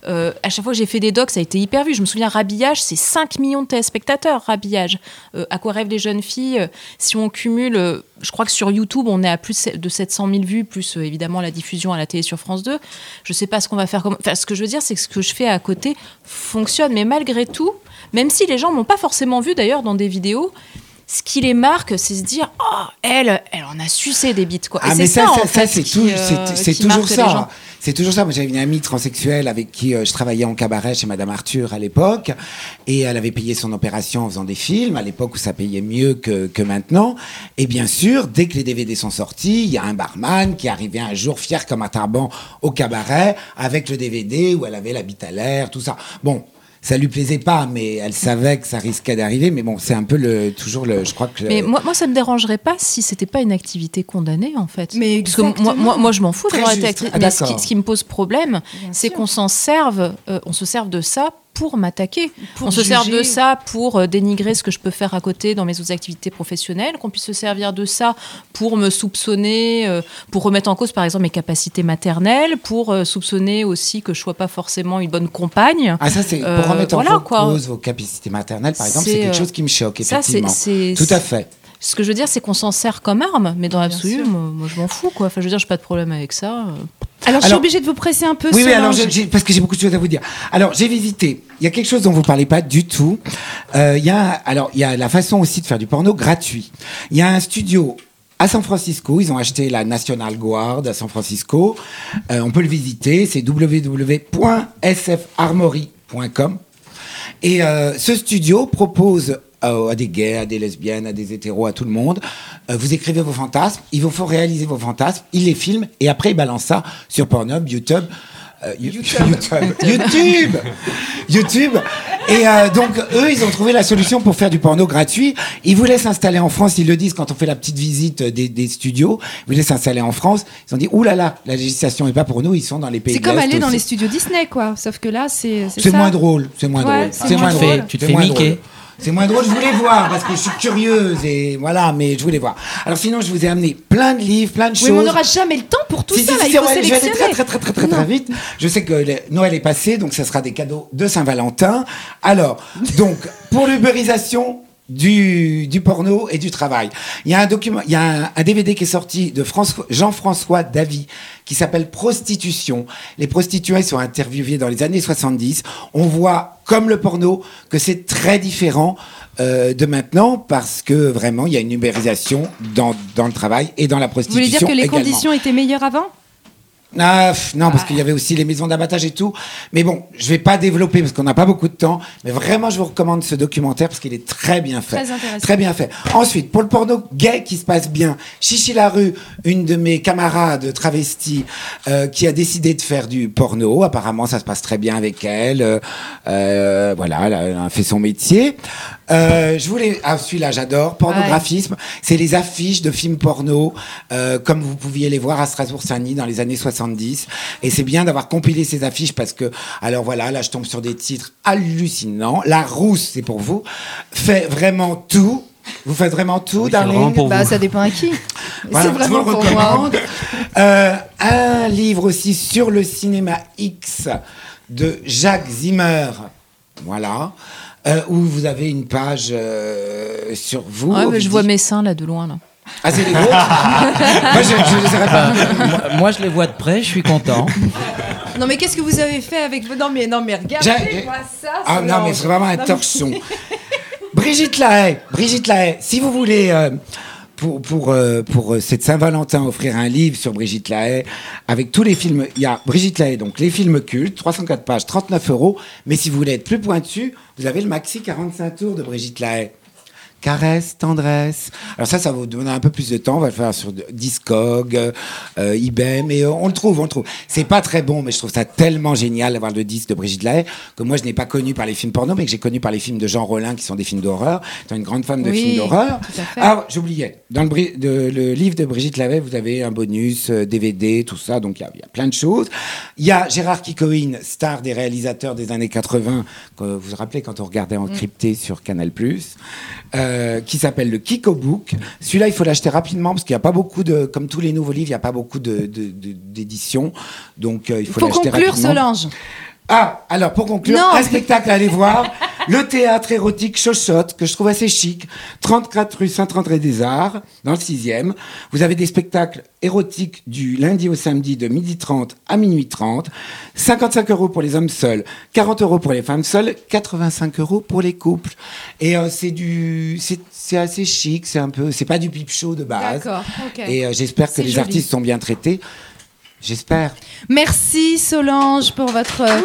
Euh, à chaque fois que j'ai fait des docs, ça a été hyper vu. Je me souviens Rhabillage, c'est 5 millions de téléspectateurs. Rhabillage, euh, à quoi rêvent les jeunes filles? Si on cumule, je crois que sur YouTube on est à plus de 700 000 vues, plus euh, évidemment la diffusion à la télé sur France 2. Je sais pas ce qu'on va faire comme. Enfin, ce que je veux dire, c'est que ce que je fais à côté fonctionne. Mais malgré tout, même si les gens m'ont pas forcément vu d'ailleurs dans des vidéos, ce qui les marque, c'est se dire Oh, elle, elle en a sucé des bites. Quoi. Ah, c'est mais ça, ça, c'est euh, toujours ça. gens. C'est toujours ça. Moi, j'avais une amie transsexuelle avec qui euh, je travaillais en cabaret chez Madame Arthur à l'époque. Et elle avait payé son opération en faisant des films, à l'époque où ça payait mieux que, que maintenant. Et bien sûr, dès que les DVD sont sortis, il y a un barman qui arrivait un jour fier comme un tarban au cabaret avec le DVD où elle avait la bite à l'air, tout ça. Bon. Ça lui plaisait pas, mais elle savait que ça risquait d'arriver. Mais bon, c'est un peu le, toujours le, je crois que. Mais moi, moi, ça me dérangerait pas si c'était pas une activité condamnée, en fait. Mais Parce que moi, exactement. moi, moi, je m'en fous d'avoir été actrice. Ah, mais ce qui, ce qui me pose problème, c'est qu'on s'en serve, euh, on se serve de ça pour m'attaquer. Pour On se sert de ça pour euh, dénigrer ce que je peux faire à côté dans mes autres activités professionnelles, qu'on puisse se servir de ça pour me soupçonner, euh, pour remettre en cause par exemple mes capacités maternelles, pour euh, soupçonner aussi que je sois pas forcément une bonne compagne. Ah, ça, c'est pour Euh, remettre en voilà, cause quoi. vos capacités maternelles, par exemple, C'est, quelque chose qui me choque, ça, effectivement. c'est- Tout à fait. Ce que je veux dire, c'est qu'on s'en sert comme arme, mais dans l'absolu, moi, moi, je m'en fous, quoi. Enfin, je veux dire, j'ai pas de problème avec ça. euh. Alors, je suis obligée de vous presser un peu. Oui, oui, alors, je- j'ai- parce que j'ai beaucoup de choses à vous dire. Alors, j'ai visité. Il y a quelque chose dont vous parlez pas du tout. Euh, Il y a, alors, il y a la façon aussi de faire du porno gratuit. Il y a un studio à San Francisco. Ils ont acheté la National Guard à San Francisco. Euh, on peut le visiter. C'est www.sfarmory.com. Et euh, ce studio propose à des gays, à des lesbiennes, à des hétéros, à tout le monde, euh, vous écrivez vos fantasmes, il vous faut réaliser vos fantasmes, ils les filment et après ils balancent ça sur Pornhub, YouTube. euh, You- YouTube. YouTube. YouTube. Et euh, donc, eux, ils ont trouvé la solution pour faire du porno gratuit. Ils voulaient s'installer en France. Ils le disent quand on fait la petite visite des, des studios. Ils voulaient s'installer en France. Ils ont dit, oulala, là là, la législation n'est pas pour nous. Ils sont dans les pays C'est comme aller dans les studios Disney, quoi. Sauf que là, c'est. C'est moins drôle, c'est moins Ouais, drôle. c'est moins moins drôle. Tu te C'est fais moins miquer. drôle. C'est moins drôle, je voulais voir parce que je suis curieuse et voilà, mais je voulais voir. Alors sinon, je vous ai amené plein de livres, plein de Oui, choses. mais on n'aura jamais le temps pour tout Si, ça. si, là, si, il faut ouais, je vais aller très très très très très, très vite. Je sais que le- Noël est passé, donc ça sera des cadeaux de Saint-Valentin. Alors, donc pour l'ubérisation du, du porno et du travail. Il y a un document, il y a un, un DVD qui est sorti de François- Jean-François Davy qui s'appelle Prostitution. Les prostituées sont interviewées dans les années 70. On voit, comme le porno, que c'est très différent euh, de maintenant parce que vraiment, il y a une ubérisation dans, dans le travail et dans la Vous prostitution voulez dire que les également. conditions étaient meilleures avant? Ah, pff, non, parce qu'il y avait aussi les maisons d'abattage et tout. Mais bon, je vais pas développer parce qu'on n'a pas beaucoup de temps. Mais vraiment, je vous recommande ce documentaire parce qu'il est très bien fait. Très intéressant. Très bien fait. Ensuite, pour le porno gay qui se passe bien, Chichi Larue, une de mes camarades travesties, euh, qui a décidé de faire du porno. Apparemment, ça se passe très bien avec elle. Euh, euh, voilà, elle a fait son métier. Euh, je voulais, ah, celui-là, j'adore. Pornographisme, c'est les affiches de films porno, euh, comme vous pouviez les voir à Strasbourg-Saint-Denis dans les années 70. Et c'est bien d'avoir compilé ces affiches parce que, alors voilà, là, je tombe sur des titres hallucinants. La rousse, c'est pour vous. Fait vraiment tout. Vous faites vraiment tout, Darling Bah, ça dépend à qui. Voilà, c'est je vous vraiment le pour moi. recommande. Euh, un livre aussi sur le cinéma X de Jacques Zimmer. Voilà. Euh, où vous avez une page euh, sur vous. Ouais, mais je vois mes seins là de loin là. Ah, c'est les vôtres Moi, je, je les aurais pas. moi, moi, je les vois de près, je suis content. Non, mais qu'est-ce que vous avez fait avec vos. Non, mais, non, mais regardez-moi ça. Ah non, mais c'est vraiment un Non, mais- torchon. Brigitte Lahaye, Brigitte Lahaye, si vous voulez, euh, pour, pour, euh, euh, cette Saint-Valentin, offrir un livre sur Brigitte Lahaye, avec tous les films, il y a Brigitte Lahaye, donc les films cultes, 304 pages, 39 euros, mais si vous voulez être plus pointu, vous avez le maxi 45 tours de Brigitte Lahaye. Caresse, tendresse. Alors ça, ça va vous donner un peu plus de temps. On va le faire sur Discog, euh, eBay, mais euh, on le trouve, on le trouve. C'est pas très bon, mais je trouve ça tellement génial d'avoir le disque de Brigitte Lahaye que moi je n'ai pas connu par les films porno, mais que j'ai connu par les films de Jean Rollin, qui sont des films d'horreur. Étant une grande fan de Oui, films d'horreur. Ah, j'oubliais. Dans le, bri- de- le livre de Brigitte Lahaye, vous avez un bonus, euh, DVD, tout ça. Donc il y a- il y, a plein de choses. Il y a Gérard Kikoïn, star des réalisateurs des années 80, que vous vous rappelez quand on regardait Encrypté sur Canal+, euh, qui s'appelle le Kiko Book. Celui-là, il faut l'acheter rapidement parce qu'il n'y a pas beaucoup de, comme tous les nouveaux livres, il n'y a pas beaucoup de- de- de- d'éditions. Donc euh, il faut, faut rapidement. Solange. Ah, alors pour conclure, Non. un spectacle à aller voir, le théâtre érotique Chochotte, que je trouve assez chic, 34 rue Saint-André des Arts, dans le 6e. Vous avez des spectacles érotiques du lundi au samedi de 12h30 à minuit 30, 55 euros pour les hommes seuls, 40 euros pour les femmes seules, 85 euros pour les couples. Et euh, c'est du, c'est c'est assez chic, c'est un peu, c'est pas du pipe show de base. D'accord, ok. Et euh, j'espère que les joli. artistes sont bien traités. J'espère. Merci Solange pour votre euh,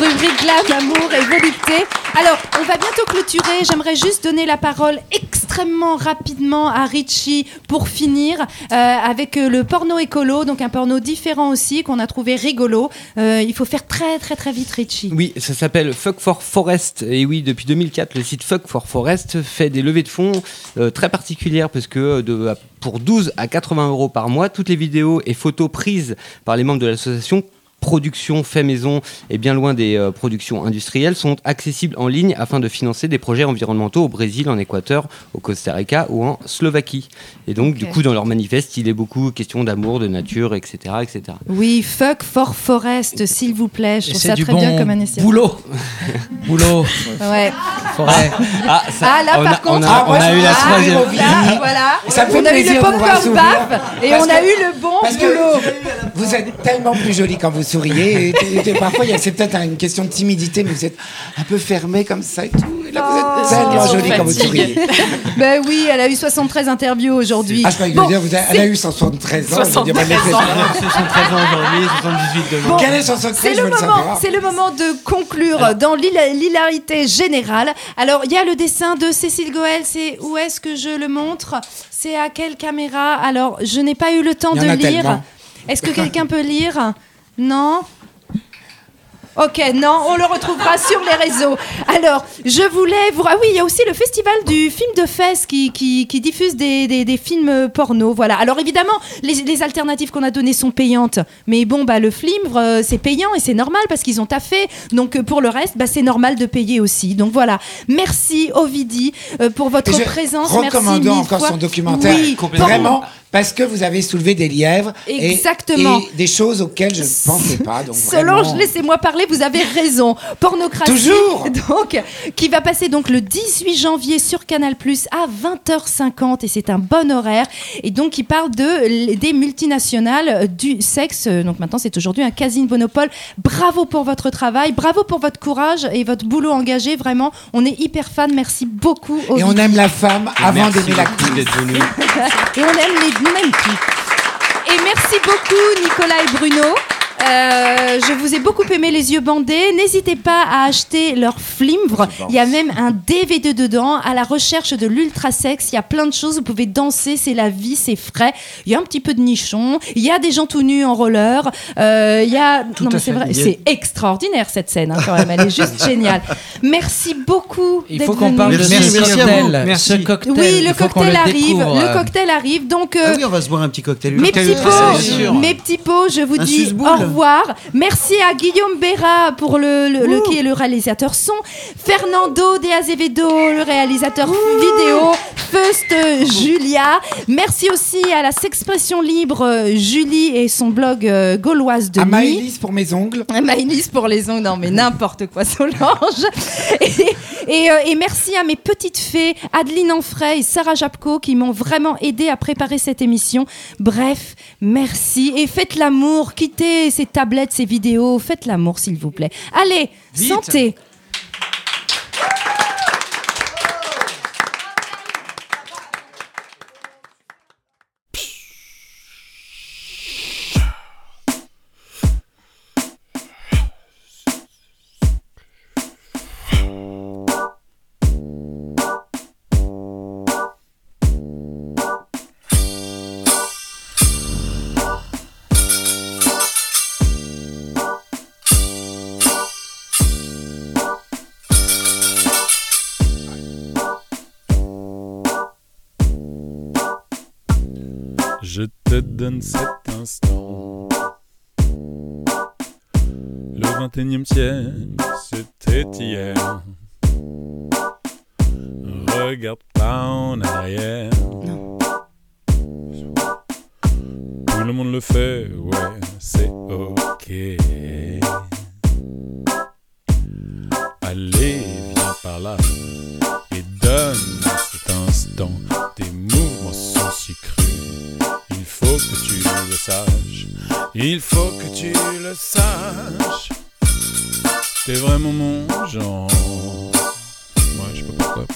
rubrique glam, amour et volupté. Alors, on va bientôt clôturer. J'aimerais juste donner la parole extrêmement rapidement à Richie pour finir euh, avec euh, le porno écolo, donc un porno différent aussi qu'on a trouvé rigolo. Euh, il faut faire très très très vite Richie. Oui, ça s'appelle Fuck for Forest. Et oui, depuis 2004, le site Fuck for Forest fait des levées de fonds euh, très particulières parce que de, pour 12 à 80 euros par mois, toutes les vidéos et photos prises par les membres de l'association production fait maison et bien loin des euh, productions industrielles sont accessibles en ligne afin de financer des projets environnementaux au Brésil, en Équateur, au Costa Rica ou en Slovaquie. Et donc, du coup, dans leur manifeste, il est beaucoup question d'amour, de nature, etc., etc. Oui, fuck for forest, s'il vous plaît. Je trouve c'est ça du très bon bien comme un essai. boulot. boulot. Ouais. Forêt. Ah, Ah, là, on par a- contre, on a- on a eu la Ah, troisième. Là, voilà. Ça me fait on a eu plaisir le popcorn paf et on a eu le bon boulot. vous êtes tellement plus jolie quand vous souriez. Et, et- et parfois, il y a- c'est peut-être une question de timidité, mais vous êtes un peu fermé comme ça et tout. Et là, vous êtes tellement Oh, jolie quand vous souriez. ben oui, elle a eu 73 interviews aujourd'hui. Ah, je croyais que Bon, dire, vous avez- elle a eu 73 ans. je veux dire, elle est- 73 ans aujourd'hui, 78 demain. Bon, Quel est son secret C'est le, le moment, savoir. c'est le moment de conclure dans l'hila- l'hilarité générale. Alors, il y a le dessin de Cécile Goel. C'est où est-ce que je le montre? C'est à quelle caméra? Alors, je n'ai pas eu le temps de lire. tellement. Est-ce que quelqu'un peut lire? Non Ok, non, on le retrouvera sur les réseaux. Alors, je voulais vous... Ah oui, il y a aussi le festival du film de fesses qui, qui, qui diffuse des, des, des films porno. Voilà. Alors évidemment, les, les alternatives qu'on a données sont payantes. Mais bon, bah, le film, euh, c'est payant et c'est normal parce qu'ils ont taffé. Donc euh, pour le reste, bah, c'est normal de payer aussi. Donc voilà. Merci Ovidie euh, pour votre Et je- présence. Merci Recommandons mille encore fois. son documentaire. Oui, Vraiment, parce que vous avez soulevé des lièvres. et- Exactement. Et, des choses auxquelles je ne pensais pas. Donc Solange, vraiment- laissez-moi parler, vous avez raison. Pornocratie. Toujours. Donc, qui va passer donc le 18 janvier sur Canal Plus à 20h50 et c'est un bon horaire. Et donc, il parle de, des multinationales euh, du sexe. Donc, maintenant, c'est aujourd'hui un quasi monopole. Bravo pour votre travail, bravo pour votre courage et votre boulot engagé. Vraiment, on est hyper fans. Merci beaucoup. Et on aime la femme avant d'aimer l'actrice. d'être venu. et on aime les Et merci beaucoup Nicolas et Bruno. Euh, je vous ai beaucoup aimé les yeux bandés. N'hésitez pas à acheter leur flimvre. Il y a même un DVD dedans. À la recherche de l'ultra sexe, il y a plein de choses. Vous pouvez danser, c'est la vie, c'est frais. Il y a un petit peu de nichon. Il y a des gens tout nus en roller. Euh, il y a non mais c'est vrai, c'est extraordinaire cette scène hein, quand même. Elle est juste géniale. Merci beaucoup. Il faut qu'on parle de Merci, ce merci à vous. cocktail. Merci. Ce cocktail. Oui, le cocktail arrive. découvre, Le euh, cocktail arrive. Donc, euh, Ah oui, on va se boire un petit cocktail. mes petits pots, mes petits pots, je vous Un dis au revoir. Merci à Guillaume Béra pour le, le- le- qui est le réalisateur son, Fernando de Azevedo, le réalisateur vidéo, First Julia. Merci aussi à la S'expression libre euh, Julie et son blog euh, gauloise de À nuit. Maëlys pour mes ongles. Maïlis pour les ongles, non mais n'importe quoi Solange. Et, et, euh, et merci à mes petites fées, Adeline Enfray et Sarah Japco qui m'ont vraiment aidé à préparer cette émission. Bref, merci et faites l'amour, quittez ces tablettes, ces vidéos, faites l'amour s'il vous plaît. Allez, Vite. santé. c'était hier. Regarde pas en arrière. Tout le monde le fait, ouais, c'est ok. Allez, viens par là et donne à cet instant tes mouvements sont si crus. Il faut que tu le saches, il faut que tu le saches. T'es vraiment mon genre. Ouais, je sais pas pourquoi.